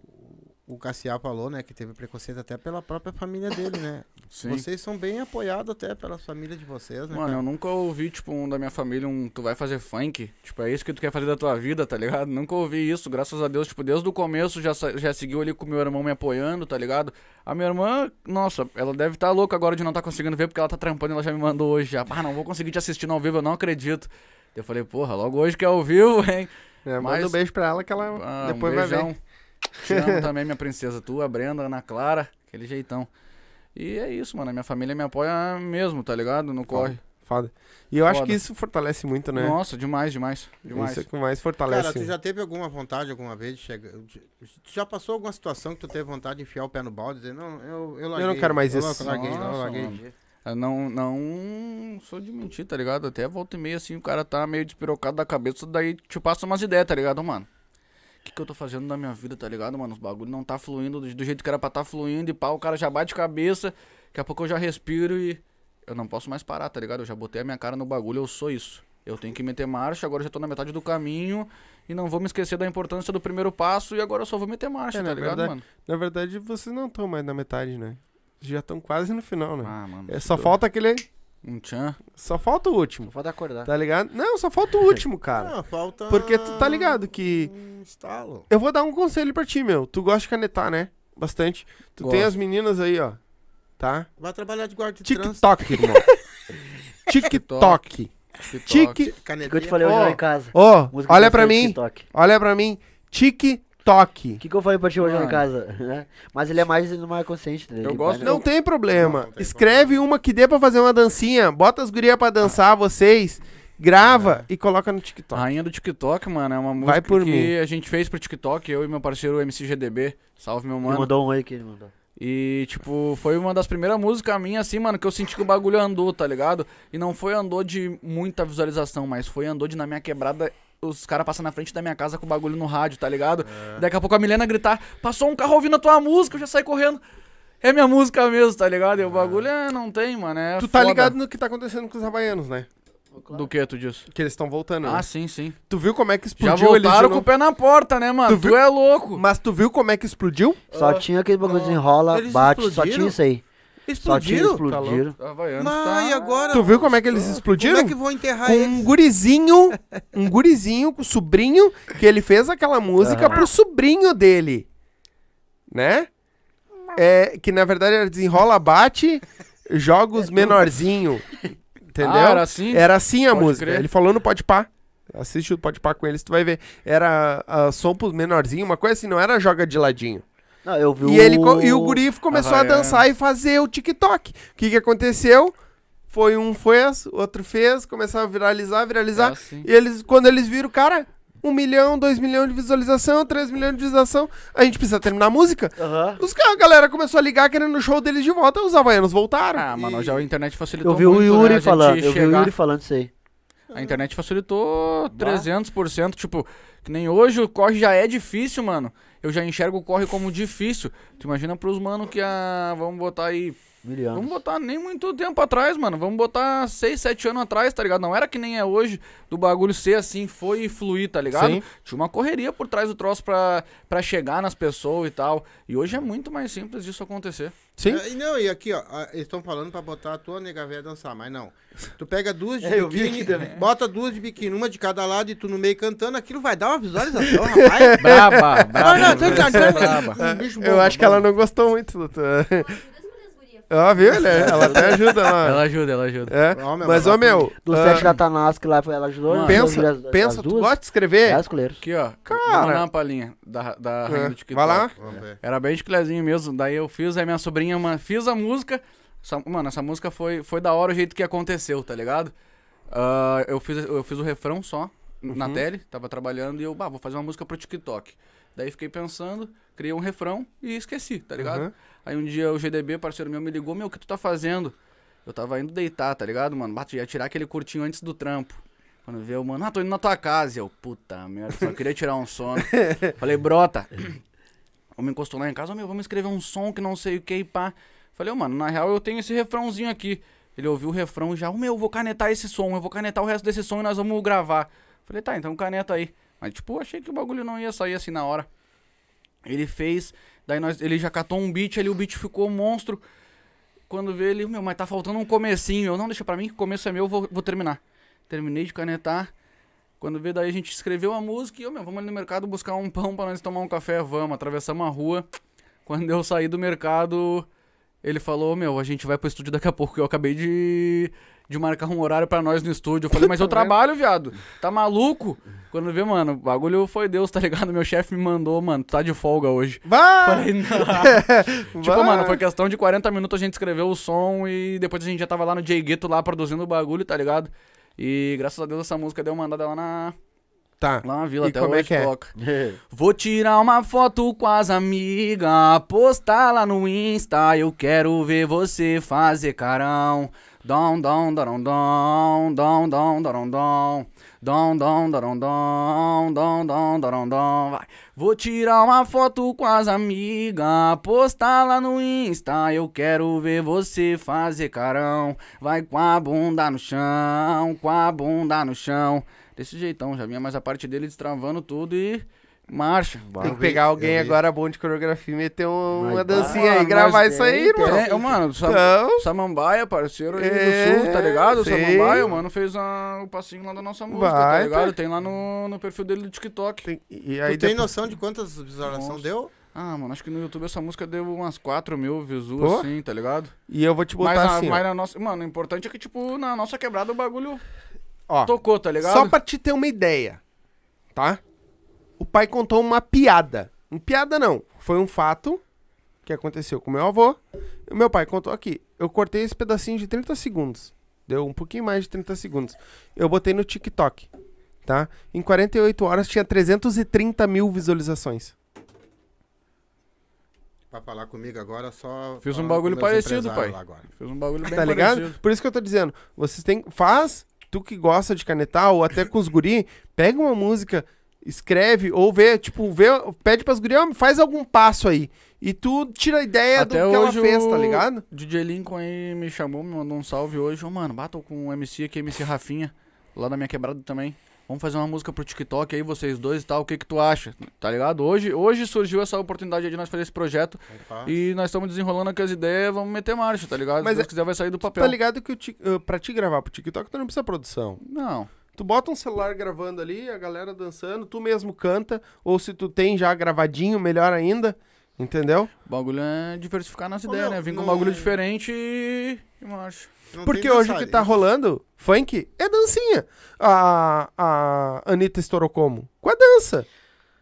O Cassiá falou, né? Que teve preconceito até pela própria família dele, né? Sim. Vocês são bem apoiados até pela família de vocês, né? Mano, cara? eu nunca ouvi, tipo, um da minha família, um tu vai fazer funk. Tipo, é isso que tu quer fazer da tua vida, tá ligado? Nunca ouvi isso, graças a Deus. Tipo, desde o começo já, já seguiu ali com o meu irmão me apoiando, tá ligado? A minha irmã, nossa, ela deve estar louca agora de não estar conseguindo ver, porque ela tá trampando e ela já me mandou hoje já. Ah, não vou conseguir te assistir no ao vivo, eu não acredito. Eu falei, porra, logo hoje que é ao vivo, hein? É, Mas- Manda um beijo pra ela que ela Ah, depois um vai ver. Te amo também, minha princesa. Tu, a Brenda, a Ana Clara, aquele jeitão. E é isso, mano. A minha família me apoia mesmo, tá ligado? No corre. Foda. E eu acho Foda. que isso fortalece muito, né? Nossa, demais, demais. Demais. Isso é que mais fortalece. Cara, tu já teve alguma vontade alguma vez de chegar. Tu já passou alguma situação que tu teve vontade de enfiar o pé no balde e dizer, não, eu, eu larguei. quero mais eu isso." larguei, não, eu Nossa, larguei. mano. Eu não, não sou de mentir, tá ligado? Até volta e meia, assim, o cara tá meio despirocado da cabeça, daí te passa umas ideias, tá ligado, mano? O que, que eu tô fazendo na minha vida, tá ligado, mano? Os bagulho não tá fluindo do, do jeito que era pra tá fluindo e pá, o cara já bate cabeça, daqui a pouco eu já respiro e eu não posso mais parar, tá ligado? Eu já botei a minha cara no bagulho, eu sou isso. Eu tenho que meter marcha, agora eu já tô na metade do caminho e não vou me esquecer da importância do primeiro passo e agora eu só vou meter marcha, É, tá na ligado, verdade- mano? Na verdade, vocês não estão mais na metade, né? Já estão quase no final, né? Ah, mano. É, só falta aquele. Um tchan. Só falta o último. Só falta acordar. Tá ligado? Não, só falta o último, cara. Ah, falta. Porque tu tá ligado que. Um estalo. Eu vou dar um conselho pra ti, meu. Tu gosta de canetar, né? Bastante. Tu tem Gosto. as meninas aí, ó. Tá? Vai trabalhar de guarda de. TikTok, irmão. TikTok. Tik. O que eu te falei hoje Ó, lá em casa. Ó, Música olha pra mim. TikTok. Olha pra mim. TikTok. O que, que eu falei pra ti hoje lá em casa? né? Mas ele é mais, ele mais consciente. né? Eu Ele gosto- Não tem problema. Não, não tem Escreve uma que dê pra fazer uma dancinha. Bota as gurias pra dançar, vocês. Grava e coloca no TikTok. Rainha do TikTok, mano, é uma música Vai por que mim. a gente fez pro TikTok, eu e meu parceiro MCGDB. Salve, meu Ele mano. mandou um aí que ele mandou. E, tipo, foi uma das primeiras músicas minhas, assim, mano, que eu senti que o bagulho andou, tá ligado? E não foi andou de muita visualização, mas foi andou de na minha quebrada. Os caras passam na frente da minha casa com o bagulho no rádio, tá ligado? É. Daqui a pouco a Milena gritar: Passou um carro ouvindo a tua música, eu já saí correndo. É minha música mesmo, tá ligado? E o bagulho é, não tem, mano. É tu tá foda. ligado no que tá acontecendo com os havaianos, né? Do que tu disse? Que eles estão voltando. Ah, né? sim, sim. Tu viu como é que Já explodiu eles de voltaram com o pé na porta, né, mano? Tu Tu, viu- é louco. Mas tu viu como é que explodiu? Só Ah, tinha aquele bagulho desenrola, bate, só explodiram? tinha isso aí. Explodiram? explodiram. Havaianos Mas tá- e agora? Tu viu como é que eles explodiram? Como é que vou enterrar Com eles? um gurizinho, um gurizinho com o sobrinho, que ele fez aquela música Aham. pro sobrinho dele. Né? É, que na verdade era desenrola, bate, jogos menorzinho. Entendeu? Ah, era assim? Era assim a Pode música. crer. Ele falou no Pode Pá. Assiste o Pode Pá com eles, tu vai ver. Era ah, som pro menorzinho, uma coisa assim, não era joga de ladinho. Não, eu vi E, ele, co- e o guri começou a Havaiana. dançar e fazer o TikTok. O que, que aconteceu? Foi um fez, outro fez, começaram a viralizar, viralizar. É assim. E eles, quando eles viram, cara, um milhão, dois milhões de visualização, três milhões de visualização, a gente precisa terminar a música. Aham. Os caras, a galera começou a ligar querendo o show deles de volta, os havaianos voltaram. Ah, mano, já a internet facilitou Eu vi o muito, né, a Yuri gente falando, eu vi o chegar- Yuri falando isso aí. A internet facilitou 300%, tipo, que nem hoje o corre já é difícil, mano. Eu já enxergo o corre como difícil. Tu imagina pros mano que a vamos botar aí, Miliano. vamos botar nem muito tempo atrás, mano. Vamos botar 6, 7 anos atrás, tá ligado? Não era que nem é hoje do bagulho ser assim, foi e fluir, tá ligado? Sim. Tinha uma correria por trás do troço pra, pra chegar nas pessoas e tal. E hoje é muito mais simples disso acontecer. Sim. É, e não, e aqui, ó, eles estão falando pra botar a tua nega véia dançar, mas não. Tu pega duas de É, biquíni, bota duas de biquíni, uma de cada lado e tu no meio cantando, aquilo vai dar uma visualização, rapaz. Braba, braba. Não, não. Um bicho Eu acho que ela não gostou muito, doutor. Ó, viu? Ela, ela até ajuda lá. Ela ajuda, ela ajuda. É. Ó, meu, Mas, ô, meu, Do ah, set da Tanask lá, foi- ela ajudou. Mano, as pensa, as pensa, tu duas? gosta de escrever? É, as. Aqui, ó. Cara. Vou mandar uma palhinha da, da rainha É, do TikTok. Vai lá. Era bem chiclezinho mesmo. Daí eu fiz, aí minha sobrinha, uma, fiz a música. Essa- mano, essa música foi, foi da hora o jeito que aconteceu, tá ligado? Ah, eu, fiz, eu fiz o refrão só na tele, tava trabalhando e eu, bah, vou fazer uma música pro TikTok. Daí fiquei pensando, criei um refrão e esqueci, tá ligado? Uhum. Aí um dia o GDB, parceiro meu, me ligou, meu, o que tu tá fazendo? Eu tava indo deitar, tá ligado, mano? Bato, ia tirar aquele curtinho antes do trampo. Quando veio, mano, ah, tô indo na tua casa. E eu, puta merda, só queria tirar um sono. Falei, brota. O me encostou lá em casa, "Ô, meu, vamos escrever um som que não sei o que e pá. Falei, ô, mano, na real eu tenho esse refrãozinho aqui. Ele ouviu o refrão e já, ô, meu, eu vou canetar esse som, eu vou canetar o resto desse som e nós vamos gravar. Falei, tá, então caneta aí. Mas, tipo, achei que o bagulho não ia sair assim na hora. Ele fez, daí nós, ele já catou um beat ali, o beat ficou monstro. Quando vê ele, meu, mas tá faltando um comecinho. Eu, não, deixa pra mim, que o começo é meu, eu vou, vou terminar. Terminei de canetar. Quando vê, daí a gente escreveu a música e, eu, meu, vamos ali no mercado buscar um pão pra nós tomar um café, vamos. Atravessamos a rua. Quando eu saí do mercado, ele falou, meu, a gente vai pro estúdio daqui a pouco. Eu acabei de, de marcar um horário pra nós no estúdio. Eu falei, mas eu trabalho, viado. Tá maluco? Quando vê, mano, o bagulho foi Deus, tá ligado? Meu chefe me mandou, mano, tu tá de folga hoje. Vai! Falei, não. tipo, mano, foi questão de 40 minutos a gente escreveu o som e depois a gente já tava lá no J Gueto lá produzindo o bagulho, tá ligado? E graças a Deus essa música deu mandada lá na, Tá. lá na vila, E até como é hoje que é? toca. Vou tirar uma foto com as amigas, postar lá no Insta, eu quero ver você fazer carão. Dom, dom, darom, dom, dom, dom, darom, dom. Dom, dom, darom, dom, dom, dom, darom, dom, vai. Vou tirar uma foto com as amigas, postar lá no Insta, eu quero ver você fazer carão. Vai com a bunda no chão, com a bunda no chão. Desse jeitão, já vinha mais a parte dele destravando tudo e marcha. Tem que pegar alguém agora bom de coreografia e meter um- Mas uma dancinha aí, Ah, gravar mas isso aí, tem, irmão. É, mano, Sam, Então, Samambaia, parceiro aí É, do sul, tá ligado? O. Samambaia, mano, fez a- o passinho lá da nossa música, tá Vai, ligado? tá. Tem lá no, no perfil dele do TikTok. tem- e Tu aí tem depois- noção de quantas visualizações deu? Ah, mano, acho que no YouTube essa música deu umas 4 mil views, Pô. assim, tá ligado? E eu vou te botar Mas, assim, mas na nossa. Mano, o importante é que, tipo, na nossa quebrada o bagulho ó. tocou, tá ligado? Só pra te ter uma ideia, tá? O pai contou uma piada. Uma piada não, foi um fato que aconteceu com meu avô. E o meu pai contou aqui. Eu cortei esse pedacinho de 30 segundos. Deu um pouquinho mais de 30 segundos. Eu botei no TikTok, tá? Em 48 horas tinha 330 mil visualizações. Pra falar comigo agora, só. Fiz um bagulho parecido, pai. agora. Fez um bagulho bem tá ligado? parecido. Por isso que eu tô dizendo, vocês têm, faz, tu que gosta de canetar, ou até com os guri, pega uma música, escreve, ou vê, tipo, vê, pede pras guri, ó, faz algum passo aí. E tu tira a ideia Até do que ela hoje fez, tá o ligado? DJ Lincoln aí me chamou, me mandou um salve hoje. Ô, mano, batam com o MC aqui, MC Rafinha, lá da minha quebrada também. Vamos fazer uma música pro TikTok aí, vocês dois e tal, o que que tu acha? Tá ligado? Hoje, hoje surgiu essa oportunidade de nós fazer esse projeto Opa. e nós estamos desenrolando aqui as ideias, vamos meter marcha, tá ligado? Mas Se Deus é- quiser vai sair do papel. Tá ligado que o ti- uh, pra te gravar pro TikTok, tu não precisa produção. Não. Tu bota um celular gravando ali, a galera dançando, tu mesmo canta, ou se tu tem já gravadinho, melhor ainda, entendeu? O bagulho é diversificar nas Ô, ideias, meu, né? Vim com um bagulho diferente e, e marcha. Não Porque hoje o que tá rolando, funk, é dancinha. A, a Anitta estourou como? Com a dança.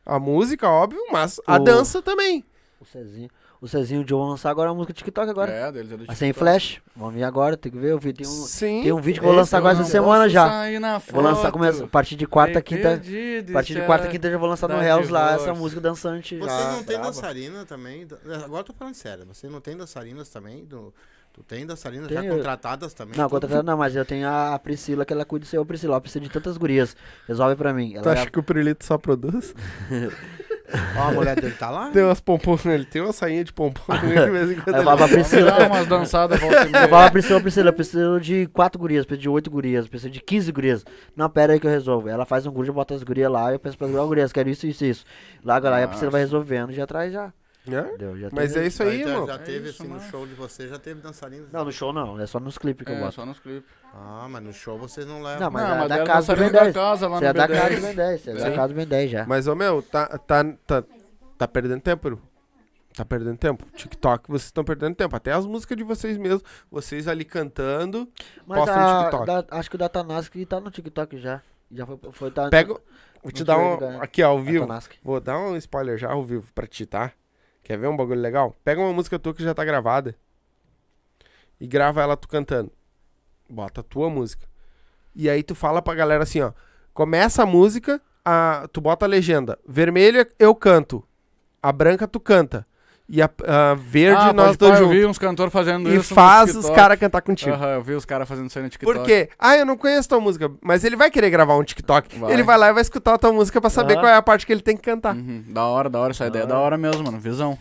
A música, óbvio, mas a O- dança também. O Cezinho. O Cezinho e vão lançar agora a música TikTok agora. É, deles é do Mas sem TikTok. flash. Vamos ver agora, tem que ver. Eu vi, tem um, Sim. tem um vídeo que eu vou lançar agora essa semana já. Vou lançar, começa, a partir de quarta, me quinta. A partir de quarta, quinta eu já vou lançar no dar Hells lá essa música dançante Vocês já. não tem dançarina também? Agora eu tô falando sério. Você não tem dançarinas também? Do... Tu tem dançarinas Tenho. já contratadas também? Não, Tudo? contratado não, mas eu tenho a Priscila que ela cuida do seu Priscila. Ela precisa de tantas gurias. Resolve pra mim. Ela Tu é acha que o Pirulito só produz? Ó, a mulher dele tá lá? Tem umas pompom, ele tem uma sainha de pompom de vez em quando. Eu pra Vamos Priscila. dar umas dançadas. Eu pra Priscila, Priscila, eu preciso de 4 gurias, preciso de 8 gurias, preciso de 15 gurias. Não, pera aí que eu resolvo. Ela faz um grupo, bota as gurias lá, eu penso pras gurias, quero isso, isso, isso. Lá, galera, a Priscila vai resolvendo e já traz já. É? Já Mas tem- é isso aí, já, irmão. já É teve isso, assim no mano. show de vocês, já teve dançarinas? Não, no show não, é só nos clipes que eu É, boto. só nos clipes. Ah, mas no show vocês não levam. Não, mas Não, é mas da dela casa do Ben da 10. casa lá Você no é da B10. casa do Ben 10, você é da casa do Ben 10 já. Mas, ô meu, tá, tá, tá, tá perdendo tempo. Tá perdendo tempo. TikTok, vocês estão perdendo tempo. Até as músicas de vocês mesmos. Vocês ali cantando. Mas posta no a, TikTok. da- acho que o Datanask tá no TikTok já. Já foi, foi tá, Pega. Vou te no dar um. né? Aqui, ó, ao vivo. Vou dar um spoiler já ao vivo pra ti, tá? Quer ver um bagulho legal? Pega uma música tua que já tá gravada. E grava ela tu cantando. Bota a tua música. E aí tu fala pra galera assim, ó. Começa a música, a, tu bota a legenda. Vermelha eu canto. A branca tu canta. E a, a verde ah, nós dois Eu vi uns cantores fazendo E isso no faz os caras cantar contigo. Aham, eu vi os caras fazendo isso aí no TikTok. Por quê? Ah, eu não conheço tua música. Mas ele vai querer gravar um TikTok. Vai. Ele vai lá e vai escutar a tua música pra saber Aham. qual é a parte que ele tem que cantar. Uhum, Da hora, da hora. Essa ideia é da hora mesmo, mano. Visão.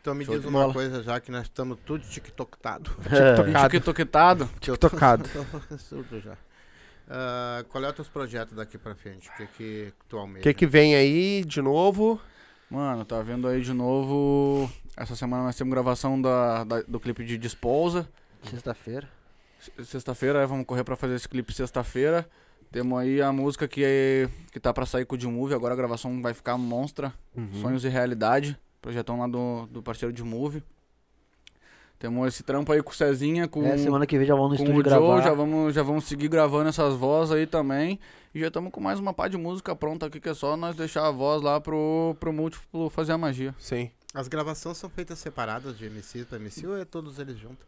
Então me Show diz uma bola. coisa, já que nós estamos tudo tiktokado. TikTokado. TikTokado. TikTokado. Surdo já. Ah, qual é os teus projetos daqui pra frente? O que que tu O almeja? que que vem aí de novo? Mano, tá vendo aí de novo. Essa semana nós temos gravação da, da- do clipe de Disposa. Sexta-feira. Sexta-feira, é, vamos correr pra fazer esse clipe sexta-feira. Temos aí a música que, é, que tá pra sair com o D-Movie. Agora a gravação vai ficar monstra. Uhum. Sonhos e Realidade. Projetão lá do, do parceiro D-Movie. Temos esse trampo aí com o Cezinha, com, É, semana que vem já vamos no estúdio o gravar. Joe. Já vamos, já vamos seguir gravando essas vozes aí também. E já estamos com mais uma pá de música pronta aqui, que é só nós deixar a voz lá pro, pro múltiplo fazer a magia. Sim. As gravações são feitas separadas de MC pra MC ou é todos eles juntos?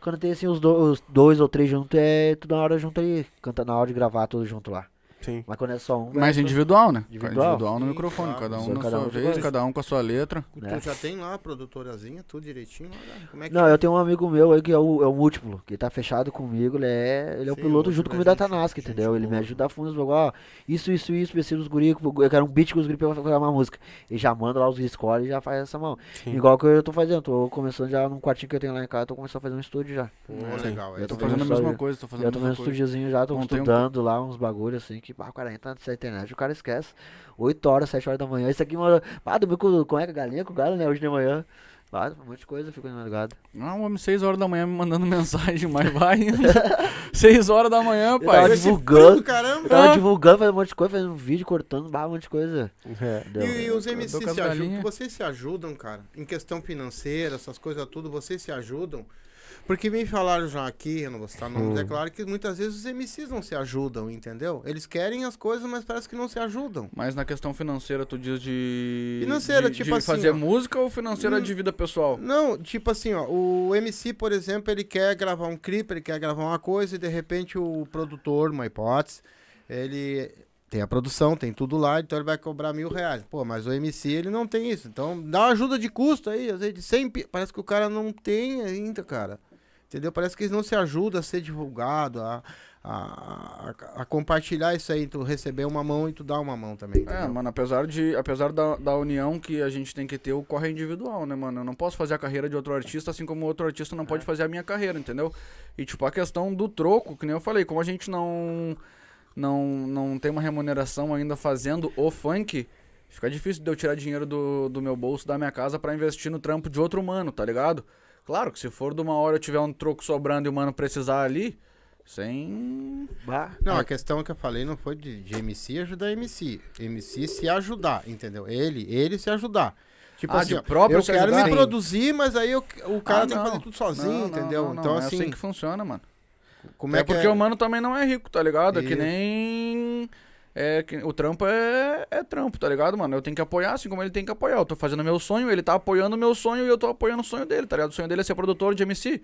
Quando tem assim os, do- os dois ou três juntos, é tudo na hora junto aí. Canta na hora de gravar tudo junto lá. Sim. Mas quando é só um. Mas é individual, né? Individual? Individual no Sim, microfone, claro. cada um Só na cada sua um vez, coisa. cada um com a sua letra. né? Tu já tem lá a produtorazinha, tudo direitinho? Olha, como é que Não, eu tenho um amigo meu aí que é o, é o múltiplo, que tá fechado comigo, ele é, ele é o Sim, piloto o junto com o é Datanask, gente- entendeu? Ele me boa. ajuda a fundo, ó, isso, isso, isso, preciso dos guri, eu quero um beat com os guri pra fazer uma música. Ele já manda lá os score e já faz essa mão. Sim. Igual que eu tô fazendo, tô começando já num quartinho que eu tenho lá em casa, tô começando a fazer um estúdio já. Pô, Sim. legal. Eu é Tô tô isso fazendo a mesma coisa, tô fazendo a tô mesma fazendo um coisa. estúdiozinho já, tô Montei um- estudando lá uns bagulhos assim, que pá, 40 anos da internet, o cara esquece. 8 horas, 7 horas da manhã, isso aqui, mano, pá, dormi com, com a galinha, com o galo, né, hoje de manhã. Pá, um monte de coisa, fico de madrugada. Não, homem, 6 horas da manhã me mandando mensagem, mas vai indo. 6 horai da manhã, Eu pai. tava divulgando. caramba. Tava Ah. divulgando, fazendo um monte de coisa, fazendo vídeo, cortando, bah, um monte de coisa. É. E, e os MCs se ajudam? Vocês se ajudam, cara? Em questão financeira, essas coisas tudo, vocês se ajudam? Porque me falaram já aqui, eu não vou citar nomes, é Hum. claro que muitas vezes os MCs não se ajudam, entendeu? Eles querem as coisas, mas parece que não se ajudam. Mas na questão financeira, tu diz de. Financeira, de, tipo de assim, fazer ó. música ou financeira Hum. de vida pessoal? Não, tipo assim, ó, o MC, por exemplo, ele quer gravar um clipe, ele quer gravar uma coisa e de repente o produtor, uma hipótese, ele tem a produção, tem tudo lá, então ele vai cobrar mil reais. Pô, mas o MC ele não tem isso. Então dá uma ajuda de custo aí, às vezes de 100 pi- Parece que o cara não tem ainda, cara. Entendeu? Parece que eles não se ajudam a ser divulgado, a, a, a- a compartilhar isso aí, tu receber uma mão e tu dar uma mão também. É, entendeu? mano, apesar, de, apesar da, da união que a gente tem que ter, o corre é individual, né, mano? Eu não posso fazer a carreira de outro artista, assim como outro artista não pode fazer a minha carreira, entendeu? E, tipo, a questão do troco, que nem eu falei, como a gente não, não, não tem uma remuneração ainda fazendo o funk, fica difícil de eu tirar dinheiro do, do meu bolso, da minha casa, pra investir no trampo de outro mano, tá ligado? Claro que se for de uma hora eu tiver um troco sobrando e o mano precisar ali, sem... Bah. Não, a questão que eu falei não foi de, de MC ajudar MC. MC se ajudar, entendeu? Ele, ele se ajudar. Tipo Ah, assim, de próprio eu quero ajudar? me Sim. produzir, mas aí eu- o cara Ah, tem que fazer tudo sozinho, Não, não, entendeu? não, não, Então é assim, assim que funciona, mano. como é é que porque é? o mano também não é rico, tá ligado? É que nem. É que o trampo é, é trampo, tá ligado, mano? Eu tenho que apoiar assim como ele tem que apoiar. Eu tô fazendo meu sonho, ele tá apoiando o meu sonho e eu tô apoiando o sonho dele, tá ligado? O sonho dele é ser produtor de MC.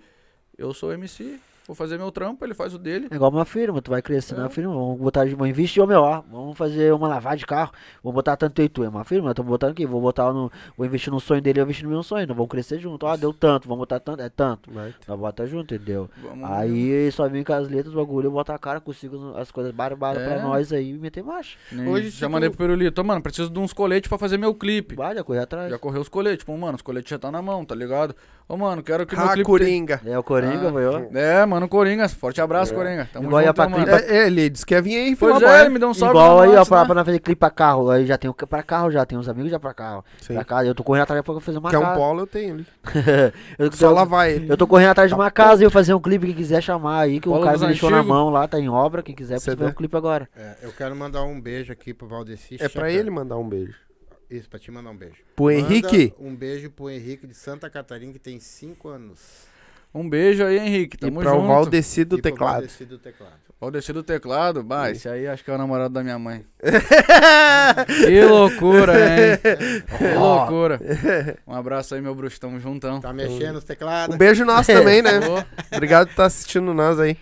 Eu sou MC, vou fazer meu trampo, ele faz o dele. É igual uma firma, tu vai crescer na É. firma, vamos botar, vamos investir, ó, meu, ó, vamos fazer uma lavagem de carro, vamos botar tanto e tu, é uma firma, eu tô botando aqui, vou botar no, vou investir no sonho dele, eu investir no meu sonho, nós vamos crescer junto, ó, deu tanto, vamos botar tanto, é tanto, Vai. nós bota junto, entendeu? Vamos Aí só vem com as letras, o bagulho, eu boto a cara, consigo as coisas barbadas É. pra nós aí e meter marcha. Nem- Hoje, já se mandei pro Pirulito, "Ô, mano, preciso de uns coletes pra fazer meu clipe. Vai, já correr atrás. Já correu os coletes, tipo, mano, os coletes já tá na mão, tá ligado? Ô, mano, quero que meu Ah, clipe... Coringa. É, o Coringa, Ah. foi, ó. É, mano, Coringa, forte abraço, Coringa. Tamo Igual junto, pra mano. clipe- É, ele disse que ia vir aí Pois é, ele me deu um salve Igual aí, ó, Whats, pra, né? pra nós fazer clipe pra carro, aí já tem o pra carro, já tem uns amigos já pra carro. Sim. Pra casa, eu tô correndo atrás pra fazer uma Que é um casa. polo, eu tenho ali. eu, Só eu- lavar ele. Eu tô correndo atrás de uma casa e eu fazer um clipe, quem quiser chamar aí, que Polo o cara me deixou na antigos. mão lá, tá em obra, quem quiser precisa CD. ver um clipe agora. É, eu quero mandar um beijo aqui pro Valdeci. É pra ele mandar um beijo. Isso, pra te mandar um beijo. Pro Manda Henrique. Um beijo pro Henrique de Santa Catarina, que tem 5 anos. Um beijo aí, Henrique. E Tamo pra o junto. Valdeci do E teclado. Valdeci do teclado. Valdeci do teclado. Bah, esse aí acho que é o namorado da minha mãe. que loucura, hein? Que loucura. Um abraço aí, meu bruxo. Tamo juntão. Tá mexendo os teclados? Um beijo nosso também, né? Obrigado por estar assistindo nós aí.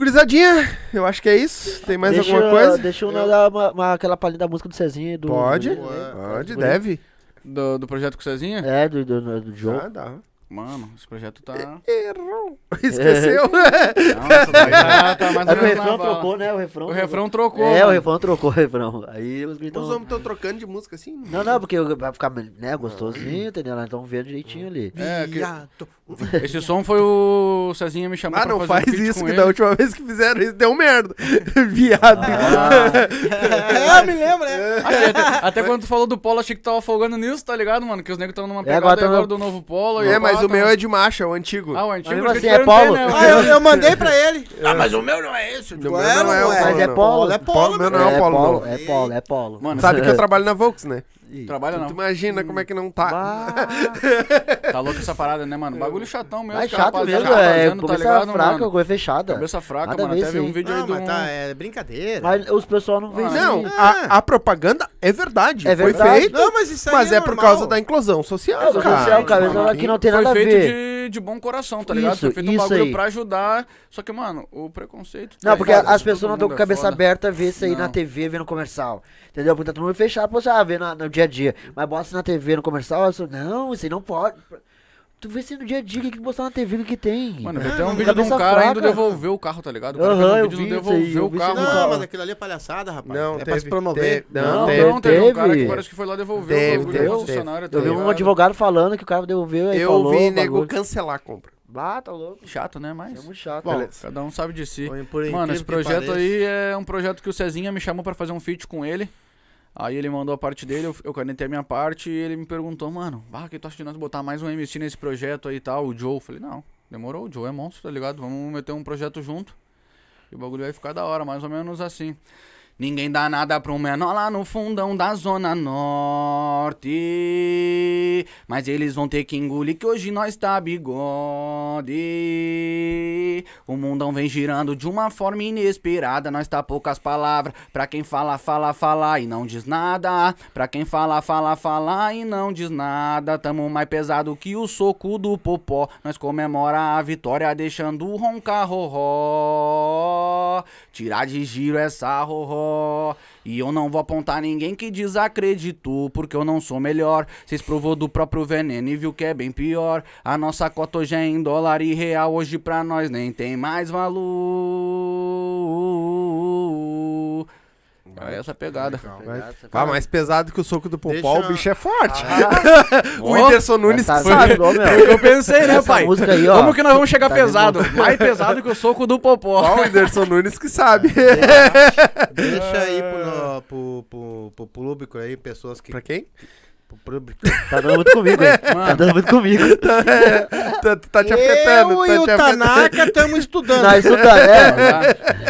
Gurizadinha, eu acho que é isso. Tem mais deixa, alguma coisa? Deixa eu dar uma, uma- aquela palhinha da música do Cezinha e do. Pode? do- Pode, do- deve. do, do projeto com o Cezinha? É, do, do, do Joe. Ah, dá. Mano, esse projeto tá. Errou. Esqueceu. Daí já tá mais É ou o menos na refrão trocou, né? O refrão. O refrão trocou. É, o mano. refrão trocou o refrão. Aí os Os gritam. homens estão trocando de música assim? Não, não, porque vai ficar né, gostosinho, entendeu? Nós estamos vendo direitinho ali. É, que- Viado. Esse som foi o Cezinha me chamou Ah, pra não fazer um faz feat isso, que ele. da última vez que fizeram isso deu merda. Viado. É, eu me lembro, né? Até, até quando tu falou do polo, achei que tava folgando nisso, tá ligado, mano? Que os negros estão numa pegada agora agora, tão- do novo polo. e É, o mas polo o meu é de marcha, o antigo. Ah, o antigo, Mas assim, é polo. né? Ah, eu, eu mandei pra ele. Ah, mas o meu não é esse. O meu não é o polo. Mas é não. polo. É polo, meu não é o polo, não. É polo, é polo. Mano, Sabe que eu trabalho na Volks, né? Trabalha Tu não. imagina como é que não tá. Bah, Tá louco essa parada, né, mano? Bagulho chatão mesmo. é que a chato rapaziada mesmo, tá é tá cabeça ligado, fraca, mano? coisa fechada. Cabeça fraca, Nada mano. Até vi um vídeo aí Não, do... mas tá, é brincadeira. Mas os pessoal não veem Ah, isso Não, aí. a, a propaganda é verdade. É Foi verdade. feito, Não, mas isso aí mas é, por normal. causa da inclusão social, É, cara. social, cara, aqui não tem Foi nada a feito ver. De, de bom coração, tá ligado? Isso, Foi feito um isso bagulho aí. pra ajudar. Só que, mano, o preconceito... Não, tá porque ligado? as pessoas não estão com a é cabeça foda. aberta a ver isso aí Não. na TV, vendo comercial. Entendeu? Porque tá todo mundo fechado pra você ah, ver na- no dia a dia. Mas bota na TV, no comercial, eu sou, não, isso aí não pode. Tu vê isso aí no dia a dia, o que mostrar na TV, o que tem? Mano, Ah, ter um vídeo de um cara indo fraca. devolver o carro, tá ligado? O cara Aham, fez um eu vídeo vi indo devolver eu o carro. Não, mas aquilo ali é palhaçada, rapaz. Não, é pra teve- se promover. te- não, Não, teve- não, teve um cara que teve. parece que foi lá devolver Teve, o bagulho teve, da concessionária. tá Eu vi um advogado falando que o cara devolveu aí Eu falou vi o nego bagulho. cancelar a compra. Bah, tá louco. Chato, né? É Mas... muito chato. Bom, Beleza. Cada um sabe de si. Mano, esse projeto aí é um projeto que o Cezinha me chamou pra fazer um feat com ele. Aí ele mandou a parte dele, eu, eu canetei a minha parte e ele me perguntou, mano, que tu acha de nós botar mais um MC nesse projeto aí e tal? O Joe. Eu falei, não, demorou, o Joe é monstro, tá ligado? Vamos meter um projeto junto. E o bagulho vai ficar da hora, mais ou menos assim. Ninguém dá nada pro menor lá no fundão da Zona Norte. Mas eles vão ter que engolir que hoje nós tá bigode. O mundão vem girando de uma forma inesperada. Nós tá poucas palavras. Pra quem fala, fala, fala e não diz nada. Pra quem fala, fala, fala e não diz nada. Tamo mais pesado que o soco do popó. Nós comemora a vitória deixando roncar roró. Tirar de giro essa roró. E eu não vou apontar ninguém que desacreditou, porque eu não sou melhor. Cês provou do próprio veneno e viu que é bem pior. A nossa cota hoje é em dólar e real, hoje pra nós nem tem mais valor. É essa pegada. Vai. Ah, mais pesado que o soco do Popó, Deixa- o bicho é forte. o Ó, Whindersson Nunes Tá que sabe. o eu pensei, né, pai? aí, ó. Como que nós vamos chegar Tá pesado? Mais pesado que o soco do popó. Ó, o Whindersson Nunes que sabe. Deixa aí pro, no- pro, pro, pro público aí, pessoas que. pra quem? Pro público. Tá dando muito comigo, hein? Tá Mano. dando muito comigo. tá, tá te afetando. Eu tá e o. Tanaka estamos estudando. Nós estuda, é. Tá?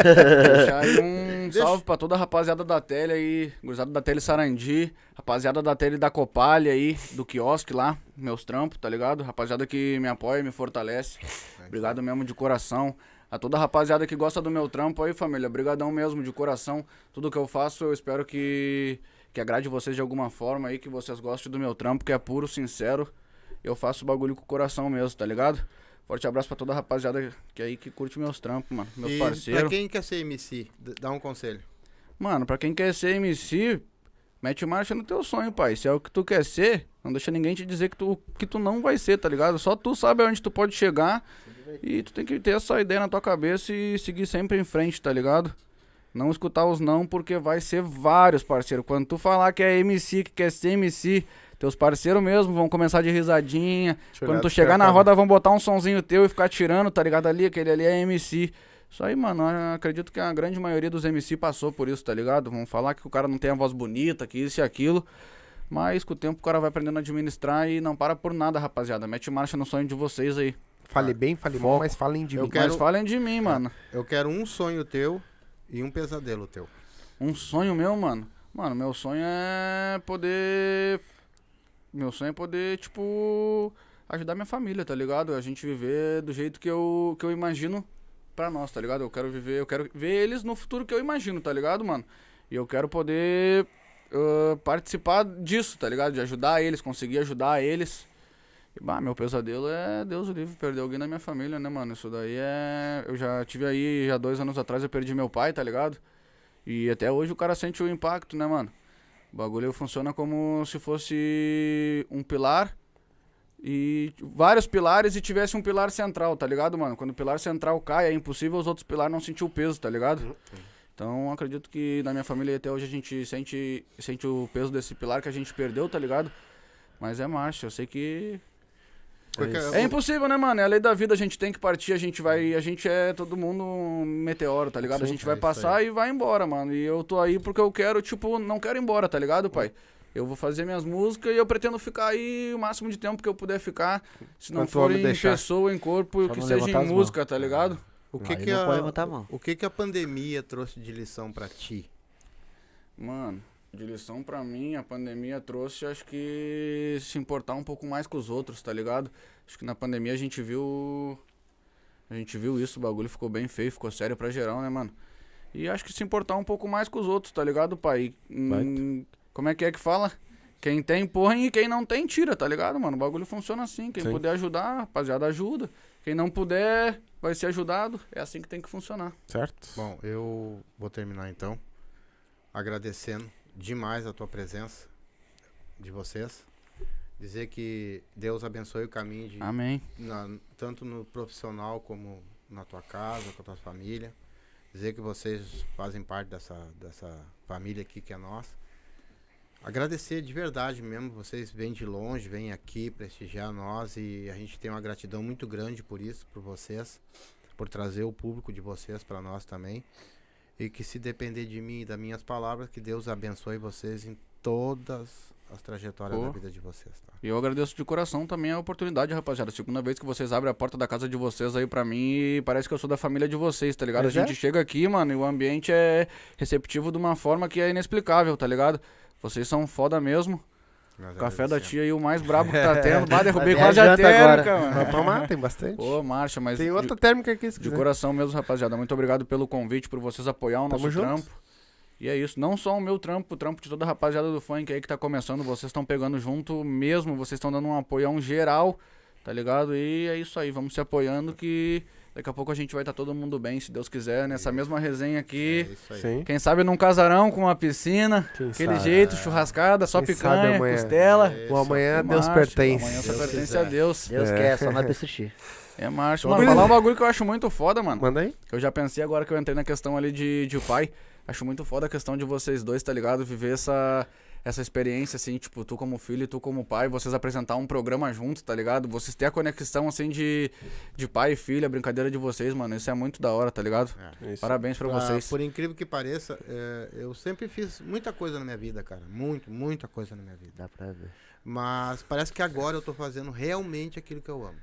Deixar aí um salve pra toda a rapaziada da Tele aí, gurizada da Tele Sarandi, rapaziada da Tele da Copalha aí, do quiosque lá, meus trampos, tá ligado? Rapaziada que me apoia, me fortalece. Obrigado mesmo de coração. A toda a rapaziada que gosta do meu trampo aí, família, brigadão mesmo, de coração. Tudo que eu faço, eu espero que, que agrade vocês de alguma forma aí, que vocês gostem do meu trampo, que é puro, sincero. Eu faço bagulho com o coração mesmo, tá ligado? Forte abraço pra toda a rapaziada que aí que curte meus trampos, mano. Meus e parceiros. pra quem quer ser MC, dá um conselho. Mano, pra quem quer ser MC, mete marcha no teu sonho, pai. Se é o que tu quer ser, não deixa ninguém te dizer que tu, que tu não vai ser, tá ligado? Só tu sabe aonde tu pode chegar e tu tem que ter essa ideia na tua cabeça e seguir sempre em frente, tá ligado? Não escutar os não, porque vai ser vários, parceiro. Quando tu falar que é MC, que quer ser MC, teus parceiros mesmo vão começar de risadinha. Deixa Quando tu chegar na cara. roda, vão botar um sonzinho teu e ficar tirando, tá ligado? Ali, aquele ali é MC. Isso aí, mano, eu acredito que a grande maioria dos MC passou por isso, tá ligado? Vão falar que o cara não tem a voz bonita, que isso e aquilo. Mas com o tempo o cara vai aprendendo a administrar e não para por nada, rapaziada. Mete marcha no sonho de vocês aí. Fale bem, fale mal, mas falem de Eu mim. quero- Mas falem de mim, mano. Eu quero um sonho teu e um pesadelo teu. Um sonho meu, mano. Mano, meu sonho é poder. Meu sonho é poder, tipo, ajudar minha família, tá ligado? A gente viver do jeito que eu, que eu imagino pra nós, tá ligado? Eu quero viver, eu quero ver eles no futuro que eu imagino, tá ligado, mano? E eu quero poder ah, participar disso, tá ligado? De ajudar eles, conseguir ajudar eles. E, bah, meu pesadelo é Deus o livre, perder alguém da minha família, né, mano? Isso daí é. Eu já tive aí, já dois anos atrás, eu perdi meu pai, tá ligado? E até hoje o cara sente o impacto, né, mano? O bagulho funciona como se fosse um pilar e vários pilares e tivesse um pilar central, tá ligado, mano? Quando o pilar central cai, é impossível os outros pilares não sentir o peso, tá ligado? Então acredito que na minha família até hoje a gente sente, sente o peso desse pilar que a gente perdeu, tá ligado? Mas é marcha, eu sei que Porque é impossível, né, mano? É a lei da vida, a gente tem que partir, a gente vai. A gente é todo mundo um meteoro, tá ligado? a Sim, gente é vai isso passar e vai embora, mano. E eu tô aí porque eu quero, tipo, não quero ir embora, tá ligado, pai? Eu vou fazer minhas músicas e eu pretendo ficar aí o máximo de tempo que eu puder ficar. Se não for homem em deixar. pessoa, em corpo, Só que não seja levantar em as música, tá ligado? O que Aí que não a, pode levantar a mão. o que que a pandemia trouxe de lição pra ti? Mano, de lição pra mim, a pandemia trouxe, acho que se importar um pouco mais com os outros, tá ligado? Acho que na pandemia a gente viu. A gente viu isso, o bagulho ficou bem feio, ficou sério pra geral, né, mano? E acho que se importar um pouco mais com os outros, tá ligado, pai? Hum, como é que é que fala? Quem tem, põe e quem não tem, tira, tá ligado, mano? O bagulho funciona assim. Quem Sim. puder ajudar, rapaziada, ajuda. Quem não puder, vai ser ajudado. É assim que tem que funcionar. Certo? Bom, eu vou terminar então agradecendo demais a tua presença de vocês. Dizer que Deus abençoe o caminho de Amém. na- tanto no profissional como na tua casa, com a tua família. Dizer que vocês fazem parte dessa, dessa família aqui que é nossa. Agradecer de verdade mesmo, vocês vêm de longe, vêm aqui prestigiar nós e a gente tem uma gratidão muito grande por isso, por vocês, por trazer o público de vocês para nós também. E que se depender de mim e das minhas palavras, que Deus abençoe vocês em todas as trajetórias Pô. da vida de vocês, tá? E eu agradeço de coração também a oportunidade, rapaziada. Segunda vez que vocês abrem a porta da casa de vocês aí pra mim e parece que eu sou da família de vocês, tá ligado? Mas a gente é? chega aqui, mano, e o ambiente é receptivo de uma forma que é inexplicável, tá ligado? Vocês são foda mesmo. Café da tia aí, o mais brabo que tá tendo. Bah, derrubei Vai quase a a janta agora. térmica, mano. Tomar, tem bastante. Pô, marcha, mas tem de- outra térmica aqui, se de quiser. coração mesmo, rapaziada. Muito obrigado pelo convite, por vocês apoiar o Tamo nosso junto. trampo. E é isso. Não só o meu trampo, o trampo de toda a rapaziada do funk aí que tá começando. Vocês estão pegando junto mesmo. Vocês estão dando um apoião geral, tá ligado? E é isso aí. Vamos se apoiando que daqui a pouco a gente vai estar todo mundo bem, se Deus quiser. Nessa mesma resenha É aqui. isso aí. Sim. Quem sabe num casarão com uma piscina. Quem Aquele sabe? jeito, churrascada, só Quem picanha, amanhã. costela. É O amanhã Marcha, Deus pertence. Amanhã só Deus pertence quiser. a Deus. Deus É. quer, só não é assistir. É marcha. Todo Mano, falar um bagulho que eu acho muito foda, mano. Manda aí. Eu já pensei agora que eu entrei na questão ali de, de pai. Acho muito foda a questão de vocês dois, tá ligado? Viver essa, essa experiência, assim, tipo, tu como filho e tu como pai, vocês apresentar um programa junto, tá ligado? Vocês ter a conexão, assim, de, de pai e filho, a brincadeira de vocês, mano. Isso é muito da hora, tá ligado? É. Isso. Parabéns pra Ah, vocês. por incrível que pareça, é, eu sempre fiz muita coisa na minha vida, cara. Muito, muita coisa na minha vida. Dá pra ver. Mas parece que agora eu tô fazendo realmente aquilo que eu amo.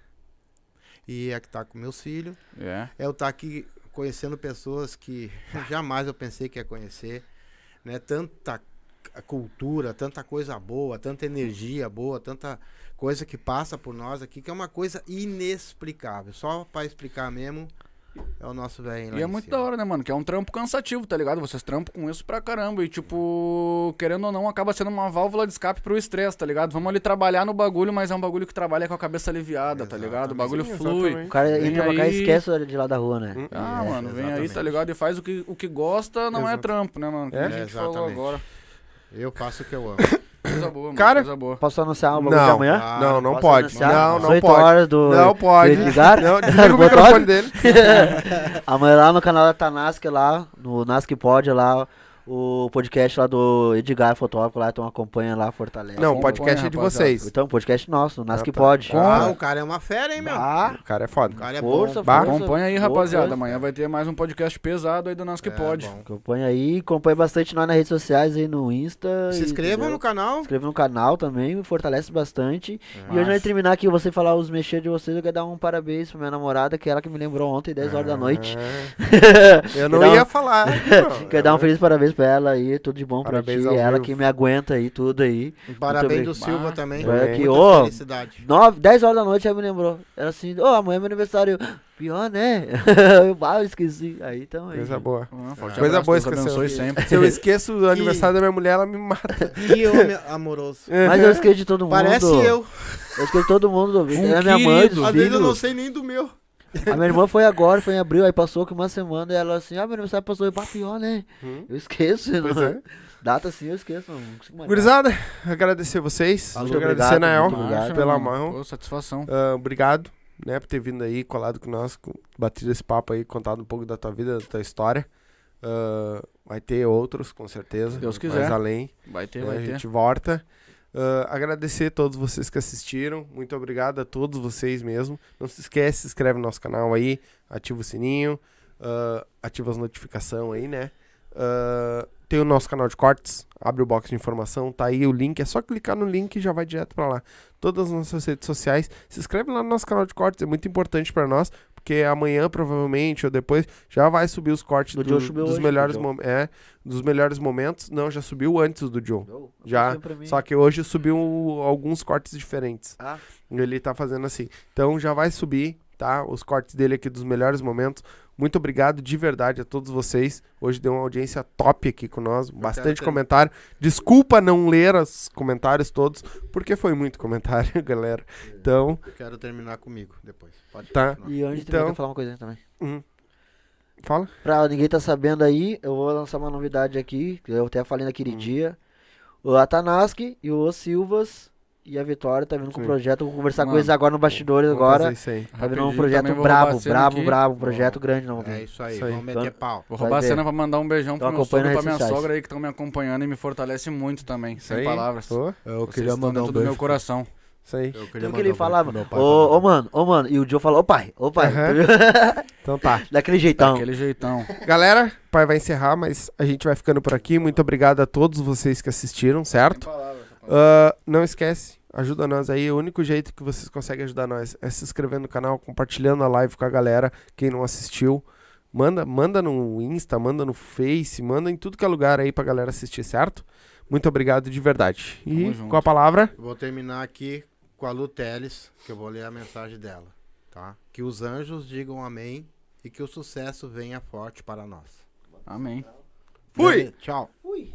E é que tá com meus filhos. É. É eu estar aqui conhecendo pessoas que jamais eu pensei que ia conhecer. Né? Tanta c- cultura, tanta coisa boa, tanta energia boa, tanta coisa que passa por nós aqui, que é uma coisa inexplicável. Só para explicar mesmo, é o nosso velhinho lá E é muito cima. da hora, né, mano? Que é um trampo cansativo, tá ligado? Vocês trampam com isso pra caramba. E, tipo, querendo ou não, acaba sendo uma válvula de escape pro estresse, tá ligado? Vamos ali trabalhar no bagulho, mas é um bagulho que trabalha com a cabeça aliviada, tá ligado? O bagulho Sim, flui. exatamente. O cara Vem entra pra cá e aí. esquece de lá da rua, né? Ah, É, mano, vem aí, exatamente. tá ligado? E faz o que, o que gosta, não é Exato. trampo, né, mano? Como É? a gente falou Exatamente. agora. Eu faço o que eu amo. Coisa boa, mano. Cara- coisa boa. Posso anunciar o bagulho de Não, amanhã? Ah, não, não Posso pode. anunciar? Não, Às não 8 pode. horas do, Não pode. do Edgar. Não, desliga o microfone dele. Amanhã lá no canal da Tanask lá, no Nask Pod lá, o podcast lá do Edgar Fotógrafo lá, então acompanha lá, fortalece. Não, o Acompanha, podcast é de vocês. Então, podcast nosso, no Nask Ah, tá. Pod. Ah, o cara é uma fera, hein, meu? Ah, O cara é foda. O cara é força, bom. Bah. força. Acompanha aí, rapaziada. coisa. Amanhã vai ter mais um podcast pesado aí do Nas que É, pode. bom. Acompanha aí, acompanha bastante nós nas redes sociais aí no Insta. Se inscrevam no canal. Se inscreva no canal também, fortalece bastante. E hoje vai terminar aqui, você falar os mexer de vocês, eu quero dar um parabéns pra minha namorada, que é ela que me lembrou ontem, 10 horas da noite. Ah, Eu não ia um- falar. Quero dar um feliz parabéns pra ela aí, tudo de bom Parabéns pra ti. Ela vivo. que me aguenta aí, tudo aí. Parabéns do Silva Ah, também. Aqui, Muita ô. felicidade. 9, 10 horas da noite ela me lembrou. Ela assim, ô, amanhã é meu aniversário. Pior, né? eu, bah, eu esqueci. Aí então aí. Coisa boa. Ah, Coisa abraço, boa abençoe sempre. Se eu esqueço o aniversário da minha mulher, ela me mata. Que homem amoroso. Mas eu esqueci de todo mundo. Parece eu. Eu esqueci de todo mundo. Do... Um a minha mãe, dos Às vezes eu não sei nem do meu. A minha irmã foi agora, foi em abril, aí passou que uma semana e ela assim, ah, meu aniversário passou, pá, pior, né? Hum. Eu esqueço, Pois não. é. Data assim eu esqueço, não consigo marcar. Gurizada, agradecer vocês. Muito Muito agradecer, obrigado, Nael, muito obrigado. pela mano. mão. Pô, satisfação. Ah, obrigado, né, por ter vindo aí, colado com nós, batido esse papo aí, contado um pouco da tua vida, da tua história. Ah, vai ter outros, com certeza. Se Deus Mais quiser. além. Vai ter, né, vai a ter. gente volta. Ah, agradecer a todos vocês que assistiram. Muito obrigado a todos vocês mesmo. Não se esquece, se inscreve no nosso canal aí, ativa o sininho, ah, ativa as notificações aí, né? Ah, tem o nosso canal de cortes, abre o box de informação, tá aí o link, é só clicar no link e já vai direto pra lá. Todas as nossas redes sociais, se inscreve lá no nosso canal de cortes, é muito importante pra nós, porque amanhã provavelmente ou depois já vai subir os cortes Do do- Joe dos hoje, melhores do Joe. mom- é, dos melhores momentos. Não, já subiu antes do Joe. Eu- Já. Só que hoje subiu alguns cortes diferentes. Ah. Ele tá fazendo assim. Então já vai subir, tá? Os cortes dele aqui dos melhores momentos. Muito obrigado de verdade a todos vocês. Hoje deu uma audiência top aqui com nós. Bastante comentário. Desculpa não ler os comentários todos, porque foi muito comentário, galera. Então, Eu quero terminar comigo depois. Pode Tá. continuar. E antes Então- então... falar uma coisa também. hum. fala. Pra ninguém tá sabendo aí, eu vou lançar uma novidade aqui, que eu até falei naquele Hum. dia. O Atanaski e o Silvas e a Vitória tá vindo com um Sim. projeto, vou conversar com Mano, eles agora no bastidores agora. fazer isso aí. Tá vindo um projeto brabo, brabo, brabo, um projeto grande não. É isso aí, Isso aí. vamos meter pau. Vou roubar a cena pra mandar um beijão pro meu sogro e pra minha sogra aí que estão me acompanhando e me fortalece muito também. Sem aí. palavras. Eu Vocês estão dentro do meu coração. isso aí. Eu queria que ele mandar um falava, beijo ô, meu pai ô mano, ô mano, e o Joe falou, ô pai, ô pai, Aham. Então tá. daquele jeitão. Daquele jeitão. Galera, o pai vai encerrar, mas a gente vai ficando por aqui. Muito obrigado a todos vocês que assistiram, certo? Ah, não esquece, ajuda nós aí. O único jeito que vocês conseguem ajudar nós é se inscrevendo no canal, compartilhando a live com a galera, quem não assistiu. Manda, manda no Insta, manda no Face, manda em tudo que é lugar aí pra galera assistir, certo? Muito obrigado de verdade. E com a palavra, Vou terminar aqui com a Lu Teles, que eu vou ler a mensagem dela, tá? Que os anjos digam amém e que o sucesso venha forte para nós. Amém. Fui! Tchau. Ui.